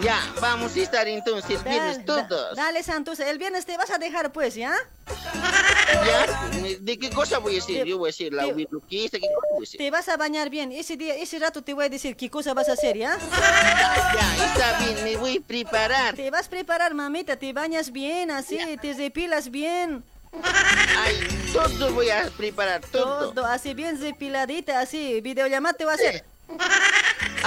Ya, vamos a estar entonces viernes
Da- da-
todos.
dale, Santusa, el viernes te vas a dejar, pues, ¿ya?
¿Ya? ¿De qué cosa voy a decir? Yo voy a decir la virluquista, ¿qué cosa voy a decir?
Te vas a bañar bien. Ese día, ese rato te voy a decir qué cosa vas a hacer, ¿ya?
Ya, está bien, me voy a preparar.
Te vas a preparar, mamita, te bañas bien, así, te depilas bien.
Ay, todo voy a preparar, todo.
Todo, así bien depiladita, así, videollamada te va a hacer.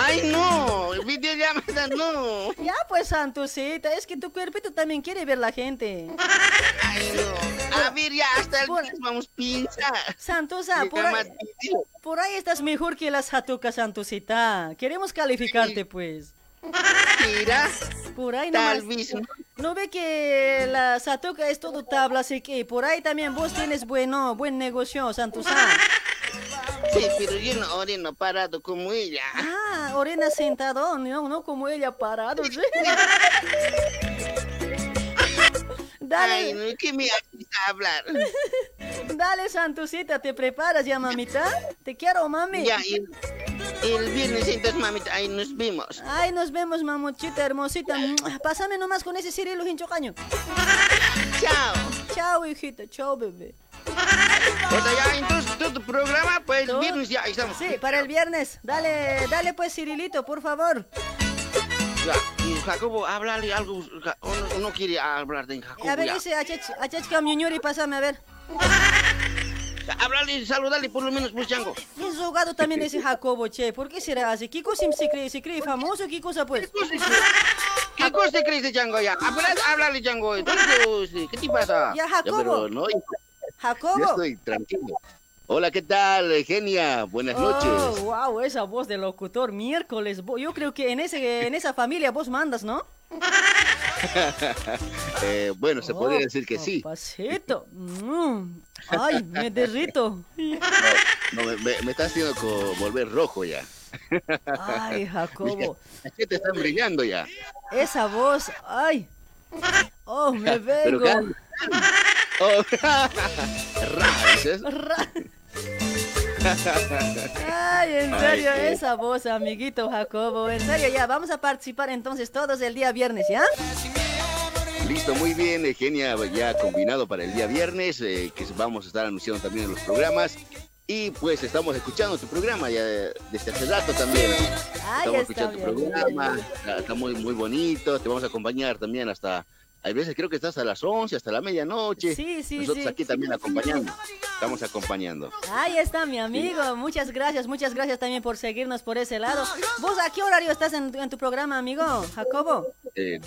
Ay, no, videollamada no.
Ya pues, Santusita, es que tu cuerpito también quiere ver la gente.
Ay, no. A ver, ya, hasta el viernes vamos a pinchar.
Santusa, por ahí, por ahí estás mejor que las jatucas, Santusita. Queremos calificarte, pues.
Mira,
Por ahí
tal
nomás.
vez.
¿No ve que la Satuca es todo tabla, así que por ahí también vos tienes bueno, buen negocio, Santusa?
Sí, pero yo no orino parado como ella.
Ah, Orena sentado, no, no como ella parado, ¿sí? Dale.
Ay, no, ¿qué me haces hablar?
Dale, Santusita, ¿te preparas ya, mamita? Te quiero, mami.
Ya, y el, viernes entonces, mamita, ahí nos vemos.
Ay, nos vemos, mamuchita hermosita. Pásame nomás con ese Cirilo hinchocaño.
Chao.
Chao, hijita. Chao, bebé.
O sea, ya, entonces, todo tu programa, pues, el viernes ya estamos.
Sí, para el viernes. Dale, dale pues, Cirilito, por favor.
Ya, y Jacobo, háblale algo, Ja- o no, o no quiere hablar de Jacobo,
A ver,
ya.
ese Achach, Achach Camioñuri, pásame a ver.
Ya, Háblale, saludale por lo menos, pues, Chango.
Es rogado también ese Jacobo, che. ¿Por qué será así? ¿Qué cosa se cree? ¿Se cree famoso? ¿Qué cosa, pues?
¿Qué cosa crees de Chango ya? Habla- Háblale, Chango. entonces, ¿Qué te pasa?
Ya, Jacobo.
pero no, yo
Jacobo.
estoy tranquilo. Hola, ¿qué tal, Genia? Buenas
Oh,
noches.
wow, esa voz de locutor miércoles. Yo creo que en ese en esa familia vos mandas, ¿no?
Eh, bueno, se podría
Oh,
decir que sí.
Papacito. Mm. Ay, me derrito.
No, me, me- me está haciendo volver rojo ya.
Ay, Jacobo.
Las te están brillando ya.
Esa voz. Ay. Oh, me vengo.
Oh, Raja, dices.
Ra- Ay, en
Ay,
serio,
qué-
esa voz, amiguito Jacobo. En serio, ya, vamos a participar entonces todos el día viernes, ¿ya?
Listo, muy bien, eh, Genia, ya combinado para el día viernes, eh, que vamos a estar anunciando también en los programas. Y pues estamos escuchando tu programa ya desde hace rato también.
Ah,
estamos escuchando
está
tu
bien.
programa, está, está muy, muy bonito. Te vamos a acompañar también hasta, hay veces creo que estás a las 11, hasta la medianoche.
Sí, sí,
Nosotros
sí.
aquí también acompañando, estamos acompañando.
Ahí está mi amigo, muchas gracias, muchas gracias también por seguirnos por ese lado. ¿Vos a qué horario estás en, en tu programa, amigo Jacobo?
Eh,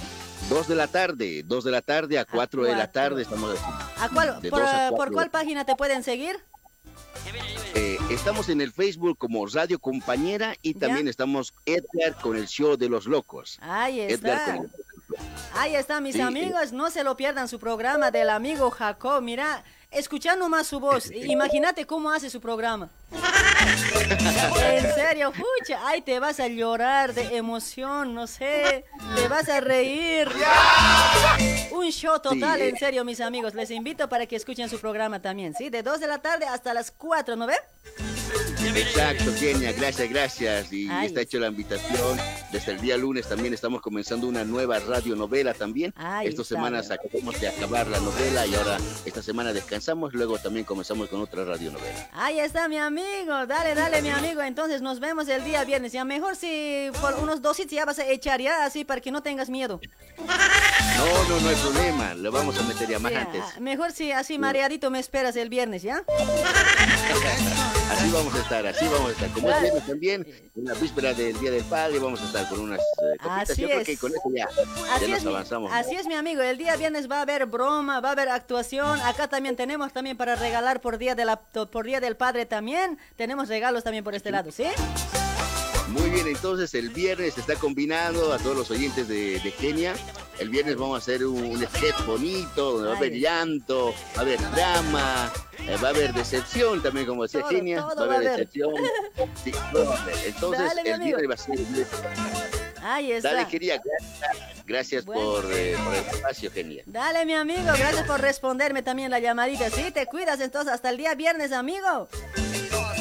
dos de la tarde, dos de la tarde a cuatro de la tarde estamos aquí.
¿A cuál,
De
por,
a
cuál página te pueden seguir?
Eh, estamos en el Facebook como Radio Compañera y también estamos Edgar con el show de los locos.
Ahí
Edgar
está.
con el-
Ahí está, mis
Sí,
amigos, no se lo pierdan su programa del amigo Jacob. Mira, escuchando más su voz, imagínate cómo hace su programa. En serio, pucha, ay, te vas a llorar de emoción, no sé, te vas a reír. Un show total,
Sí,
en serio, mis amigos. Les invito para que escuchen su programa también, ¿sí? De 2 de la tarde hasta las 4, ¿no ve?
Exacto, Kenia, gracias, gracias. Y
Ay.
está hecho la invitación. Desde el día lunes también estamos comenzando una nueva radionovela también.
Ay,
Estas semanas acabamos de acabar la novela y ahora esta semana descansamos, luego también comenzamos con otra radionovela.
Ahí está mi amigo, dale, dale mi amigo, entonces nos vemos el día viernes, ya mejor si por unos dositos ya vas a echar ya, así para que no tengas miedo.
No, no, no hay problema. Lo vamos a meter ya más
Ya,
antes.
Mejor si así mareadito me esperas el viernes, ¿ya?
Así vamos a estar, así vamos a estar. Como es viernes también, en la víspera del Día del Padre, vamos a estar con unas eh, copitas.
Así
Yo creo
es.
que con eso ya,
Así
ya
es,
nos
mi,
avanzamos. ¿no?
así es, mi amigo. El día viernes va a haber broma, va a haber actuación. Acá también tenemos también para regalar por día de la por día del padre también. Tenemos regalos también por este lado, ¿sí?
Muy bien, entonces el viernes se está combinando a todos los oyentes de, de Kenia. El viernes vamos a hacer un, un sketch bonito, donde va a haber llanto, va a haber drama, eh, va a haber decepción también, como decía
Todo,
Kenia.
todo
va a haber decepción. Sí, todo va a haber. Entonces
Dale,
el viernes va a ser...
Ahí está.
Dale, quería, gracias, gracias por, eh, por el espacio, Kenia.
Dale, mi amigo, gracias por responderme también la llamadita. Sí, te cuidas entonces hasta el día viernes, amigo.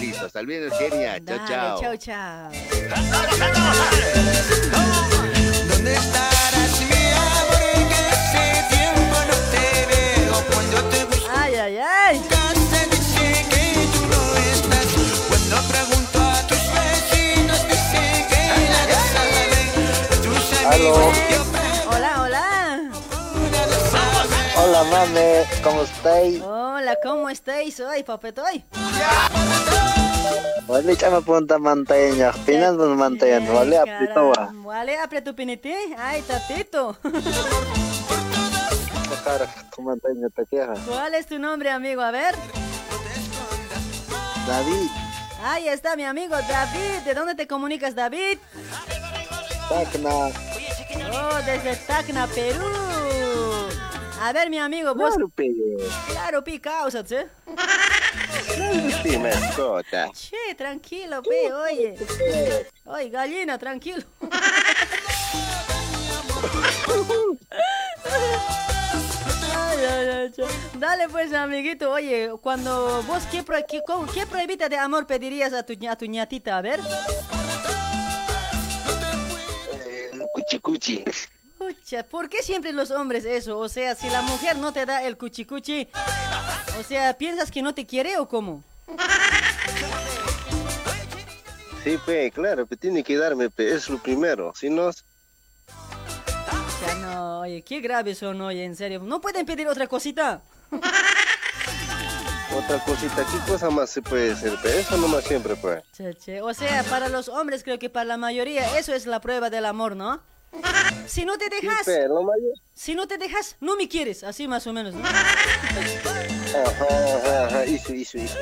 Listo, hasta el viernes, Kenia. Chao,
Dale,
chao.
chao, chao.
¿Dónde estarás, mi amor? Que hace tiempo no te veo. Cuando te busco,
Ay, ay, ay.
se dice que tú no estás. Cuando pregunto a tus vecinos, dicen que nadie sabe. Tus amigos yo
Hola, hola.
Hola mame, ¿cómo estáis?
Hola, ¿cómo estáis hoy, papetoy?
Wali chama punta mantaña, pinan pun mantaña, wali aprito wa.
Vale, apre tu piniti. Ay, tatito. ¿Cuál es tu nombre, amigo? A ver.
David,
Ahí está mi amigo David. ¿De dónde te comunicas, David?
Tacna,
Oh, desde Tacna, Perú. A ver, mi amigo, vos.
Claro, pe.
Claro, pi, causa, ¿sí?
sí, mascota.
Che, tranquilo, pe, oye. Oye, gallina, tranquilo. Dale pues, amiguito, oye, cuando vos, ¿qué, pro- qué, qué pruebita de amor pedirías a tu, a tu ñatita? A ver.
Cuchi cuchi.
Pucha, ¿por qué siempre los hombres eso? O sea, si la mujer no te da el cuchicuchi, o sea, ¿piensas que no te quiere o cómo?
Sí, pe, claro, pe, tiene que darme, pe, es lo primero. Si no,
Ya no, oye, qué graves son, oye, en serio. ¿No pueden pedir otra cosita?
otra cosita, ¿qué cosa más se puede hacer, pe? Eso nomás siempre, pues.
Che, che. O sea, para los hombres creo que para la mayoría eso es la prueba del amor, ¿no? Si no te dejas, si no te dejas, no me quieres, así más o menos, ¿no?
Ajá, ajá, ajá, eso, eso, eso.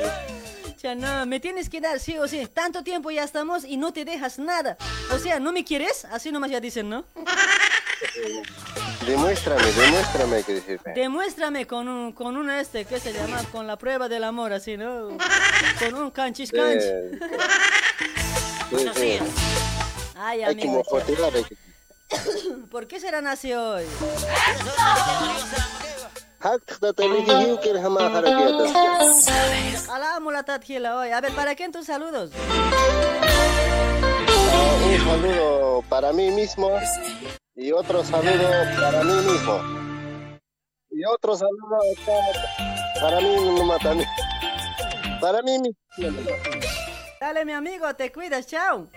Ya no, me tienes que dar sí o sí. Tanto tiempo ya estamos y no te dejas nada. O sea, ¿no me quieres? Así nomás ya dicen, ¿no?
Demuéstrame, demuéstrame que.
Demuéstrame con un, con un este, ¿qué se llama? Con la prueba del amor, así, ¿no? Con un canchis canch.
Sí, sí.
Ay, amigo.
hay que-
¿Por qué serán así hoy? Hoy. A ver, ¿para quién tus saludos?
Un saludo para mí mismo y otro saludo para mí mismo. Y otro saludo para, para mí nomás también. Para mí mismo.
Dale, mi amigo, te cuidas, chao.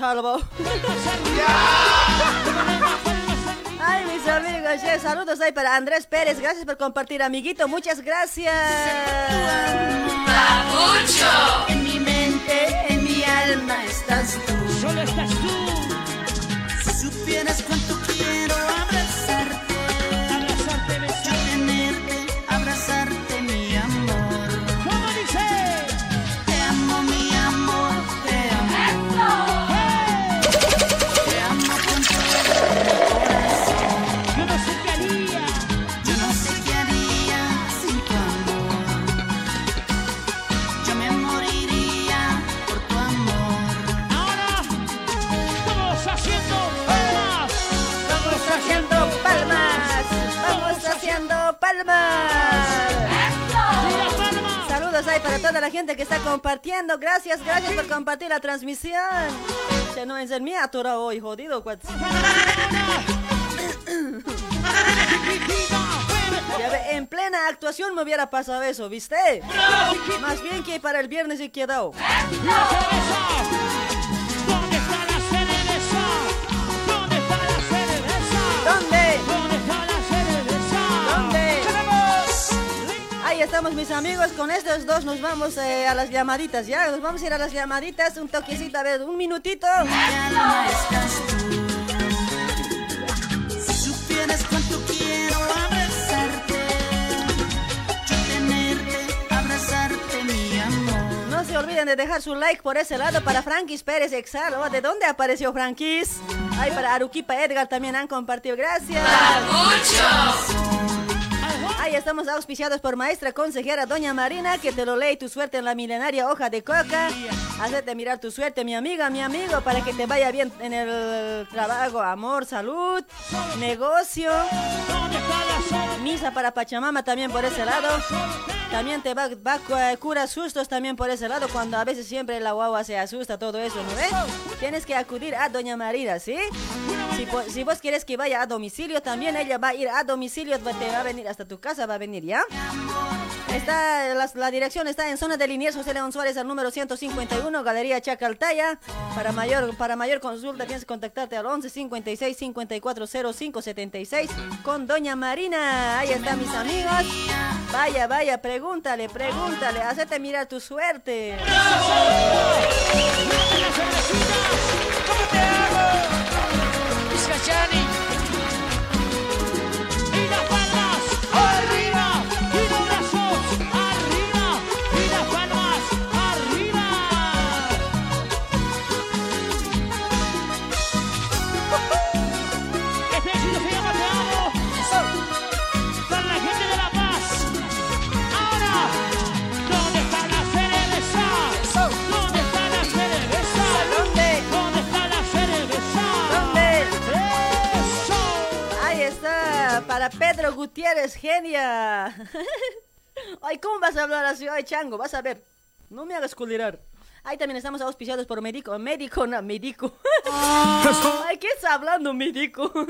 Salvo. Ay, mis amigos, che, saludos ahí para Andrés Pérez. Gracias por compartir, amiguito. Muchas gracias.
mucho.
En mi mente, en mi alma estás tú.
Solo estás tú.
Gente que está compartiendo. Gracias, gracias por compartir la transmisión. Se no es el mío atorado hoy, jodido. Ya ve, en plena actuación me hubiera pasado eso, ¿viste? Más bien que para el viernes he quedado. Ahí estamos mis amigos, con estos dos nos vamos eh, a las llamaditas, ¿ya? Nos vamos a ir a las llamaditas, un toquecito, a ver, un minutito.
Si supieras cuánto quiero abrazarte, yo tenerte, abrazarte, mi amor.
No se olviden de dejar su like por ese lado para Frankis Pérez Exal. Oh, ¿De dónde apareció Frankis? Ahí para Aruquipa Edgar también han compartido, gracias. Estamos auspiciados por maestra consejera Doña Marina, que te lo lee tu suerte en la milenaria hoja de coca. Hacerte mirar tu suerte, mi amiga, mi amigo, para que te vaya bien en el trabajo, amor, salud, negocio. Misa para Pachamama también por ese lado. También te va, va a cura sustos también por ese lado, cuando a veces siempre la guagua se asusta, todo eso, ¿no ves? Tienes que acudir a Doña Marina, ¿sí? Si vos quieres que vaya a domicilio, también ella va a ir a domicilio, te va a venir hasta tu casa va a venir, ¿ya? Está, la, dirección está en zona de Liniers José León Suárez al número 151, Galería Chacaltaya. Para mayor, para mayor consulta tienes que contactarte al 11 56 54 05 76 con Doña Marina. Ahí están mis amigos. Vaya, vaya, pregúntale, pregúntale, hacete mirar tu suerte. Pedro Gutiérrez, genia. Ay, ¿cómo vas a hablar así? Ay, chango, vas a ver. No me hagas culirar. Ahí también estamos auspiciados por médico, médico, no, médico. Ay, ¿qué está hablando médico?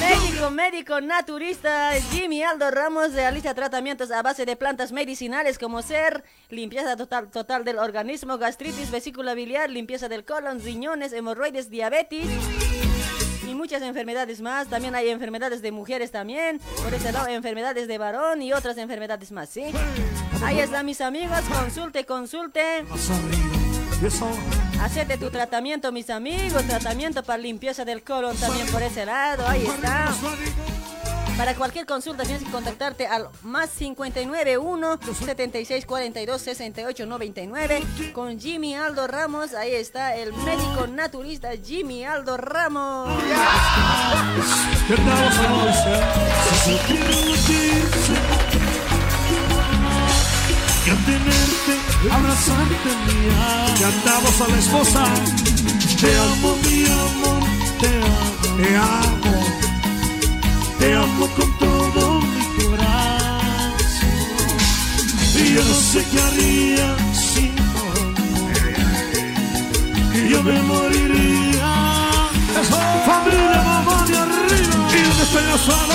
Médico, médico, naturista, Jimmy Aldo Ramos realiza tratamientos a base de plantas medicinales como ser limpieza total, total del organismo, gastritis, vesícula biliar, limpieza del colon, riñones, hemorroides, diabetes y muchas enfermedades más. También hay enfermedades de mujeres también, por ese lado enfermedades de varón y otras enfermedades más, ¿sí? Ahí están mis amigos, consulte, consulte. Hacete tu tratamiento, mis amigos, tratamiento para limpieza del colon también por ese lado, ahí está. Para cualquier consulta tienes que contactarte al más 591 76 42 68 99 con Jimmy Aldo Ramos. Ahí está el médico naturista Jimmy Aldo Ramos.
Y donde está la sala.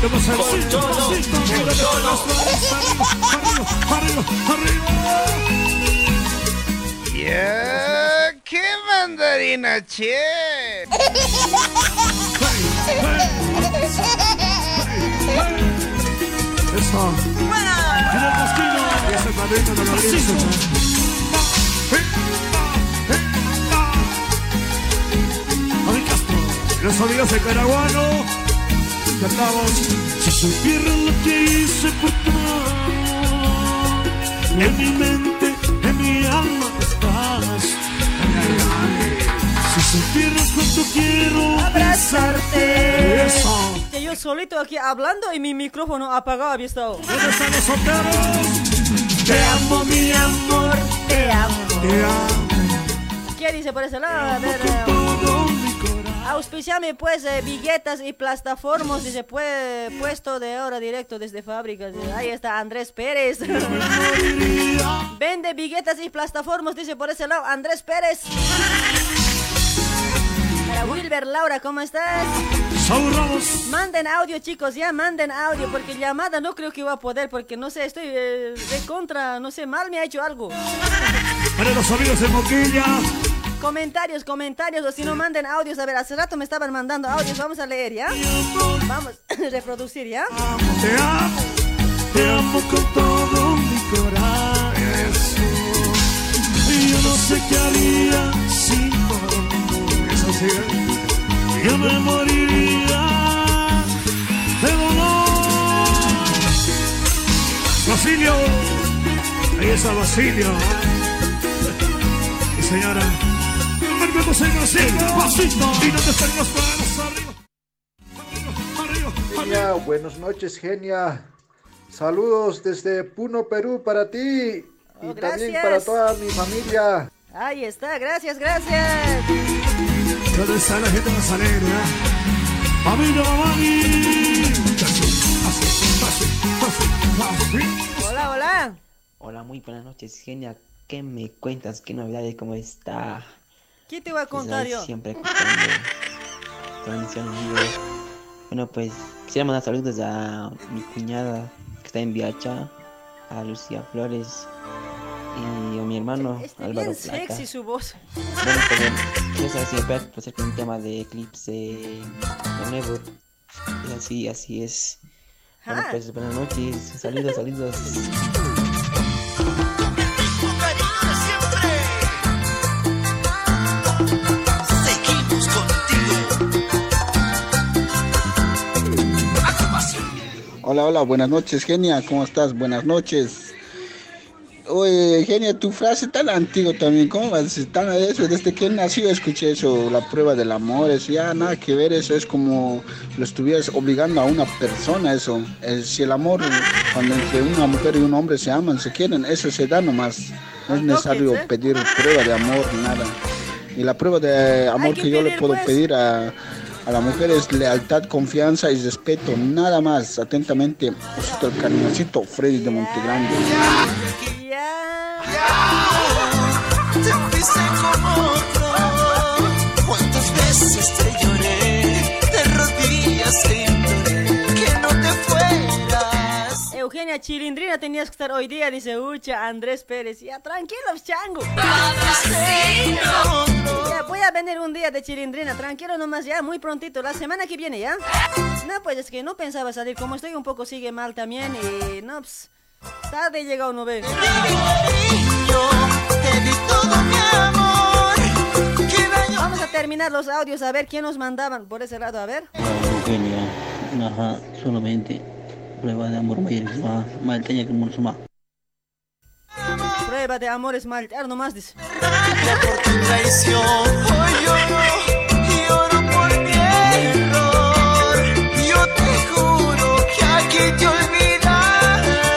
¿Qué pasa? Arriba, arriba.
Ya, ¿Qué mandarina, che?
Eso. El de la Los amigos de Caraguano. Cantamos. Si supieran lo que hice por tu amor. En mi mente, en mi alma estás. Si supieras cuánto quiero
Abrazarte.
Eso.
Que yo solito aquí hablando y mi micrófono apagado había estado.
¿Dónde están los solteros?
Te amo, mi amor, te amo.
Te amo.
¿Qué dice por ese lado? A ver, auspiciame pues eh, billetas y plataformas se puede puesto de ahora directo desde fábricas. Ahí está Andrés Pérez. Vende billetas y plataformas, dice por ese lado Andrés Pérez. Para Wilber Laura, ¿cómo estás? Manden audio, chicos, ya manden audio, porque llamada no creo que va a poder, porque no sé, estoy eh, de contra, no sé, mal me ha hecho algo.
Para los amigos de Moquilla.
Comentarios, comentarios, o si no manden audios, a ver, hace rato me estaban mandando audios, vamos a leer, ¿ya? Vamos a reproducir, ¿ya?
Te amo, te amo con todo mi corazón. Yo no sé qué haría sin. Eso sí, ¿eh? yo me moriría de dolor. Basilio, ahí está Basilio. Señora, vamos en Basilio, pasito, y no te estén las manos arriba.
Genia, buenas noches, Genia. Saludos desde Puno, Perú para ti y también para toda mi familia.
Ahí está, gracias, gracias.
¿Dónde está la gente más alegre? eh? Familia Mamani.
Hola, hola.
Hola, muy buenas noches, genia. ¿Qué me cuentas? ¿Qué novedades? ¿Cómo está?
¿Qué te voy a contar
Quizás
yo?
Siempre. Bueno, pues quisiera mandar saludos a mi cuñada que está en Viacha, a Lucía Flores y a mi hermano Álvaro
Bien
Plata.
sexy su voz.
Bueno, pues quiero saber si me puedes con un tema de Eclipse de nuevo. Y así, así es. Bueno,
Ah.
pues buenas noches, saludos, saludos.
Hola, hola, buenas noches, Genia, ¿cómo estás? Buenas noches. Oye, Genia, tu frase tan antigua también, ¿cómo vas a decir tan eso? Desde que nació escuché eso, la prueba del amor, eso ya nada que ver, eso es como lo estuvieras obligando a una persona, eso. Eh, si el amor, cuando entre una mujer y un hombre se aman, se quieren, eso se da nomás. No es necesario pedir prueba de amor, nada. Y la prueba de amor
que
yo le puedo
pues.
pedir a, a la mujer es lealtad, confianza y respeto, nada más. Atentamente, Osito el cariñosito Freddy de Montegrande.
Rodillas
Chilindrina tenías que estar hoy día, dice Ucha Andrés Pérez. Ya, tranquilos, chango. Ya, voy a venir un día de Chilindrina, tranquilo nomás, ya, muy prontito, la semana que viene, ¿ya? No, pues es que no pensaba salir, como estoy un poco sigue mal también y no, pues, tarde llega uno ve. Vamos a terminar los audios, a ver quién nos mandaban por ese lado, a ver.
Ajá, solamente prueba de amor mayor más malteña que el suma.
Prueba de amor es mal, ya nomás dice.
traición. Hoy lloro, lloro por mi error. Yo te juro que aquí te olvidaré.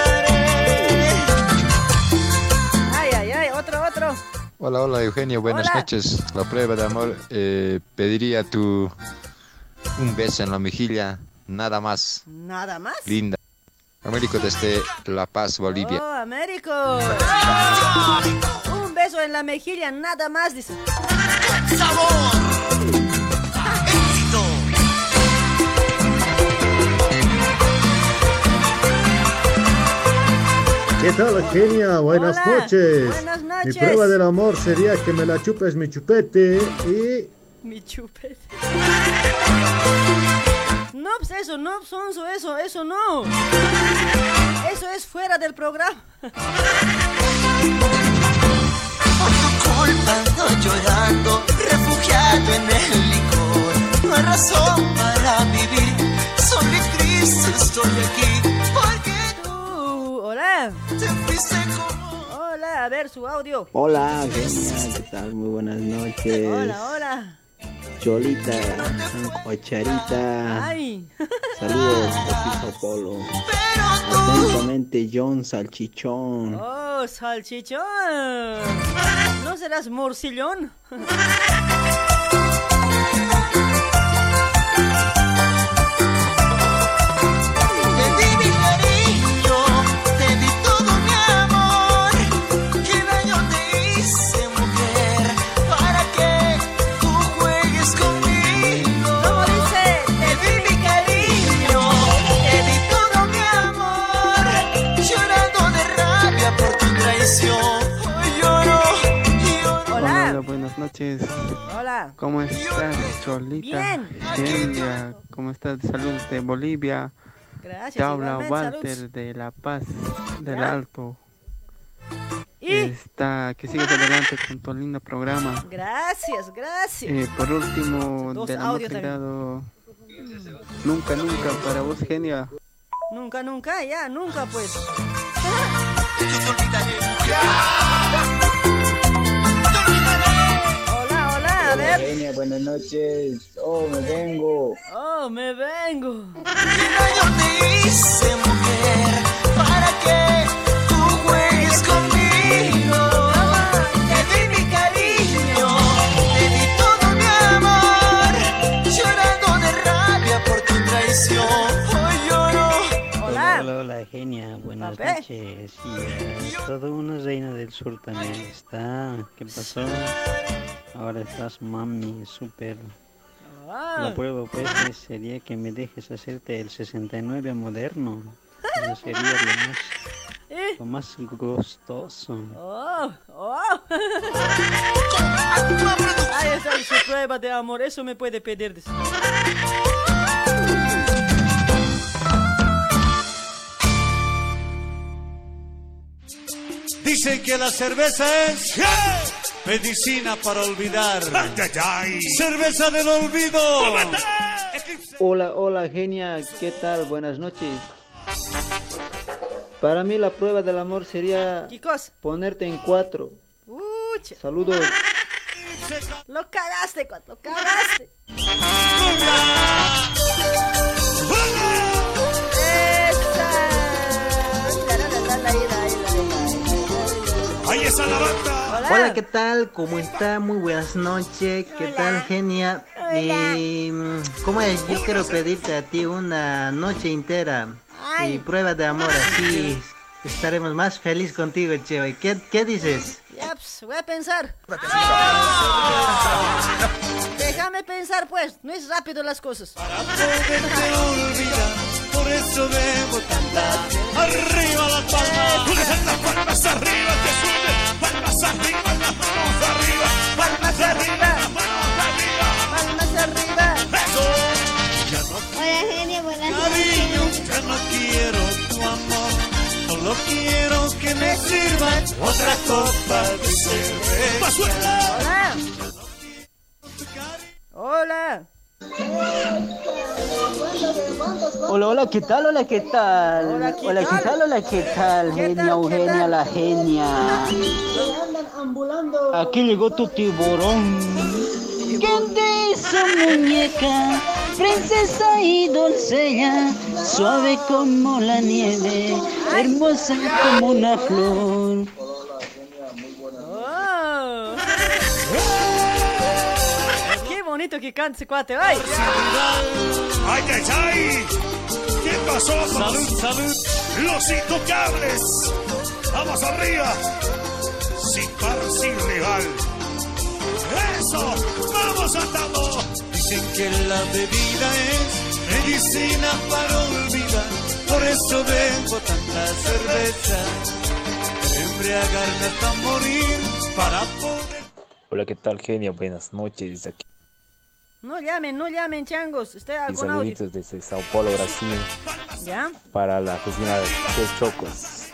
Ay, ay, ay, otro, otro.
Hola, hola Eugenio, buenas
Hola.
noches. La prueba de amor, eh, pediría tu un beso en la mejilla, nada más,
Nada más.
linda. Américo desde La Paz, Bolivia.
Oh, Américo. Un beso en la mejilla, nada más, dice.
¿Qué tal, genia? Buenas
Hola,
noches.
buenas
Mi
noches.
prueba del amor sería que me la chupes mi chupete y
Mi chupete. No, pues eso, no, Sonso, eso, eso no. Eso es fuera del programa.
Culpa ando llorando, refugiado en el licor. No hay razón para vivir, solo y triste estoy aquí. Porque
tú, hola.
Te fuiste como
Hola, a ver su audio.
Hola, genia, ¿qué tal? Muy buenas noches.
Hola, hola.
Cholita, Cocharita.
Ay.
Saludos de Sao Paulo. Atentamente, John Salchichón.
Oh, salchichón. ¿No serás morcillón?
buenas noches.
Hola.
¿Cómo estás, Cholita?
Bien.
Genia, ¿cómo estás? Saludos de Bolivia.
Gracias,
Te habla Walter
saludos.
de La Paz, del
Ya.
Alto.
Y
Está, que sigas adelante con tu lindo programa.
gracias, gracias.
Eh, por último,
Dos también.
sagrado. Nunca, nunca, para vos, Genia.
Nunca, nunca, ya, nunca pues. A ver.
Genia, buenas noches. Oh, me vengo.
Oh, me vengo.
¿Qué daño te hice, mujer? Para que tú juegues conmigo. Te di mi cariño, te di todo mi amor. Llorando de rabia por tu traición.
Hola, Genia. Buenas
Pape.
noches. Y es toda una reina del sur también está. ¿Qué pasó? Ahora estás mami, súper.
Ah.
La prueba pues es- sería que me dejes hacerte el 69 moderno. Eso sería lo más,
¿Eh?
lo más gustoso.
Oh, oh. Ahí está su prueba de amor, eso me puede pedir.
Dicen que la cerveza es medicina para olvidar. Cerveza del olvido.
Hola, hola, genia, ¿qué tal? Buenas noches. Para mí la prueba del amor sería
¿Qué cosa?
ponerte en cuatro.
Ucha,
Saludos.
lo cagaste, cuate, lo cagaste.
La banda.
Hola, ¿qué tal? ¿Cómo está? Muy buenas noches. ¿Qué tal, genia? Y, mm, ¿Cómo es? Yo quiero pedirte a ti una noche entera y prueba de amor. Así estaremos más felices contigo, Cheo. ¿Qué, ¿Qué dices?
Ya, pues, voy a pensar. Déjame pensar, pues. No es rápido las cosas.
Por eso debo cantar. Arriba las palmas. Las palmas arriba que. Palmas arriba, las manos arriba. Palmas arriba, las manos arriba.
Palmas arriba.
Eso.
Hola, genia, buenas
Cariño,
noches.
ya no quiero tu amor. Solo quiero que me sirvan otra copa de cerveza.
Hola. Hola.
Hola, hola, ¿qué tal? Hola, ¿qué tal?
Hola, ¿qué
Hola, ¿qué
tal?
Hola, ¿qué tal?
¿Qué
Genia, Eugenia, la genia. Aquí llegó tu tiburón.
¿Quién te hizo muñeca? Princesa y doncella, suave como la nieve, hermosa como una flor.
Oh. Bonito que canta ese cuate. ¡Ay!
¡Ay, ay, ay! ¿Qué pasó? Salud, salud. Los intocables. Vamos arriba. Sin par, sin legal. Eso. Vamos a todo. Dicen que la bebida es medicina para olvidar. Por eso bebo tanta cerveza. Embriagarme hasta morir para poder.
Hola, ¿qué tal, genia? Buenas noches. Aquí
No llamen, no llamen, changos. Estoy con audio.
saluditos desde Sao Paulo, Brasil,
¿Ya?
para la cocina de Che Chocos.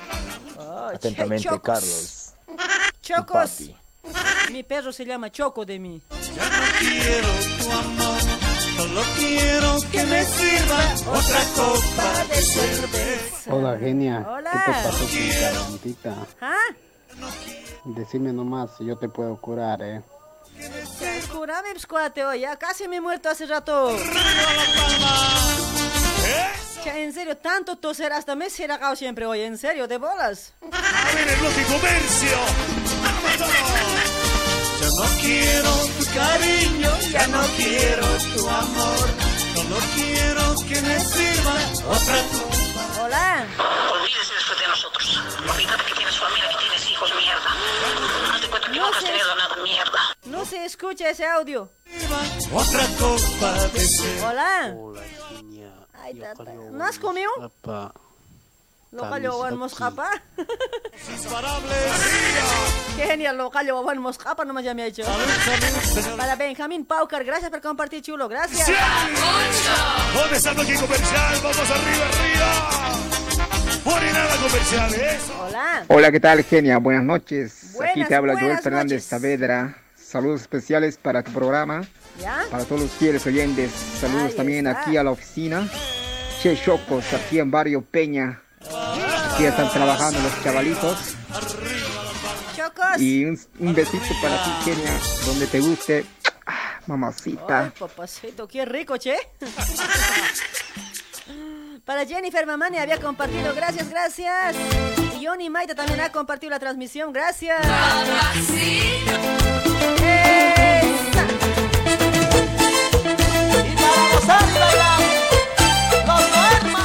Oh,
Atentamente,
Chocos.
Carlos.
Chocos.
papi.
Mi perro se llama Choco de mí.
quiero tu amor, solo quiero que me sirva otra copa de cerveza.
Hola, genia.
Hola.
¿Qué te pasó con?
¿Ah?
Decime nomás, yo te puedo curar, ¿eh?
Curame, cuate, oye. Ya casi me he muerto hace rato. Cha, en serio, tanto toser hasta me he cerrado siempre, oye. En serio, de bolas.
A ver el bloque comercio. Ya no quiero tu cariño, ya no quiero tu amor. Solo quiero que me sirva otra copa.
Hola.
Olvídese después de nosotros. Olvídate que tienes familia, que tienes hijos, mierda. Haz de cuenta que
No
mierda.
Se escucha ese audio.
Otra copa de cerveza.
Hola.
Hola, genia.
Ay, tata. ¿No has comido?
Papá.
Lo callo wan moscapa. Qué genial, lo callo wan moscapa nomás ya me ha hecho. Para Benjamín Paucar, gracias por compartir, chulo. Gracias.
¿Dónde está el bloque comercial? Vamos arriba, arriba. Pone nada comercial, eso.
Hola.
Hola, ¿qué tal, Genia? Buenas noches. Aquí
Buenas,
te habla Joel Fernández
noches.
Saavedra. Saludos especiales para tu programa,
¿Ya?
para todos los fieles oyentes. Saludos
Ahí
también
está.
aquí a la oficina. Che Chocos, aquí en Barrio Peña. Aquí están trabajando los chavalitos.
Chocos.
Y un, un besito para ti, Genia, donde te guste. Ah, Mamacita.
Ay, papacito, qué rico, che. Para Jennifer Mamani había compartido, gracias, gracias. Johnny Maita también ha compartido la transmisión, gracias.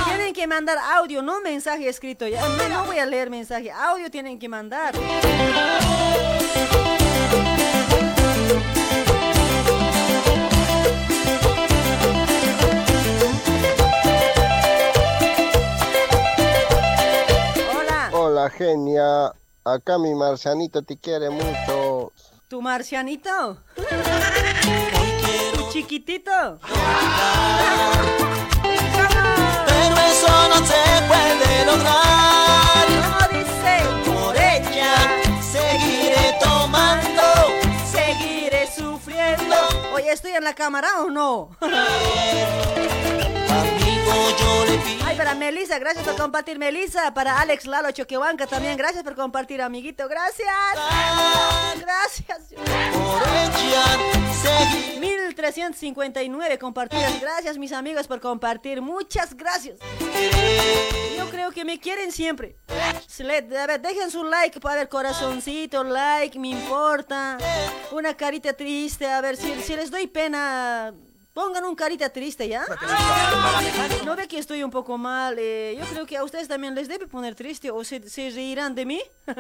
Tienen que mandar audio, no mensaje escrito. Ya no, no voy a leer mensaje, audio tienen que mandar. Hola,
genia. Acá mi marcianito te quiere mucho.
tu marcianito. Tu chiquitito.
Pero eso no se puede lograr.
No dice
Por ella seguiré tomando.
seguiré sufriendo. Oye, ¿estoy en la cámara o no? Ay, para Melissa, gracias por compartir, Melissa. Para Alex Lalo Choquehuanca también, gracias por compartir, amiguito. Gracias. Gracias. 1359 compartidas. Gracias, mis amigos, por compartir. Muchas gracias. Yo creo que me quieren siempre. A ver, dejen su like, para ver, corazoncito, like, me importa. Una carita triste, a ver, si, si les doy pena, pongan un carita triste, ¿ya? No ve que estoy un poco mal. eh, yo creo que a ustedes también les debe poner triste o se, se reirán de mí.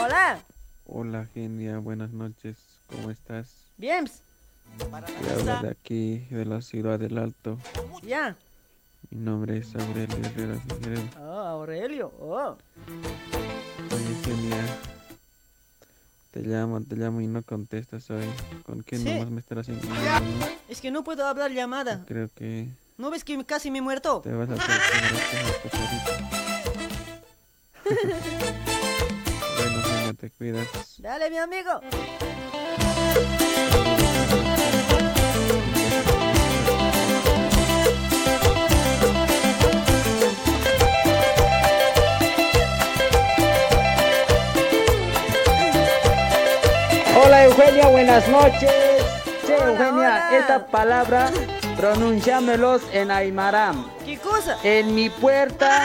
Hola,
Hola genia, buenas noches, ¿cómo estás?
bien,
Te habla de aquí, de la ciudad del Alto.
ya.
Mi nombre es Aurelio Herrera Figueredo.
Oh, Aurelio, oh.
Oye genia, te llamo, te llamo y no contestas hoy. ¿Con qué
Sí.
nomás me estarás engañando?
Es que no puedo hablar llamada.
Creo que
¿No ves que casi me he muerto?
te vas a hacer. Bueno genia, te cuidas.
Dale, mi amigo.
Hola Eugenia, buenas noches. Che, Eugenia, esta palabra pronunciámelos en Aymara.
¿Qué cosa?
En mi puerta,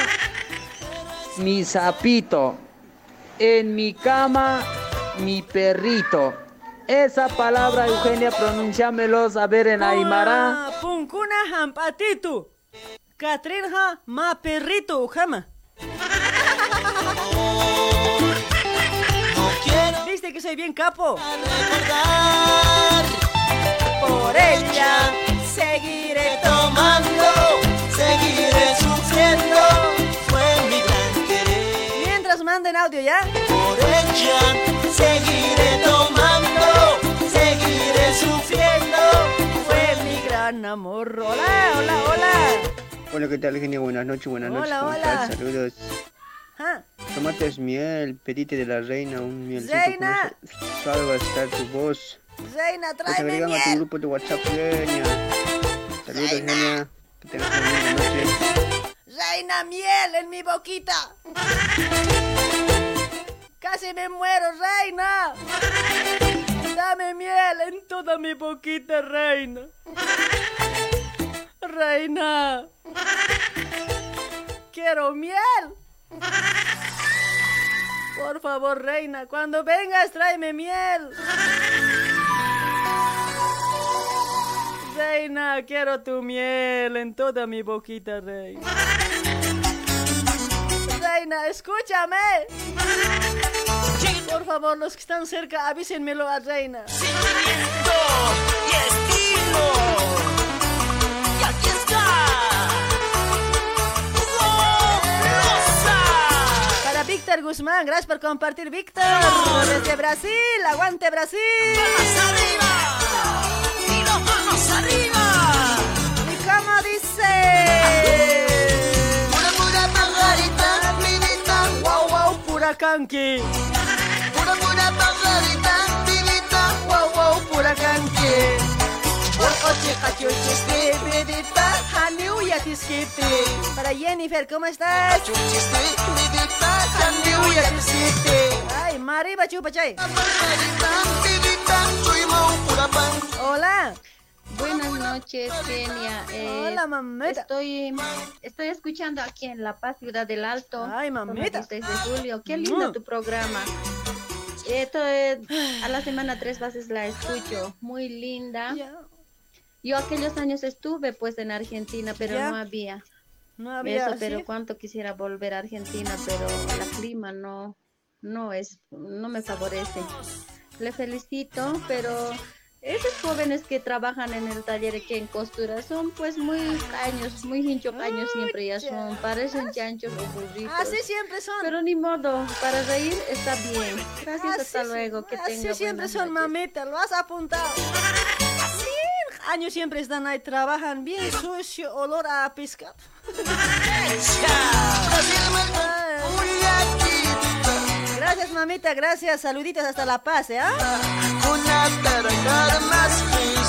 mi sapito. En mi cama, mi perrito. Esa palabra, Eugenia, pronunciámelos a ver en Aymara.
Punkuna hampatitu. Katrinha ma perrito jama. ¿Viste que soy bien capo? Por ella seguiré tomando,
seguiré sufriendo. Fue mi gran querer.
Mientras manden audio ya.
Por ella seguiré tomando, seguiré sufriendo.
Fue mi gran amor. Hola, hola, hola.
Hola, ¿qué tal, genia? Buenas noches, buenas
Hola,
noches. ¿cómo
hola.
estás? Saludos.
Ah,
Tomates miel, pedite de la reina, un mielcito
Reina.
Suave va a estar tu voz.
Reina, tráeme
agregan a tu
miel.
grupo de WhatsApp, genia. Saludos, genia. Que tengas una linda noche.
Reina, miel en mi boquita. Casi me muero, reina. Dame miel en toda mi boquita, reina. Reina. Quiero miel. Por favor, reina, cuando vengas, tráeme miel. Reina, quiero tu miel en toda mi boquita, reina. Reina, escúchame. Por favor, los que están cerca, avísenmelo a Reina.
y estilo.
Víctor Guzmán, gracias por compartir, Víctor. Desde Brasil, aguante Brasil.
Y los manos arriba.
¿Y cómo dice?
Pura, pura pajarita, vinita.
Wow, wow, pura canqui.
Pura, pura pajarita, vinita.
Wow, wow, pura canqui. Para Jennifer, ¿cómo estás? Ay, mariba chupa chay. Hola.
Buenas noches, Kenia. Eh,
Hola, mamita.
Estoy, estoy escuchando aquí en La Paz, Ciudad del Alto.
Ay, mamita.
Desde julio. Qué lindo tu programa. Esto es, a la semana tres veces la escucho. Muy linda. Yo aquellos años estuve pues en Argentina, pero
Ya.
no había.
No había,
Eso, pero
¿sí?
cuánto quisiera volver a Argentina, pero el clima no, no es, no me favorece. Le felicito, pero esos jóvenes que trabajan en el taller aquí en costura son pues muy caños, muy hinchocaños siempre ya son, parecen chanchos o burritos.
Así siempre son.
Pero ni modo, para reír está bien. Gracias,
Así
hasta luego, que
así
tenga
siempre
buenas
son, mamita, lo has apuntado. Años siempre están ahí, trabajan bien sucio, olor a pescado. Gracias, mamita, gracias. Saluditos hasta La Paz, ¿eh?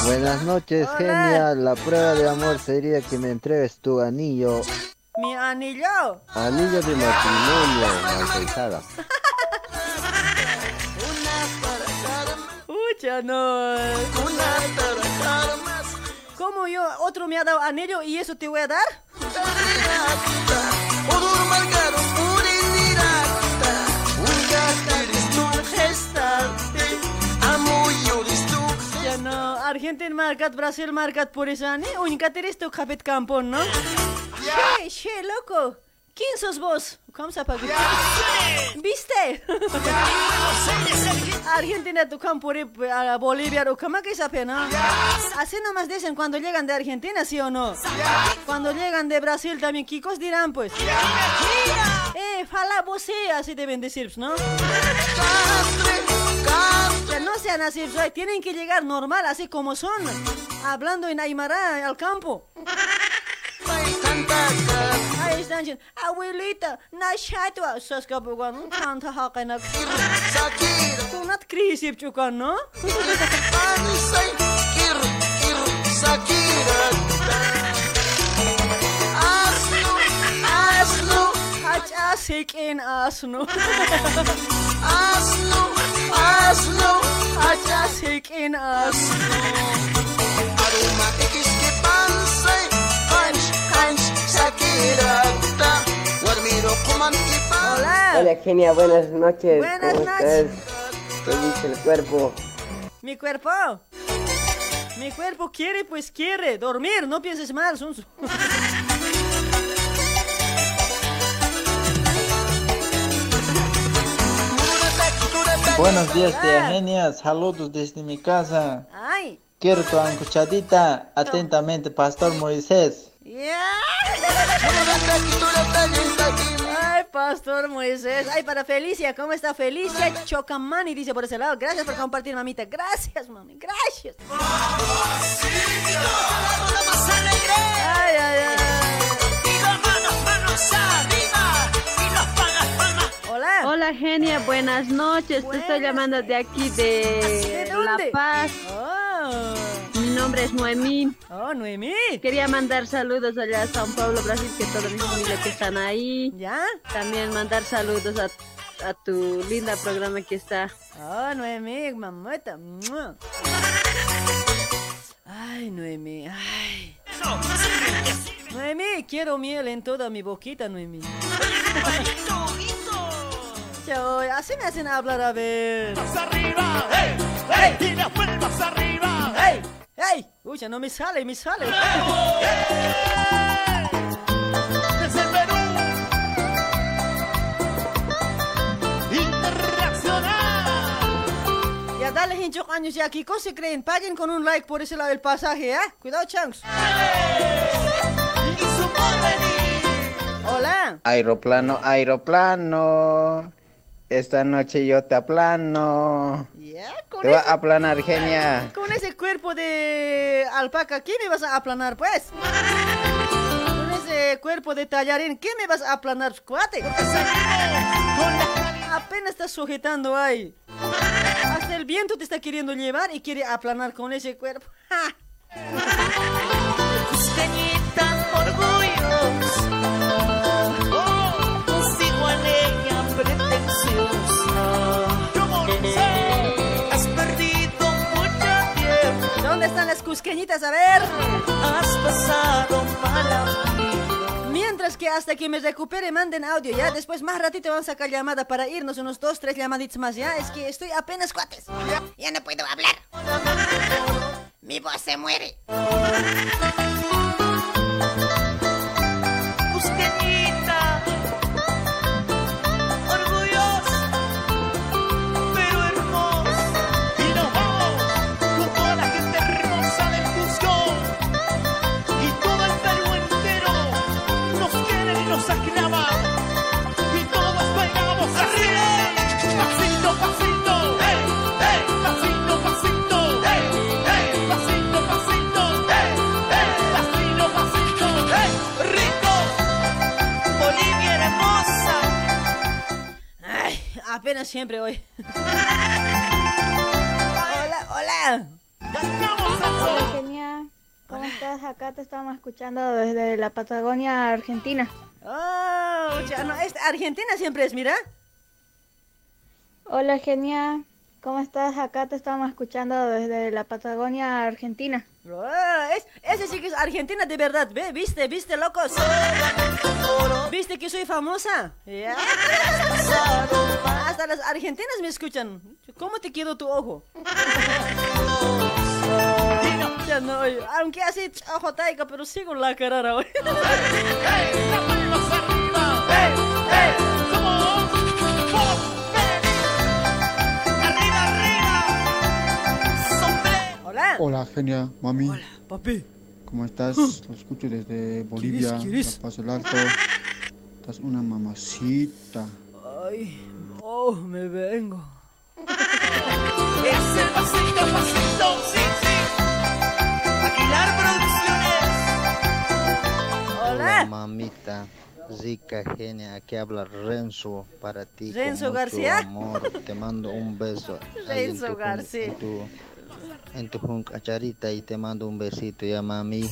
Buenas noches,
Hola.
genia. La prueba de amor sería que me entregues tu anillo.
Mi anillo.
Anillo de matrimonio, Malteizada.
Ucha, no. ¿Cómo yo? Otro me ha dado anillo y eso te voy a dar. Ya no, Argentina marcat, Brasil marcat por esa ani, unica teres tu capet campon, ¿no? Che, che, loco. ¿Quién sos vos? ¿Cómo se apaga? ¿Viste? Argentina tu campo a Bolivia o cómo que sabe, ¿no? Así nomás dicen cuando llegan de Argentina, ¿sí o no? Cuando llegan de Brasil también, Kikos dirán pues. Eh, fala vos sí, así deben decir, ¿no? Que no sean así, tienen que llegar normal, así como son, hablando en Aymara al campo. Están diciendo, abuelita, na chatwa, sos kabugan, tanta haqanak. Kunat krisip chukan, no? Asno, hacha sikin asno. Asno, asno, asno. Ke pansay, Hola.
Hola genia, buenas noches.
Buenas
¿Cómo
noches.
estás? ¿Qué dice el cuerpo?
Mi cuerpo. Mi cuerpo quiere, pues quiere. Dormir, no pienses mal.
Buenos días, tía Genia. Saludos desde mi casa.
Ay,
Quiero tu ancuchadita. Atentamente, Pastor Moisés.
Ya. Ay, Pastor Moisés. Ay, para Felicia, ¿cómo está Felicia? Chocamani dice por ese lado. Gracias por compartir, mamita. Gracias, mami. Gracias. Ay, ay, ay. Hola.
Hola genia, buenas noches. Te estoy llamando de aquí de,
¿De dónde?
La Paz.
Oh.
Mi nombre es Noemí.
Oh, Noemí.
Quería mandar saludos allá a San Pablo, Brasil, que toda mi familia que están ahí.
¿Ya?
También mandar saludos a, a tu linda programa que está.
Oh, Noemí, mamita. Mua. Ay, Noemí, ay. Noemí, quiero miel en toda mi boquita, Noemí. Yo, así me hacen hablar a ver. ¡Más arriba! ¡Hey! ¡Hey! ¡Y arriba! ¡Hey! ¡Hey! Uy, ya no me sale, me sale.
Desde el Perú. Internacional.
Ya dale, hincho años ya, Kiko se creen. Paguen con un like por ese lado del pasaje, ¿eh? Cuidado, chanks. Hola.
Aeroplano, aeroplano. Esta noche yo te aplano.
Con
Te va
ese-
a aplanar, genia.
Con ese cuerpo de alpaca, ¿qué me vas a aplanar, pues? Con ese cuerpo de tallarín, ¿qué me vas a aplanar, cuate? Apenas estás sujetando ahí. Hasta el viento te está queriendo llevar y quiere aplanar con ese cuerpo. ¿Dónde están las cusqueñitas? A ver.
has pasado mala
Mientras que hasta que me recupere manden audio, ¿ya? Después más ratito vamos a sacar llamada para irnos, unos dos, tres llamaditos más, ¿ya? Es que estoy apenas cuates.
Ya no puedo hablar. Mi voz se muere.
Siempre hoy. hola, hola.
Hola, Genia. ¿Cómo estás? Acá te estamos escuchando desde la Patagonia, Argentina.
Oh, ya no, es- Argentina siempre es, mira.
Hola, Genia. ¿Cómo estás? Acá te estamos escuchando desde la Patagonia, Argentina.
Oh, es, ese sí que es Argentina de verdad, ¿ve? ¿Viste? ¿Viste, locos? ¿Viste que soy famosa? ¿Ya? Hasta las argentinas me escuchan. ¿Cómo te quedó tu ojo? Ya no, aunque así ojo taiga, pero sigo la carrera hoy. Hola.
Hola, genia, mami.
Hola, papi.
¿Cómo estás? Lo escucho desde Bolivia,
quieres?
La Paz del Alto. Estás una mamacita.
Ay, oh, me vengo.
Es el pasito, pasito, sí, sí. Aguilar Producciones.
Hola.
mamita, rica genia, aquí habla Renzo para ti. con
Renzo
mucho
García.
amor, te mando un beso.
Renzo García.
Tu, en tu juncacharita y te mando un besito ya mami.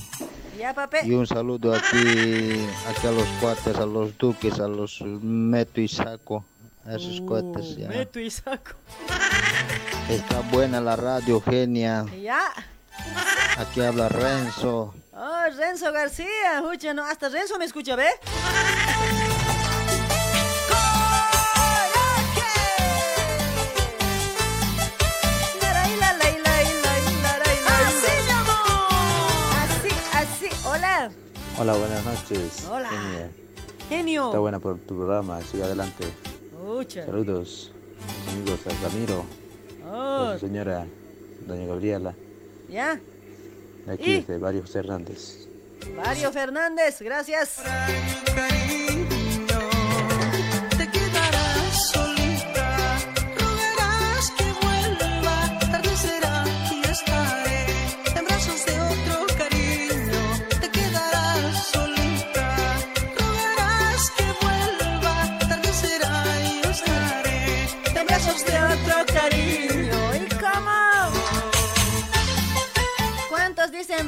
Ya.
Y un saludo aquí, aquí a los cuates, a los duques, a los Meto y Saco, a esos cuates ya.
Meto y saco.
Está buena la radio, genia.
Ya.
Aquí habla Renzo.
Oh, Renzo García. Escucha, no, hasta Renzo me escucha, ¿ve? Hola.
Buenas noches.
Hola.
Genia.
Genio.
Está buena por tu programa, sigue adelante.
Escucha.
Saludos, amigos a Ramiro,
Oh,
a su señora, doña Gabriela,
ya.
de aquí
¿Y?
desde Barrio Hernández.
Mario Fernández, gracias.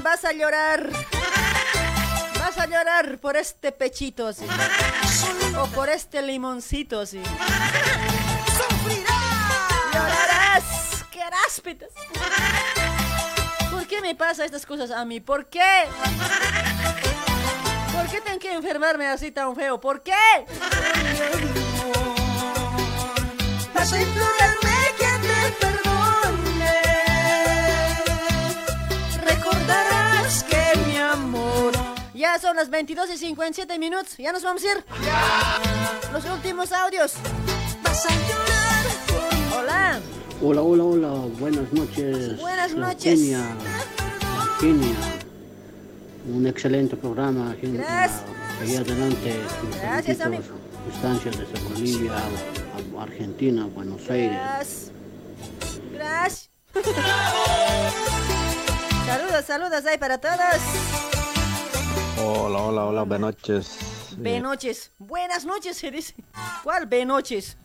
Vas a llorar? Vas a llorar por este pechito, sí. O por este limoncito, sí. Llorarás, qué ráspidas. ¿Por qué me pasa estas cosas a mí? ¿Por qué? ¿Por qué tengo que enfermarme así tan feo? ¿Por qué? Recordarás amor. Ya son las 22 y 57 minutos. Ya nos vamos a ir. Los últimos audios.
Vas a llorar.
Hola.
Hola, hola, hola, buenas noches.
Buenas
La
noches.
Genia, Genia, un excelente programa.
Gracias.
Seguí adelante.
Gracias,
Felicito
amigo.
su Estancia desde Bolivia a, a Argentina, Buenos Aires.
Gracias. Gracias. saludos, saludos ahí para todos.
Hola, hola, hola, buenas noches.
Be noches. Buenas noches, se dice. ¿Cuál be noches?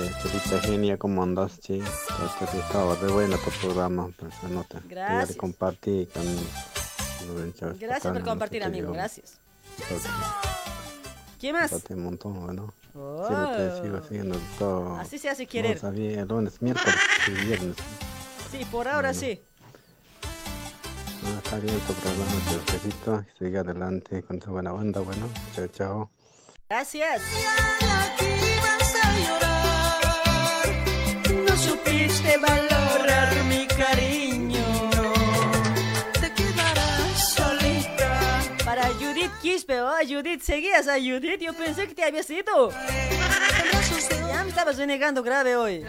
Eh, Chelita Genia, ¿cómo andas, che? Este estaba de buena tu programa, pues se nota.
Gracias.
Compartí con
Gracias por compartir, amigo. Gracias. ¿Qué más?
un montón, bueno.
Oh.
Te sigo siguiendo todo.
Así se hace querer.
No sabía, lunes, miércoles y viernes.
Sí, por ahora sí.
Está bien tu programa, te felicito. Sigue adelante con tu buena banda. Bueno, chao, chao.
Gracias.
No supiste valorar mi cariño. Te quedarás solita.
Para Judith Quispe, oh Judith, seguías a Judith, yo pensé que te habías ido. Ya me estabas renegando grave hoy.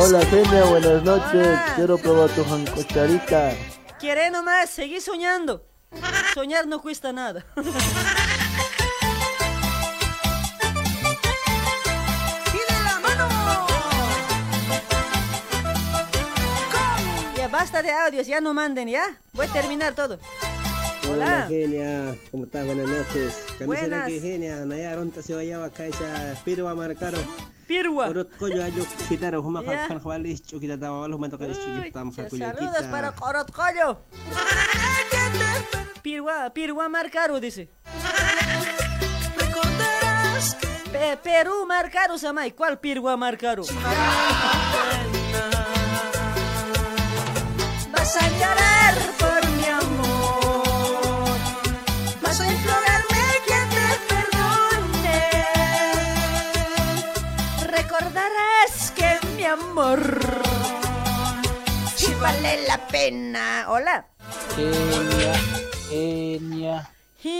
Hola Genia, buenas noches. Quiero probar tu jancocharita.
Quiere nomás, seguí soñando. Soñar no cuesta nada. Ya basta de audios, ya no manden, ¿ya? Voy a terminar todo.
Hola,
Hola.
genia. ¿Cómo estás? Buenas noches. Sila kay genia. Nayaron ta siya yawa kay sa pirwa markaro.
Pirwa.
Urut ko yo ayo kita ro huma
Ya.
kan khwalis chu kita tawa walu man to kay chu kita tam fa kuya
Saludos para Corotcollo. Pirua, Pirua marcaro, dice. Pe- Perú marcaro, Samay. ¿Cuál Pirua marcaro?
Vas a llorar amor
sí vale la pena. Hola.
Kenia, Enya,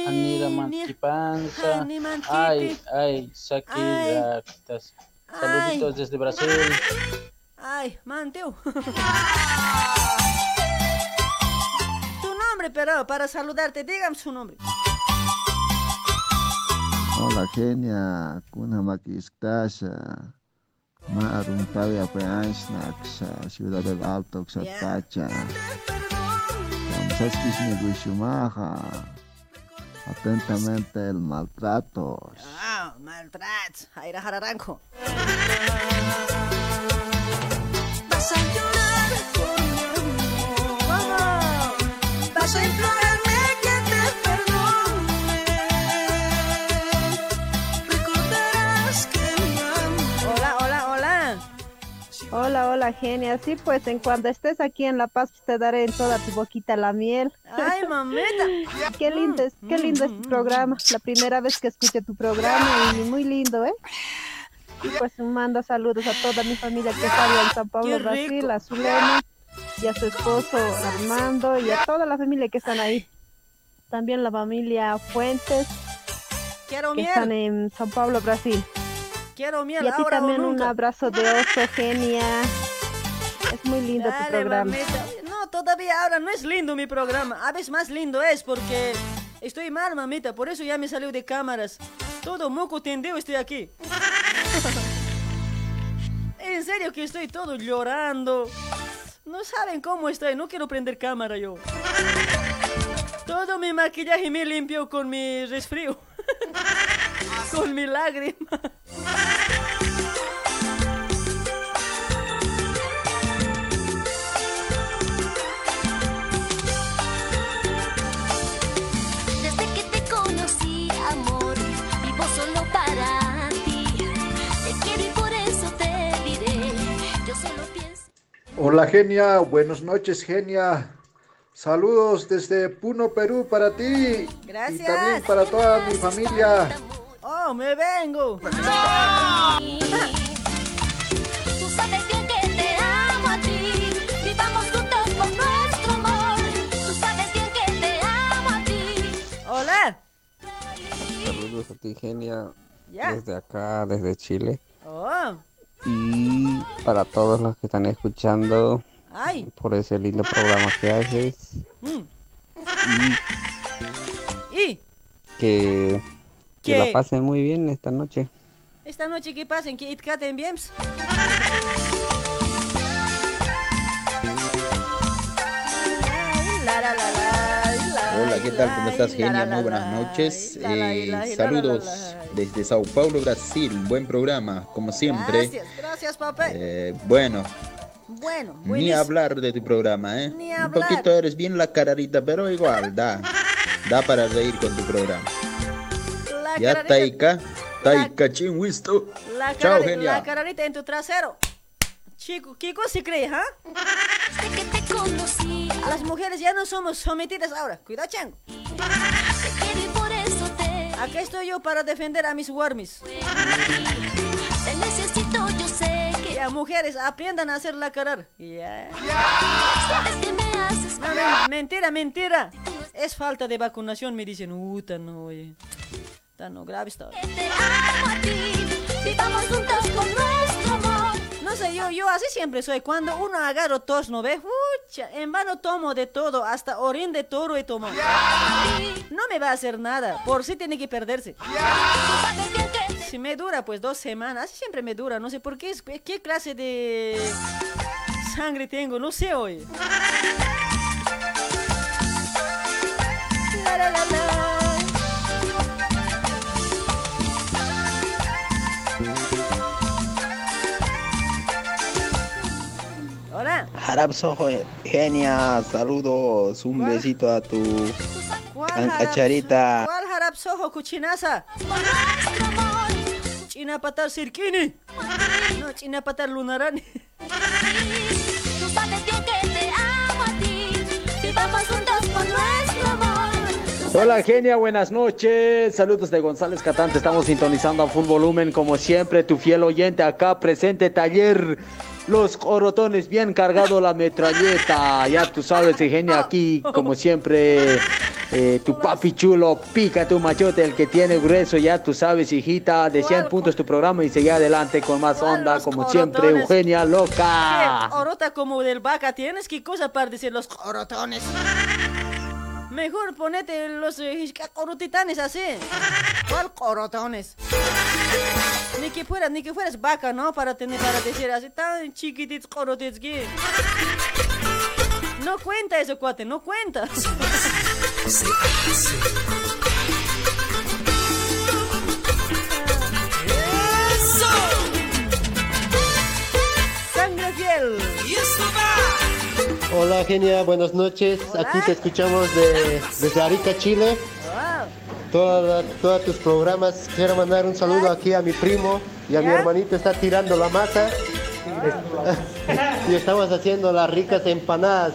Anira Mantipanza, ay, ay, quitas. saluditos desde Brasil.
Ay, Manteo. tu nombre, pero para saludarte, dígame su nombre.
Hola Kenia, kuna makistasha. Maarong tawi apeansnak sa Ciudad del Alto sa. Tacha. Kamsaskis ni Guishumaja. Atentamente el maltratos.
Ah, maltrato. Aira Jararanco.
Vas a llorar
Hola, hola,
genia. Sí, pues en cuando estés aquí en La Paz te daré en toda tu boquita la miel.
Ay, mameta.
qué lindo es, qué lindo es tu programa. La primera vez que escuché tu programa y muy lindo, ¿eh? Y pues mando saludos a toda mi familia que está en San Pablo. Brasil, a Zulema y a su esposo Armando y a toda la familia que están ahí. También la familia Fuentes
Quiero
que están en San Pablo, Brasil.
Quiero miel
Y a ti
ahora
también un abrazo de oso, genia. Es muy lindo tu
Dale,
programa.
mamita. No, todavía ahora no es lindo mi programa. A veces más lindo es porque estoy mal, mamita. Por eso ya me salió de cámaras. Todo moco tendido estoy aquí. en serio que estoy todo llorando. No saben cómo estoy. No quiero prender cámara yo. Todo mi maquillaje me limpió con mi resfrío. con mi lágrima.
Desde que te conocí, amor, vivo solo para ti. Te quiero y por eso te diré. Yo solo pienso.
Hola genia, buenas noches genia. Saludos desde Puno, Perú para ti.
Gracias.
Y también para toda mi familia.
Oh, me vengo.
Tú sabes bien que te amo a ti. Vivamos juntos con nuestro amor. Tú sabes bien que te amo a ti.
Hola.
Saludos a ti, Genia.
Ya.
Desde acá, desde Chile.
Oh,
Y para todos los que están escuchando
ay.
por ese lindo programa que haces.
Mm.
Y
Y
que, que
¿Qué?
la pasen muy bien esta noche.
esta noche que pasen, que itcaten bien.
Hola, ¿qué tal? ¿Cómo estás, Genia? Muy buenas noches. Eh, saludos desde Sao Paulo, Brasil. Buen programa, como siempre.
Gracias, gracias, papá.
Eh, bueno,
bueno,
ni hablar de tu programa, ¿eh?
Ni
Un poquito eres bien la cararita, pero igual, da. Da para reír con tu programa.
La
Ya, Taika. Taika Chinwisto.
La,
Chao, Genia.
la cararita en tu trasero. Chico, ¿qué cosa se cree, ah? Las mujeres ya no somos sometidas ahora. Cuidado, chango. Aquí estoy yo para defender a mis warmis.
te necesito, yo sé que
Ya, mujeres, aprendan a hacer la carar. Ya.
sabes que me haces
No, no, mentira, mentira. Es falta de vacunación, me dicen. Uta, no, oye. Está no, grave está.
te amo a ti. Vivamos juntos con nuestro amor.
No sé, yo, yo así siempre soy. Cuando uno agarro tos, ¿no ves? Ucha, en vano tomo de todo, hasta orín de toro he tomado. No me va a hacer nada, por si tiene que perderse. Si me dura, pues dos semanas, así siempre me dura. No sé por qué, es- qué clase de sangre tengo, no sé hoy. La, la, la, la. Hola.
Harap Sojo, genia, saludos, un besito a tu
¿Cuál
can-
harap-
cacharita.
¿Cuál harap sojo cuchinaza? China patar sirkini. No, china patar lunarani.
Tú sabes bien que te amo a ti. Vivamos juntos con nuestro amor.
Hola genia, buenas noches. Saludos de González Catante. Estamos sintonizando a full volumen como siempre. Tu fiel oyente acá presente taller. Los corotones bien cargado la metralleta. Ya tú sabes, genia aquí como siempre. eh, tu papi chulo, pica tu machote, el que tiene grueso, ya tú sabes, hijita, de 100 puntos tu programa y sigue adelante con más onda, como siempre? Eugenia Loca.
¿Qué orota como del vaca tienes? ¿Qué cosa para decir los corotones? Mejor ponete los eh, corotitanes así. ¿Cuál corotones? Ni que fueras, ni que fueras vaca, ¿no? Para tener, para decir así tan chiquititos corotitos que... No cuenta eso, cuate, no cuenta. Sangre fiel.
Hola genia, buenas noches. Aquí te escuchamos de, desde Arica, Chile. Toda- todos tus programas. Quiero mandar un saludo aquí a mi primo y a mi hermanito. Está tirando la masa. y estamos haciendo las ricas empanadas.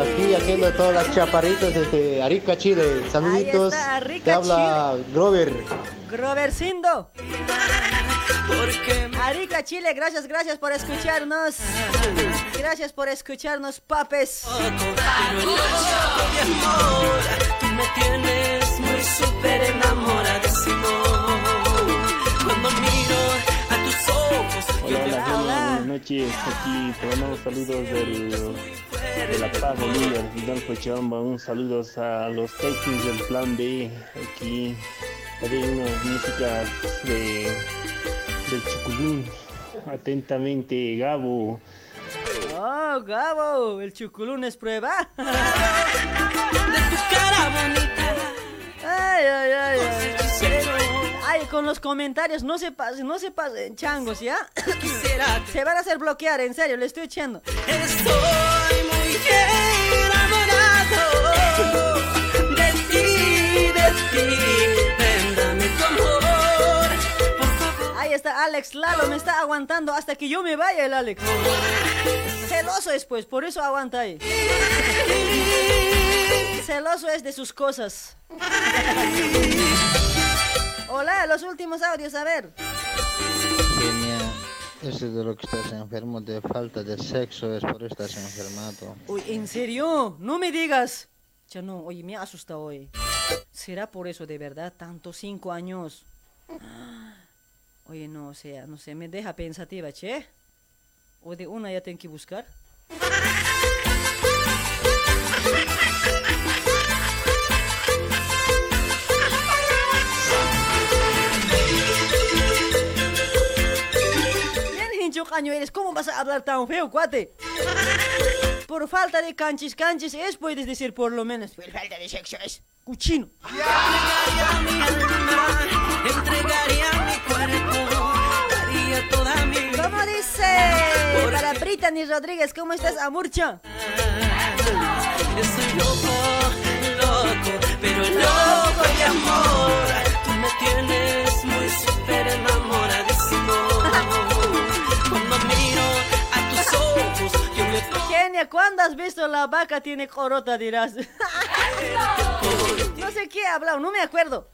Aquí haciendo todas las chaparritas desde Arica, Chile. Saluditos.
está,
Te habla Grover.
Groversindo. Arica Chile, gracias, gracias por escucharnos. Gracias por escucharnos, papes.
Tú me tienes muy súper enamoradísimo. Cuando miro a tus ojos,
Hola, hola, buenas noches. Aquí te mandamos saludos del, de La Paz, Bolivia, del Fidel Cochabamba. Un saludo a los técnicos del Plan B. Aquí haré unas músicas de, del Chuculín. Atentamente, Gabo.
Oh, Gabo, el chuculún es prueba. Ay, ay, ay, ay. Ay, con los comentarios, no se pasen, no se pasen, changos, ¿ya? Se van a hacer bloquear, en serio, le estoy echando.
Estoy muy enamorado de ti, de ti.
Está Alex Lalo, me está aguantando hasta que yo me vaya el Alex. Celoso es pues, por eso aguanta ahí. Celoso es de sus cosas. Hola, los últimos audios, a ver.
Genia, eso es de lo que estás enfermo, de falta de sexo, es por estás enfermado.
Uy, ¿en serio? No me digas. Ya no, oye, me asusta hoy. ¿Será por eso de verdad tanto cinco años? Oye, no, o sea, no sé, me deja pensativa, che. O de una ya tengo que buscar. Caño eres, ¿cómo vas a hablar tan feo, cuate? Por falta de canchis, canchis es, puedes decir por lo menos. Por falta de sexo es cuchino.
Entregaría
Para Brittany Rodríguez, ¿cómo estás, Amurcha?
Estoy loco, loco, pero loco de amor. Tú me tienes muy súper enamoradísimo. Cuando miro a tus ojos, yo me
Genia, ¿cuándo has visto la vaca tiene corota, dirás? no sé qué he hablado, no me acuerdo.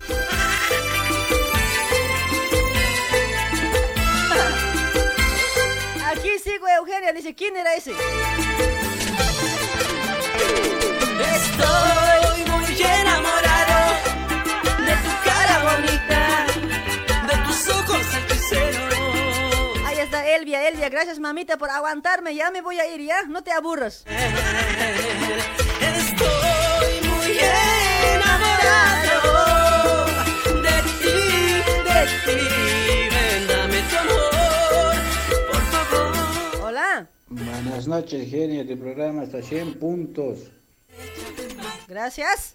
Aquí sigo Eugenia, dice, ¿quién era ese?
Estoy muy enamorado de tu cara bonita, de tus ojos hechiceros.
Ahí está Elvia, Elvia, gracias mamita por aguantarme, ya me voy a ir, ya, no te aburras.
Estoy muy enamorado de ti, de ti.
Buenas noches, genio. Tu programa está 100 puntos.
Gracias.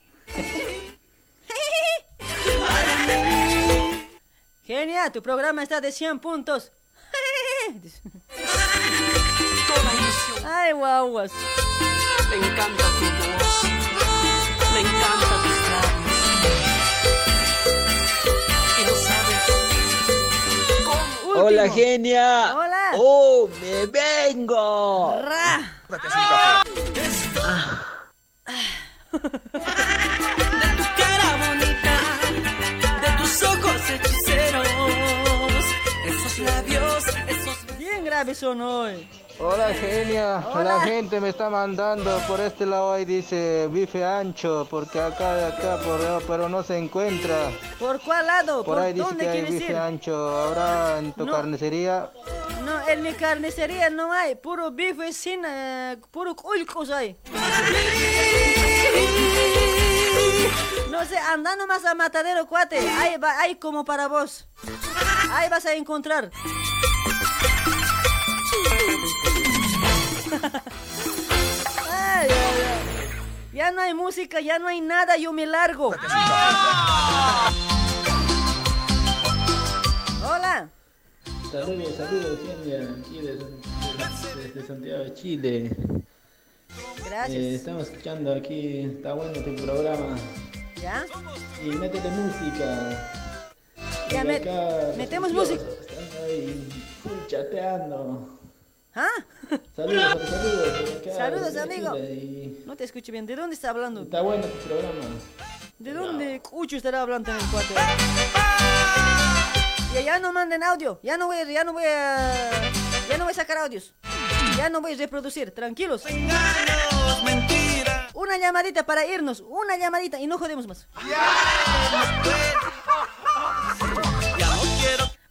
Genia, tu programa está de 100 puntos. Ay, guaguas.
Me encanta tu voz, me encanta tus
Hola, genia.
Hola.
Oh, me vengo.
Ra.
Tu
son hoy.
Hola genia,
Hola.
la gente me está mandando por este lado ahí dice bife ancho, porque acá de acá por pero no se encuentra.
¿Por cuál lado?
Por
¿Por,
ahí dice
dónde
que hay bife
ir?
ancho, ahora en tu
No.
carnicería.
No, en mi carnicería no hay. Puro bife sin... eh, puro culcos hay. No sé, anda nomás a Matadero, cuate. Ahí va, hay como para vos. Ahí vas a encontrar. Ay, ay, ay. Ya no hay música, ya no hay nada, yo me largo. Hola.
Saludos, saludos. Aquí desde, desde Santiago de Chile.
Gracias.
Eh, estamos escuchando aquí, está bueno tu programa.
¿Ya?
Y métele música.
Ya
Y
me-
acá
metemos música.
Están ahí full chateando.
¿Ah?
Saludos, saludos.
Saludos, amigo.
Y
No te escucho bien. ¿De dónde está hablando?
Está bueno tu programa.
¿De dónde Cucho estará hablando en el cuate? Ya, ya no manden audio. Ya no voy, a- ya no voy a... Ya no voy a sacar audios. Ya no voy a reproducir. Tranquilos. Una llamadita para irnos. Una llamadita y no jodemos más.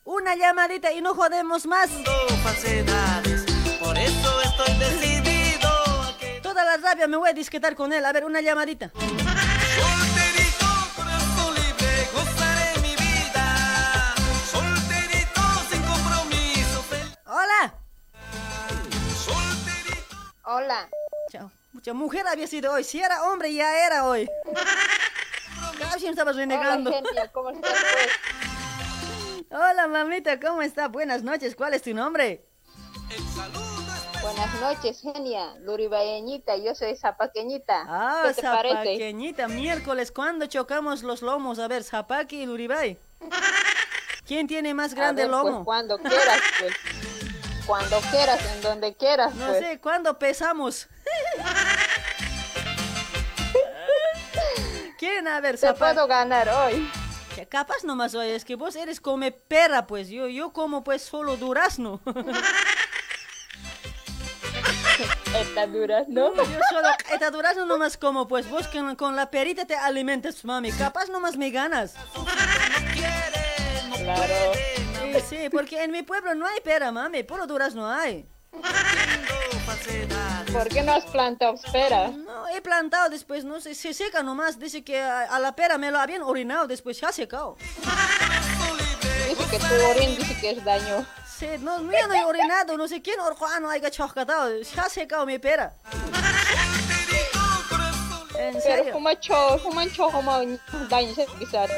Una llamadita y no jodemos más.
Decidido.
Toda la rabia me voy a disquetar con él. A ver, una llamadita.
Solterito, corazón libre, gozaré mi vida. Solterito, sin compromiso.
Hola.
Hola.
Chao. Mucha mujer había sido hoy. Si era hombre, ya era hoy. Casi me estabas renegando.
Hola, genia, ¿cómo estás, pues?
Hola, mamita, ¿cómo está? Buenas noches. ¿Cuál es tu nombre?
Buenas noches, genia. Luribaeñita, yo soy zapaqueñita.
Ah,
¿Qué te parece?
Zapaqueñita. Miércoles, ¿cuándo chocamos los lomos? A ver, Zapaqui y Luribay. ¿Quién tiene más grande
ver, pues,
lomo?
cuando quieras, pues. Cuando quieras, en donde quieras,
No
pues.
sé, ¿cuándo pesamos? ¿Quién? A ver,
Te
Zapa-
puedo ganar hoy.
Capaz nomás es que vos eres come perra, pues. Yo, yo como pues solo durazno.
Está dura, ¿no?
Yo solo esta durazno nomás como, pues vos con, con la perita te alimentas, mami. Capaz nomás me ganas.
Claro.
Sí, sí, porque en mi pueblo no hay pera, mami. Puro durazno hay.
¿Por qué no has plantado pera?
No, he plantado después, no sé, se seca nomás. Dice que a, a la pera me lo habían orinado, después se ha secado.
Dice que tu orín dice que es daño.
Sí, no, yo no he orinado, no sé quién orjuano haya choscatado. Se ha secado mi pera. En
Pero
serio.
fuma cho, fuma cho como daño, quizás.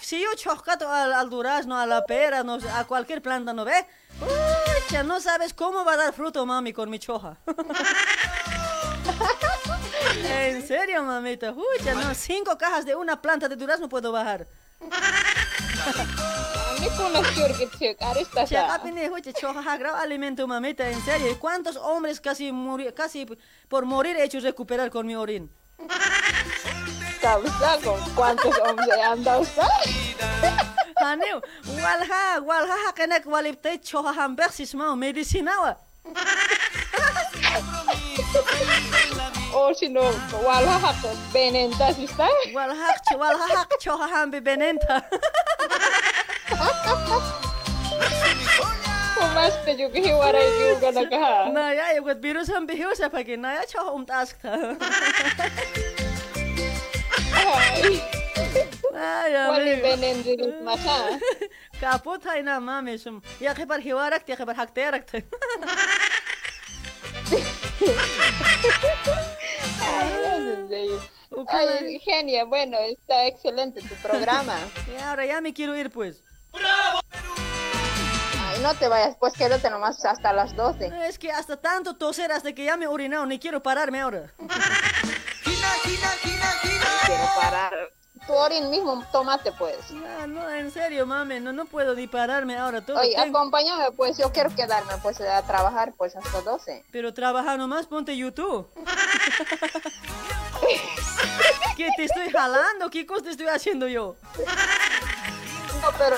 Si yo choscato al, al durazno, a la pera, no sé, a cualquier planta, ¿no ve? Pucha, no sabes cómo va a dar fruto, mami, con mi choja. en serio, mamita. Pucha, no, cinco cajas de una planta de durazno puedo bajar.
ni conoció que se aresta
Checa pini huche choja grave alimento mamita, en serio. ¿Y cuántos hombres casi muri, casi por morir he hecho recuperar con mi orín?
¿Sabes con cuántos hombres anda usted?
Haneu, walha, walha kenek walipte choja hambersis mau medicinawa.
O si no, walha benenta, ¿sí está?
Walha, walha choja hambe benenta.
Mas te juga hiwaray juga na ka.
Na ya, yung kat virus ang bihiw sa pagi na ya choja umtask ta.
Ay,
Ay, ya. Kaput hay na mami sum. Ya ke par hiwarak, ya ke par hakterak ta.
Ay, genia, bueno, está excelente tu programa.
Y ahora ya me quiero ir pues.
Ay, no te vayas, pues quédate nomás hasta las 12.
Es que hasta tanto toser hasta que ya me he orinado, ni quiero pararme ahora.
Quiero parar. Tu orin mismo, tómate pues.
No, no, en serio, mami, no, no puedo ni pararme ahora. Todo
Oye,
tengo-
acompáñame, pues yo quiero quedarme pues a trabajar pues hasta 12.
Pero trabaja nomás, ponte YouTube. ¿Qué te estoy jalando? ¿Qué cosa te estoy haciendo yo?
Pero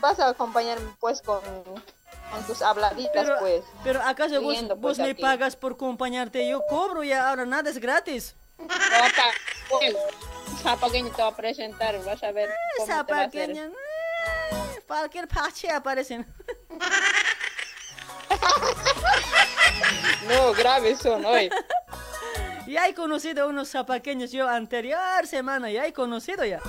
vas a acompañarme pues con, con tus habladitas
Pero,
pues.
pero ¿acaso vos,
Riendo,
vos
pues,
me pagas por acompañarte? Yo cobro ya, ahora nada es gratis.
Acá, pues, Zapaqueño te va a presentar, vas a ver cómo
pequeña, eh, cualquier pache aparecen.
No, graves son hoy.
Ya he conocido unos zapaqueños yo anterior semana, ya he conocido ya.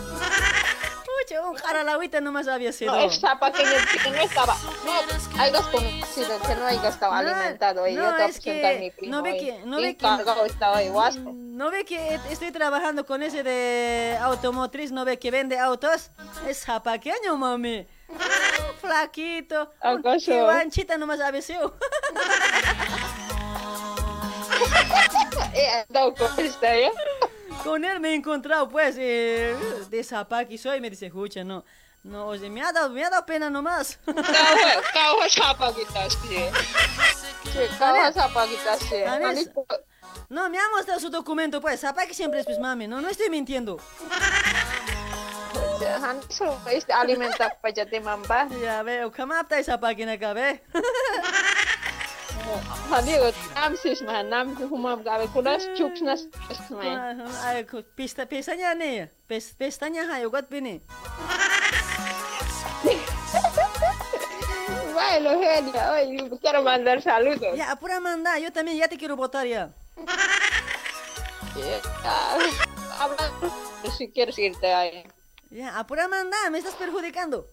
Pucha, un jaralagüita nomás había sido.
No, es zapaqueño que no estaba. No, hay dos conocidos que no haya estado
No,
alimentado. Y
no,
yo
es que
mi primo.
no ve que- no ve que-
estaba hoy, guaspo.
¿No ve que estoy trabajando con ese de automotriz? ¿No ve que vende autos? Es zapaqueño, mami. Ah, Flaquito. Qué guanchita nomás había sido.
He andado con esta, ¿ya?
Con él me he encontrado, pues, eh, de zapaqui soy. Me dice, escucha, no. No, oye, me ha dado, me ha dado pena nomás. Vanessa.
Mami,
No, me ha mostrado su documento, pues. Zapaqui siempre es, pues, mami. No, no estoy mintiendo.
Han solo este alimenta para te mamba.
Ya veo, kamapta esa página acá, ve.
Han digo, nam sis man, nam humam gabe kunas chuksnas man.
Ay, Pista, pestaña. Pes, pestaña hay, ugat bini.
Bueno, genia, hoy quiero mandar saludos.
Ya, apura manda, yo también ya te quiero votar ya.
Habla si quieres irte ahí.
Ya, apura manda, me estás perjudicando.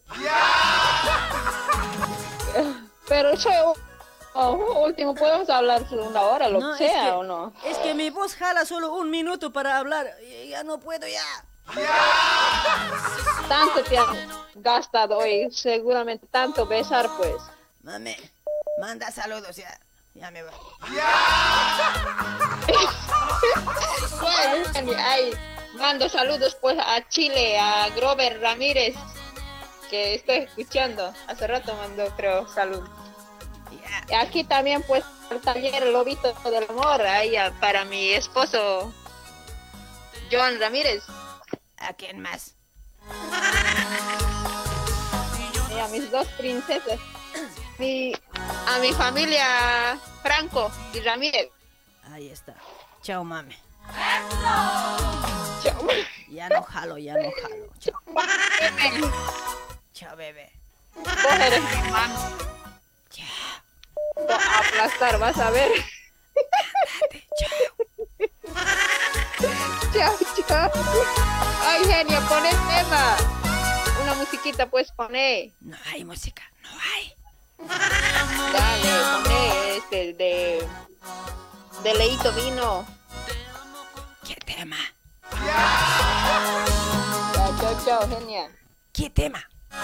Pero soy oh, último, podemos hablar una hora, lo
No,
que
es
sea,
que-
¿o no?
Es que mi voz jala solo un minuto para hablar. y Ya no puedo ya.
Tanto te han gastado hoy, seguramente tanto besar, pues.
Mami, manda saludos ya. Ya me voy.
Bueno, ay, mando saludos pues a Chile, a Grover Ramírez, que estoy escuchando. Hace rato mandó, creo, salud. Aquí también pues el taller Lobito del Amor, ahí a- para mi esposo John Ramírez.
¿A quién más?
Y a mis dos princesas. Mi, a mi familia Franco y Ramírez.
Ahí está. Chao, mami.
Chao.
Ya no jalo, ya no jalo. Chao. Chao, bebé.
Vos eres mi mano. A aplastar, vas a ver. Chao, chao. Ay, genia, pon el tema. Una musiquita, pues, poné.
No hay música, no hay.
Dale, poné este de. De Leito Vino.
¿Qué tema?
Chao, chao, chao, genia.
¿Qué tema?
Yo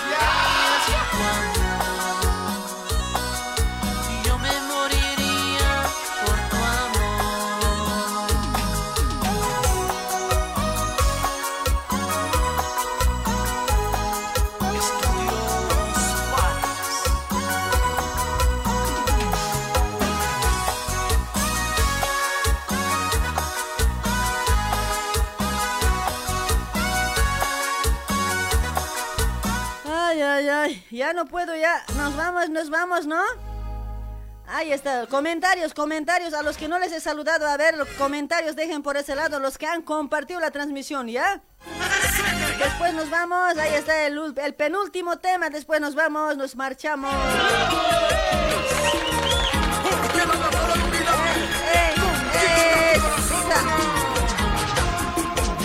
ya no puedo, ya. Nos vamos, nos vamos, ¿no? Ahí está, comentarios, comentarios a los que no les he saludado. A ver, los comentarios dejen por ese lado los que han compartido la transmisión, ¿ya? Después nos vamos, ahí está el, penúltimo tema, después nos vamos, nos marchamos.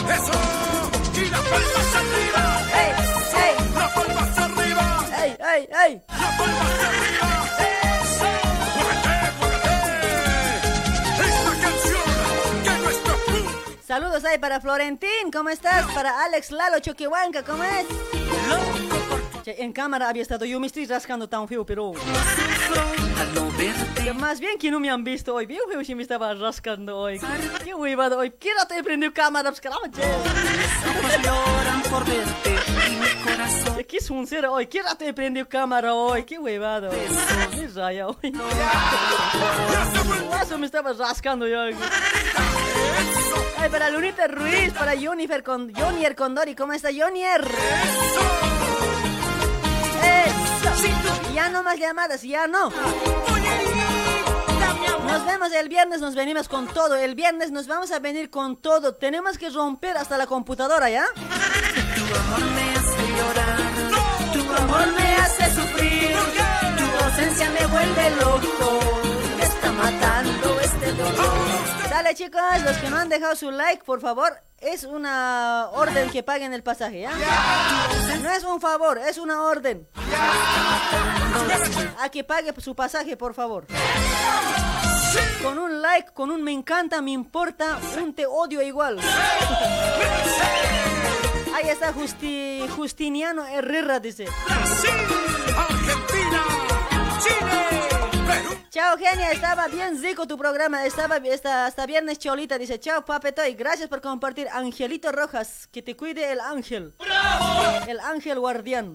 ¡Eso! Nuestro pueblo
Saludos ahí para Florentín, ¿cómo estás? Para Alex Lalo Choquehuanca, ¿cómo es? Che, en cámara había estado yo, me estoy rascando tan feo, pero... Que Más bien que no me han visto hoy, bien feo si me estaba rascando hoy. Qué huevada hoy, ¿qué rato he cámara? Pues caramba, che.
lloran por verte y mi corazón
Che, Qué sincero hoy, ¿qué rato he cámara hoy? Qué huevada hoy. Qué raya hoy. Eso me estaba rascando yo. Ay, para Lunita Ruiz, para Jonifer con Jonier Condori, ¿cómo está Jonier? Eso. Ya no más llamadas, ya no. Nos vemos el viernes, nos venimos con todo. El viernes nos vamos a venir con todo. Tenemos que romper hasta la computadora, ¿ya?
Tu amor me hace llorar Tu amor me hace sufrir Tu ausencia me vuelve loco Me está matando este dolor
Dale chicos, los que no han dejado su like, por favor, es una orden que paguen el pasaje, ¿ya? No es un favor, es una orden. A que pague su pasaje, por favor. Con un like, con un me encanta, me importa, un te odio igual. Ahí está Justi, Justiniano Herrera, dice. Chao, genia, estaba bien rico tu programa, estaba está, hasta viernes cholita, dice, chao, papetoy, gracias por compartir, Angelito Rojas, que te cuide el ángel, el ángel guardián.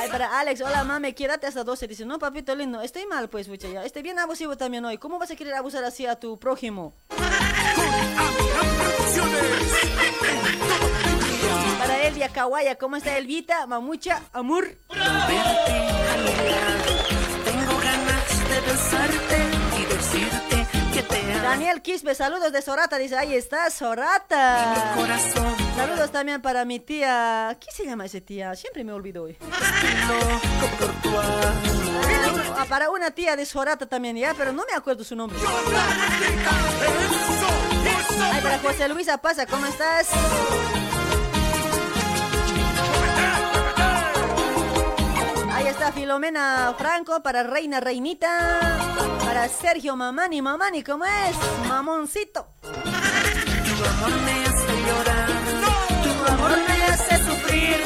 Ay, para Alex, hola mami, quédate hasta 12, dice, no, papito lindo, estoy mal pues, mucha estoy bien abusivo también hoy, ¿cómo vas a querer abusar así a tu prójimo? Para Elvia Kawaya, ¿cómo está Elvita? Mamucha, amor.
De besarte y decirte que te amo
Daniel Quispe, saludos de Sorata, dice, ahí está, Sorata.
Corazón
Saludos también para mi tía, ¿qué se llama esa tía? Siempre me olvido hoy. Ah, para una tía de Sorata también, ya, pero no me acuerdo su nombre. Ay, para José Luisa Pasa, ¿cómo estás? Filomena Franco, para Reina Reinita, para Sergio Mamani, Mamani, ¿cómo es? Mamoncito.
Tu amor me hace llorar Tu amor me hace sufrir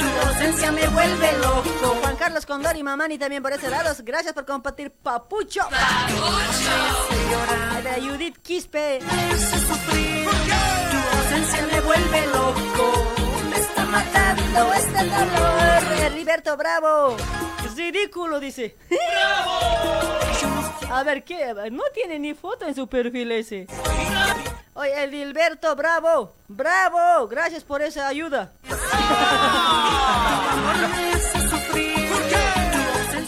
Tu ausencia me vuelve loco
Juan Carlos Condori, Mamani también por ese lado. Gracias por compartir, Papucho. Ay, para Judith Quispe.
Me hace sufrir Tu ausencia me vuelve loco matando este dolor
Eh, Riberto Bravo. Ridículo, dice. A ver, ¿qué? No tiene ni foto en su perfil ese. Oye, el Gilberto, bravo. Bravo. Gracias por esa ayuda.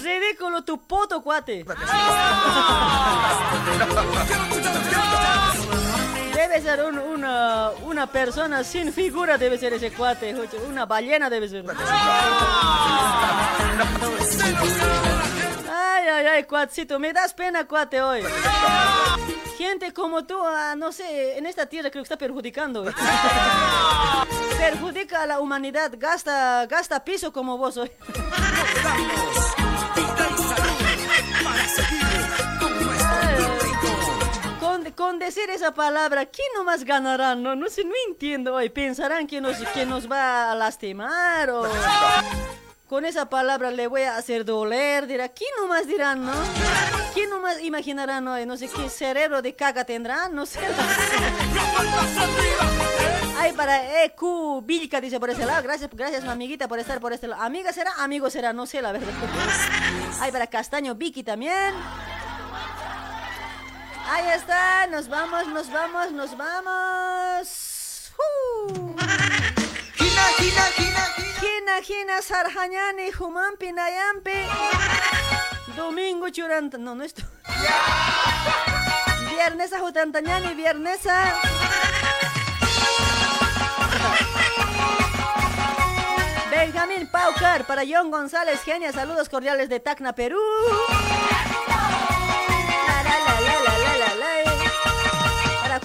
Ridículo tu poto, cuate. Debe ser un- una, una persona sin figura, debe ser ese cuate. Una ballena debe ser. Ay, ay, ay, cuatcito, me das pena, cuate, hoy. Gente como tú, ah, no sé, en esta tierra creo que está perjudicando. Perjudica a la humanidad, gasta, gasta piso como vos hoy. Con, decir esa palabra, ¿quién nomás ganará? No, no sé, no entiendo hoy. Pensarán que nos, que nos va a lastimar o... Con esa palabra le voy a hacer doler, dirá, ¿quién nomás dirán, no? ¿Quién nomás imaginarán hoy? No sé qué cerebro de caca tendrán, no sé. Ay, para EQ Vilca dice por ese lado, gracias, gracias amiguita por estar por este lado. Amiga será, amigo será, no sé la verdad. Ay, para Castaño Vicky también. Ahí está, nos vamos, nos vamos, nos vamos. ¡Uh!
Gina, Gina, Gina, Gina
hina, sarjañani, humampi, nayampi. Domingo churanta. No, no esto. Viernes a jutantañani, viernes a. Benjamín Paucar para John González Genia, saludos cordiales de Tacna, Perú.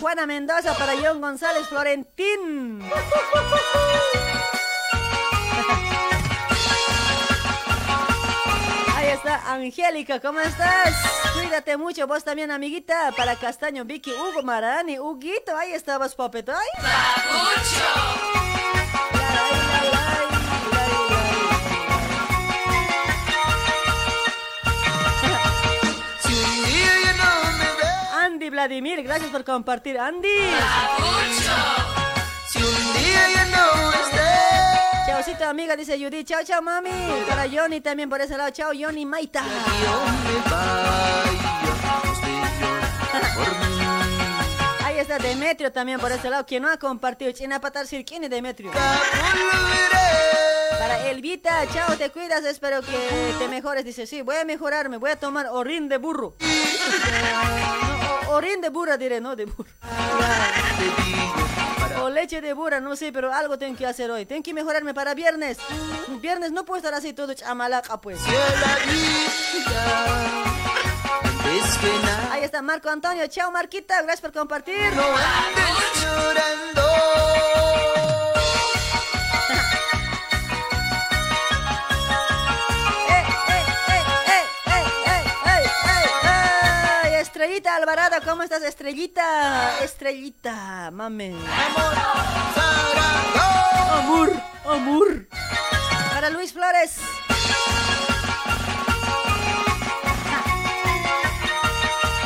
Juana Mendoza, para John González Florentín. Ahí está Angélica, ¿cómo estás? Cuídate mucho, vos también, amiguita. Para Castaño, Vicky, Hugo Marani, Huguito, ahí estabas, papeto. ¡Ay! Vladimir, gracias por compartir, Andy.
Si un
amiga, dice Judy. Chao, chao, mami. Para Johnny también por ese lado. Chao, Johnny Maita. Ahí está Demetrio también por ese lado. Quien no ha compartido. China Patar ¿quién es Demetrio? Para Elvita, chao, te cuidas, espero que te mejores. Dice, sí, voy a mejorarme, voy a tomar orín de burro. No, orín de burra diré, no de burro. O leche de burra, no sé, pero algo tengo que hacer hoy. Tengo que mejorarme para viernes. Viernes no puedo estar así todo chamalaca, pues. Ahí está Marco Antonio. Chao, Marquita. Gracias por compartir.
llorando.
Estrellita Alvarado! ¿Cómo estás, Estrellita? Estrellita, mame. Amor, amor. Para Luis Flores.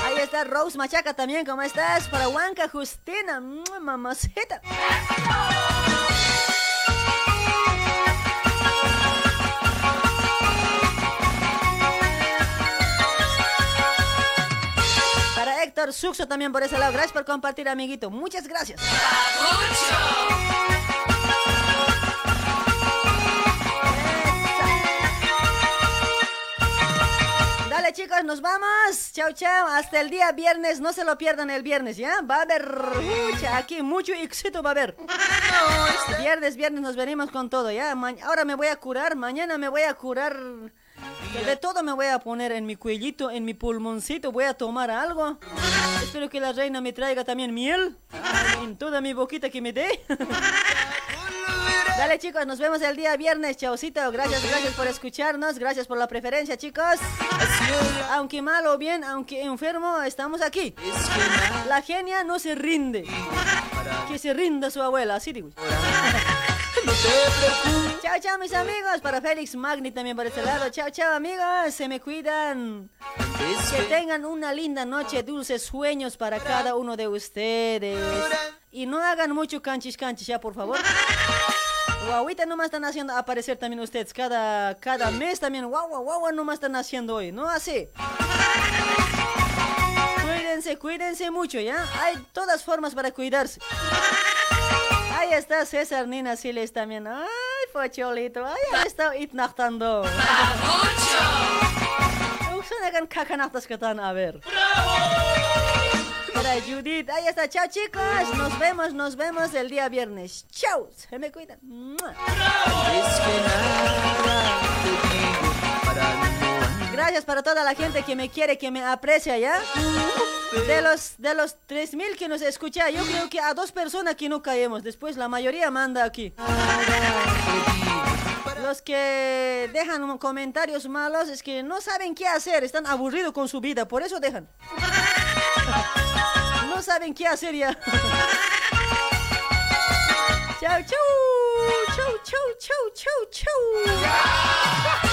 Ahí está Rose Machaca también, ¿cómo estás? Para Huanca Justina, ¡mua, mamacita. Héctor Suxo también por ese lado. Gracias por compartir, amiguito. Muchas gracias. Dale chicos, nos vamos. Chao, chao. Hasta el día viernes. No se lo pierdan el viernes, ¿ya? Va a haber mucha, aquí mucho éxito va a haber. Viernes, viernes nos venimos con todo, ¿ya? Ma- ahora me voy a curar, mañana me voy a curar. De todo me voy a poner en mi cuellito, en mi pulmoncito. Voy a tomar algo. Espero que la reina me traiga también miel. En toda mi boquita que me dé. Dale chicos, nos vemos el día viernes, chaucito. Gracias, gracias por escucharnos, gracias por la preferencia, chicos. Aunque mal o bien, aunque enfermo, estamos aquí. La genia no se rinde. Que se rinda su abuela, así digo. Chao, chao, mis amigos. Para Félix Magni también por este lado. Chao, chao, amigos. Se me cuidan. Que tengan una linda noche, dulces sueños para cada uno de ustedes. Y no hagan mucho canchis canchis, ya, por favor. Guauita nomás están haciendo aparecer también ustedes. Cada, cada mes también. Guau, guau, guau, nomás están haciendo hoy. No así. Cuídense, cuídense mucho, ¿ya? Hay todas formas para cuidarse. Ahí está César Nina Siles también. Ay, Pocholito. Ay, ahí está itnachtando. Uxanagan kakanachtas katan, a ver. Para Judith. Ahí está. Chao, chicos. Nos vemos, nos vemos el día viernes. Chao. Se me cuidan. ¡Mua! Gracias para toda la gente que me quiere, que me aprecia, ¿ya? De los, de los 3.000 que nos escucha, yo creo que a dos personas que no caemos. Después la mayoría manda aquí. Los que dejan comentarios malos es que no saben qué hacer, están aburridos con su vida, por eso dejan. No saben qué hacer ya. Chau, chau. Chau, chau, chau, chau, chau.